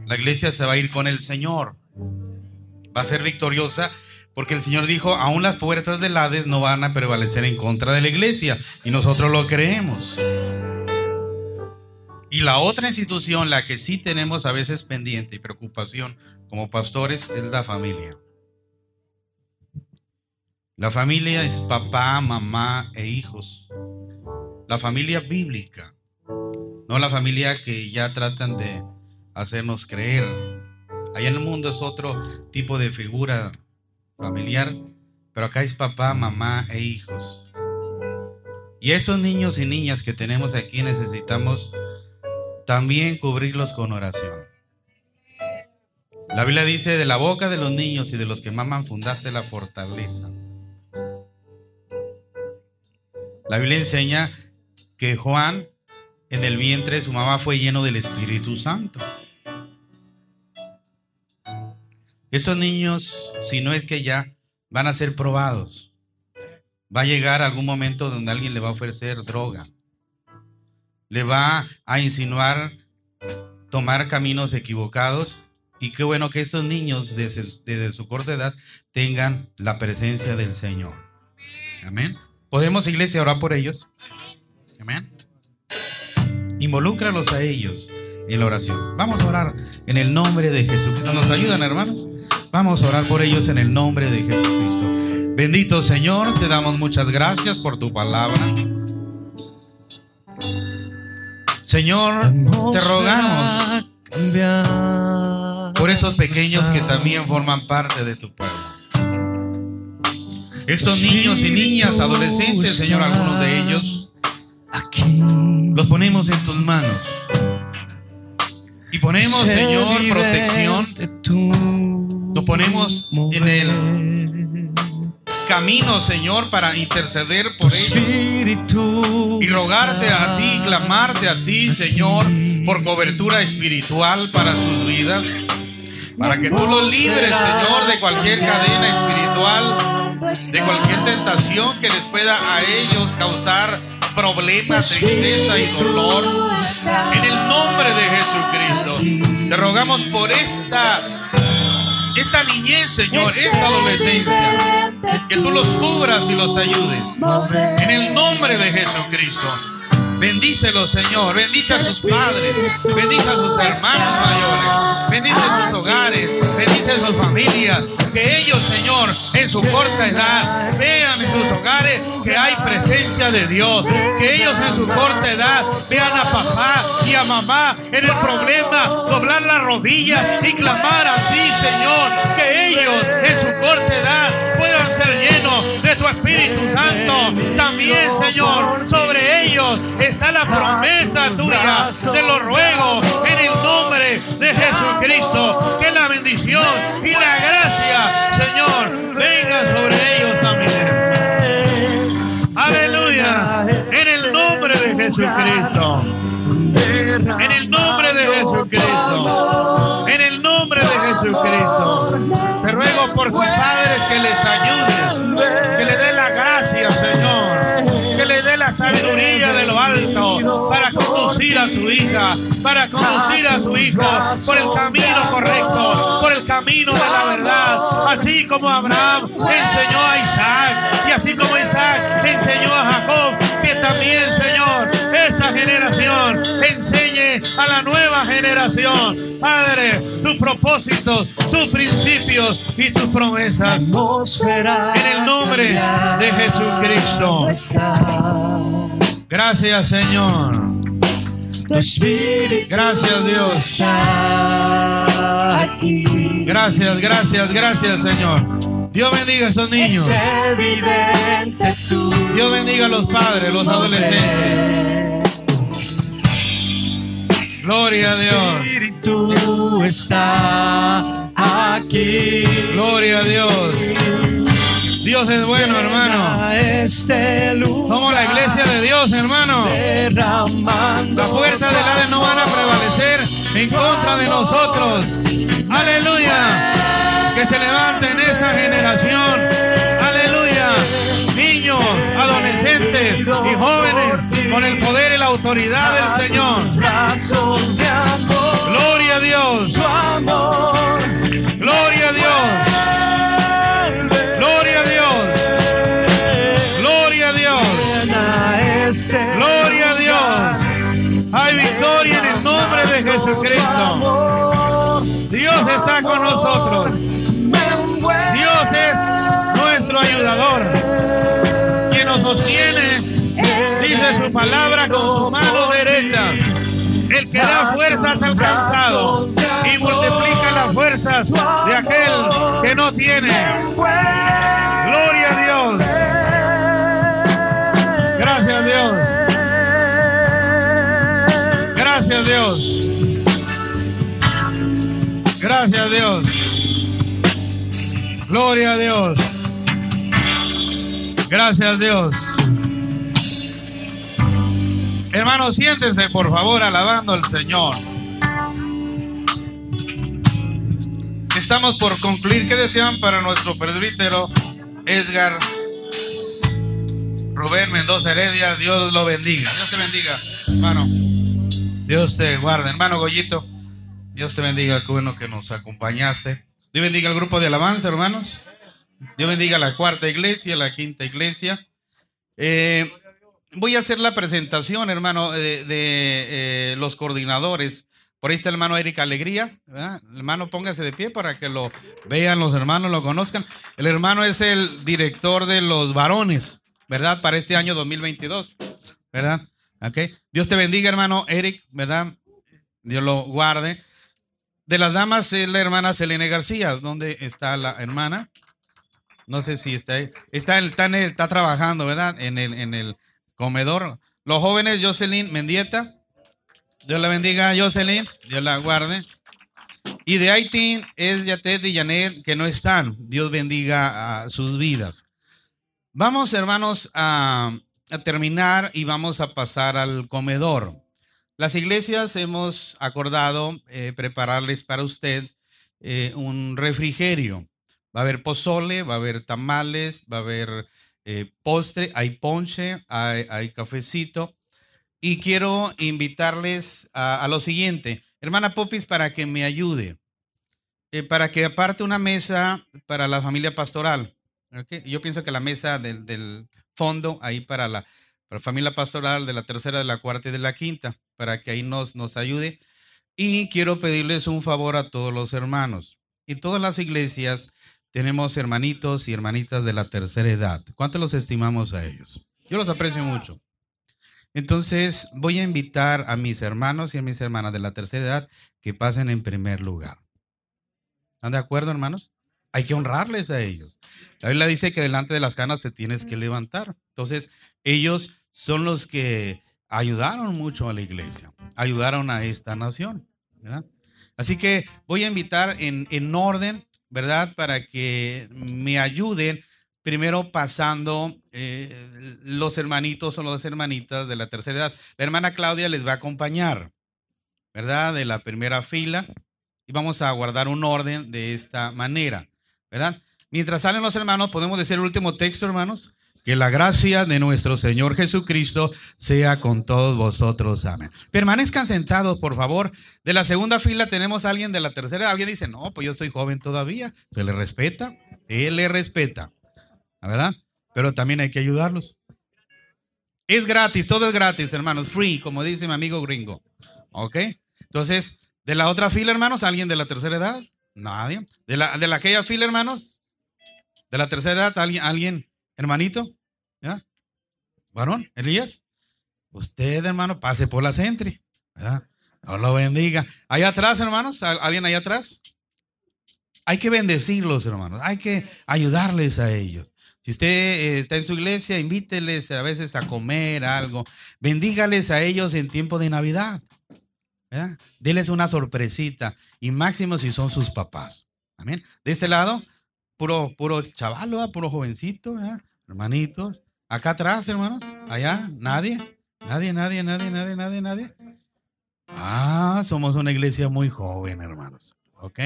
La iglesia se va a ir con el Señor. Va a ser victoriosa porque el Señor dijo, aún las puertas del Hades no van a prevalecer en contra de la iglesia. Y nosotros lo creemos. Y la otra institución, la que sí tenemos a veces pendiente y preocupación como pastores, es la familia. La familia es papá, mamá e hijos. La familia bíblica, no la familia que ya tratan de hacernos creer. Allá en el mundo es otro tipo de figura familiar, pero acá es papá, mamá e hijos. Y esos niños y niñas que tenemos aquí necesitamos también cubrirlos con oración. La Biblia dice, de la boca de los niños y de los que maman fundaste la fortaleza. La Biblia enseña que Juan en el vientre de su mamá fue lleno del Espíritu Santo. Esos niños, si no es que ya, van a ser probados. Va a llegar algún momento donde alguien le va a ofrecer droga. Le va a insinuar tomar caminos equivocados. Y qué bueno que estos niños desde, su corta edad tengan la presencia del Señor. Amén. ¿Podemos, iglesia, orar por ellos? Amén. Involúcralos a ellos en la oración. Vamos a orar en el nombre de Jesucristo. ¿Nos ayudan, hermanos? Vamos a orar por ellos en el nombre de Jesucristo. Bendito Señor, te damos muchas gracias por tu palabra. Señor, te rogamos por estos pequeños que también forman parte de tu pueblo. Estos niños y niñas, adolescentes, Señor, algunos de ellos, los ponemos en tus manos. Y ponemos, Señor, protección. Lo ponemos en el camino, Señor, para interceder por ellos. Y rogarte a ti, clamarte a ti, Señor, por cobertura espiritual para sus vidas. Para que tú los libres, Señor, de cualquier cadena espiritual, de cualquier tentación que les pueda a ellos causar problemas, tristeza y dolor. En el nombre de Jesucristo, te rogamos por esta, esta niñez, Señor, esta adolescencia, que tú los cubras y los ayudes. En el nombre de Jesucristo. Bendícelos, Señor. Bendice a sus padres. Bendice a sus hermanos mayores. Bendice sus hogares. Bendice a sus familias. Que ellos, Señor, en su corta edad, vean en sus hogares que hay presencia de Dios. Que ellos en su corta edad vean a papá y a mamá en el problema, doblar las rodillas y clamar así, Señor. Que ellos en su corta edad ser llenos de tu Espíritu Santo. También, Señor, sobre ellos está la promesa tuya. Te lo ruego en el nombre de Jesucristo. Que la bendición y la gracia, Señor, venga sobre ellos también. Aleluya. En el nombre de Jesucristo. En el nombre de Jesucristo. En el Jesucristo. Te ruego por sus padres que les ayudes. Que le dé la gracia, Señor. Que le dé la sabiduría de lo alto para conducir a su hija, para conducir a su hijo por el camino correcto, por el camino de la verdad. Así como Abraham enseñó a Isaac y así como Isaac enseñó a Jacob, que también, Señor, esa generación enseñe a la nueva generación, Padre, tus propósitos, tus principios y tus promesas. En el nombre de Jesucristo. Gracias, Señor. Gracias, Dios. Gracias, gracias, gracias, Señor. Dios bendiga a esos niños. Dios bendiga a los padres, los adolescentes. Gloria a Dios. espíritu está aquí. Gloria a Dios. Dios es bueno, hermano. Este lugar Somos la iglesia de Dios, hermano. Las fuerzas del Hades no van a prevalecer en contra de nosotros. Aleluya. Que se levante en esta generación. Adolescentes y jóvenes con el poder y la autoridad del Señor. Gloria a Dios. Gloria a Dios. Gloria a Dios. Gloria a Dios. Gloria a Dios. Hay victoria en el nombre de Jesucristo. Dios está con nosotros. Dios es nuestro ayudador. Sostiene, dice su palabra con su mano derecha. El que da fuerzas al cansado y multiplica las fuerzas de aquel que no tiene. Gloria a Dios. Gracias Dios. Gracias Dios. Gracias Dios. Gloria a Dios. Gracias Dios. Hermanos, siéntense por favor alabando al Señor. Estamos por concluir. ¿Qué desean para nuestro presbítero Edgar Rubén Mendoza Heredia? Dios lo bendiga. Dios te bendiga, hermano. Dios te guarde, hermano Goyito. Dios te bendiga, qué bueno que nos acompañaste. Dios bendiga al grupo de alabanza, hermanos. Dios bendiga la cuarta iglesia, la quinta iglesia. Eh, voy a hacer la presentación, hermano, de, eh, los coordinadores. Por ahí está el hermano Erika Alegría. ¿verdad? Hermano, póngase de pie para que lo vean los hermanos, lo conozcan. El hermano es el director de los varones, ¿verdad? Para este año 2022, ¿verdad? Ok. Dios te bendiga, hermano Eric, ¿verdad? Dios lo guarde. De las damas es la hermana Selene García. ¿Dónde está la hermana? No sé si está ahí. Está, está, el- está trabajando, ¿verdad? En el, en el comedor. Los jóvenes, Jocelyn Mendieta. Dios la bendiga, Jocelyn. Dios la guarde. Y de Haití es Yatet y Janet que no están. Dios bendiga a sus vidas. Vamos, hermanos, a, a terminar y vamos a pasar al comedor. Las iglesias hemos acordado eh, prepararles para usted eh, un refrigerio. Va a haber pozole, va a haber tamales, va a haber eh, postre, hay ponche, hay, hay cafecito. Y quiero invitarles a, a lo siguiente, hermana Popis, para que me ayude, eh, para que aparte una mesa para la familia pastoral. ¿ok? Yo pienso que la mesa del, del fondo, ahí para la, para la familia pastoral de la tercera, de la cuarta y de la quinta, para que ahí nos, nos ayude. Y quiero pedirles un favor a todos los hermanos. En todas las iglesias tenemos hermanitos y hermanitas de la tercera edad. ¿Cuánto los estimamos a ellos? Yo los aprecio mucho. Entonces voy a invitar a mis hermanos y a mis hermanas de la tercera edad que pasen en primer lugar. ¿Están de acuerdo, hermanos? Hay que honrarles a ellos. La Biblia dice que delante de las canas te tienes que levantar. Entonces, ellos son los que ayudaron mucho a la iglesia, ayudaron a esta nación. Así que voy a invitar en, en orden, ¿verdad? Para que me ayuden primero pasando eh, los hermanitos o las hermanitas de la tercera edad. La hermana Claudia les va a acompañar, ¿verdad? De la primera fila. Y vamos a guardar un orden de esta manera, ¿verdad? Mientras salen los hermanos, podemos decir el último texto, hermanos. Que la gracia de nuestro Señor Jesucristo sea con todos vosotros. Amén. Permanezcan sentados, por favor. De la segunda fila tenemos a alguien de la tercera. Alguien dice, no, pues yo soy joven todavía. Se le respeta. Él le respeta. ¿Verdad? Pero también hay que ayudarlos. Es gratis, todo es gratis, hermanos. Free, como dice mi amigo gringo. ¿Ok? Entonces, de la otra fila, hermanos, ¿alguien de la tercera edad? Nadie. ¿De la, de la aquella fila, hermanos? ¿De la tercera edad? ¿Alguien? ¿Alguien? ¿Hermanito? ¿Ya? ¿Varón? ¿Elías? Usted, hermano, pase por la centri. ¿verdad? Dios lo bendiga. Allá atrás, hermanos. ¿al- ¿Alguien allá atrás? Hay que bendecirlos, hermanos. Hay que ayudarles a ellos. Si usted eh, está en su iglesia, invíteles a veces a comer algo. Bendígales a ellos en tiempo de Navidad. ¿verdad? Una sorpresita. Y máximo si son sus papás. Amén. De este lado, puro, puro chaval, ¿verdad? puro jovencito, hermanitos. Acá atrás, hermanos. Allá, nadie. Nadie, nadie, nadie, nadie, nadie, nadie. Ah, somos una iglesia muy joven, hermanos. ¿Ok?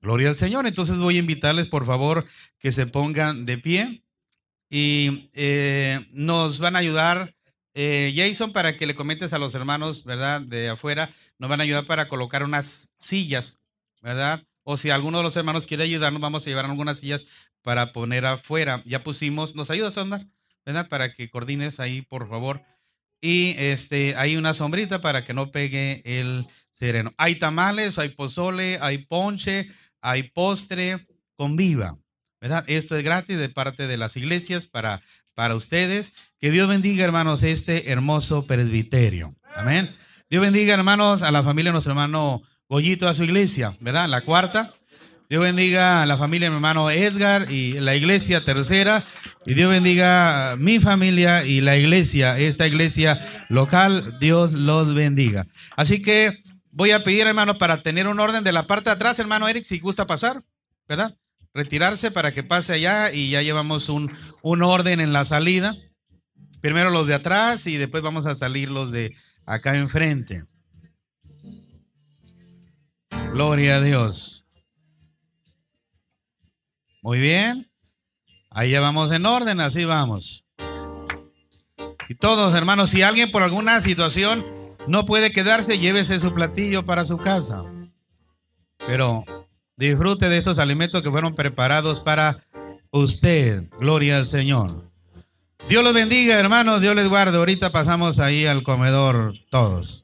Gloria al Señor. Entonces voy a invitarles, por favor, que se pongan de pie y eh, nos van a ayudar. eh, Jason, para que le comentes a los hermanos, ¿verdad? De afuera, nos van a ayudar para colocar unas sillas, ¿verdad? O si alguno de los hermanos quiere ayudarnos, vamos a llevar algunas sillas para poner afuera. Ya pusimos, ¿nos ayudas, Omar? ¿Verdad? Para que coordines ahí, por favor. Y este, hay una sombrita para que no pegue el sereno. Hay tamales, hay pozole, hay ponche, hay postre, conviva, ¿verdad? Esto es gratis de parte de las iglesias para, para ustedes. Que Dios bendiga, hermanos, este hermoso presbiterio. Amén. Dios bendiga, hermanos, a la familia de nuestro hermano Goyito, a su iglesia, ¿verdad? La cuarta. Dios bendiga a la familia de mi hermano Edgar y la iglesia tercera. Y Dios bendiga a mi familia y la iglesia, esta iglesia local. Dios los bendiga. Así que voy a pedir, hermano, para tener un orden de la parte de atrás, hermano Eric, si gusta pasar, ¿verdad? Retirarse para que pase allá y ya llevamos un, un orden en la salida. Primero los de atrás y después vamos a salir los de acá enfrente. Gloria a Dios. Muy bien. Ahí ya vamos en orden, así vamos. Y todos, hermanos, si alguien por alguna situación no puede quedarse, llévese su platillo para su casa. Pero disfrute de estos alimentos que fueron preparados para usted. Gloria al Señor. Dios los bendiga, hermanos. Dios les guarde. Ahorita pasamos ahí al comedor todos.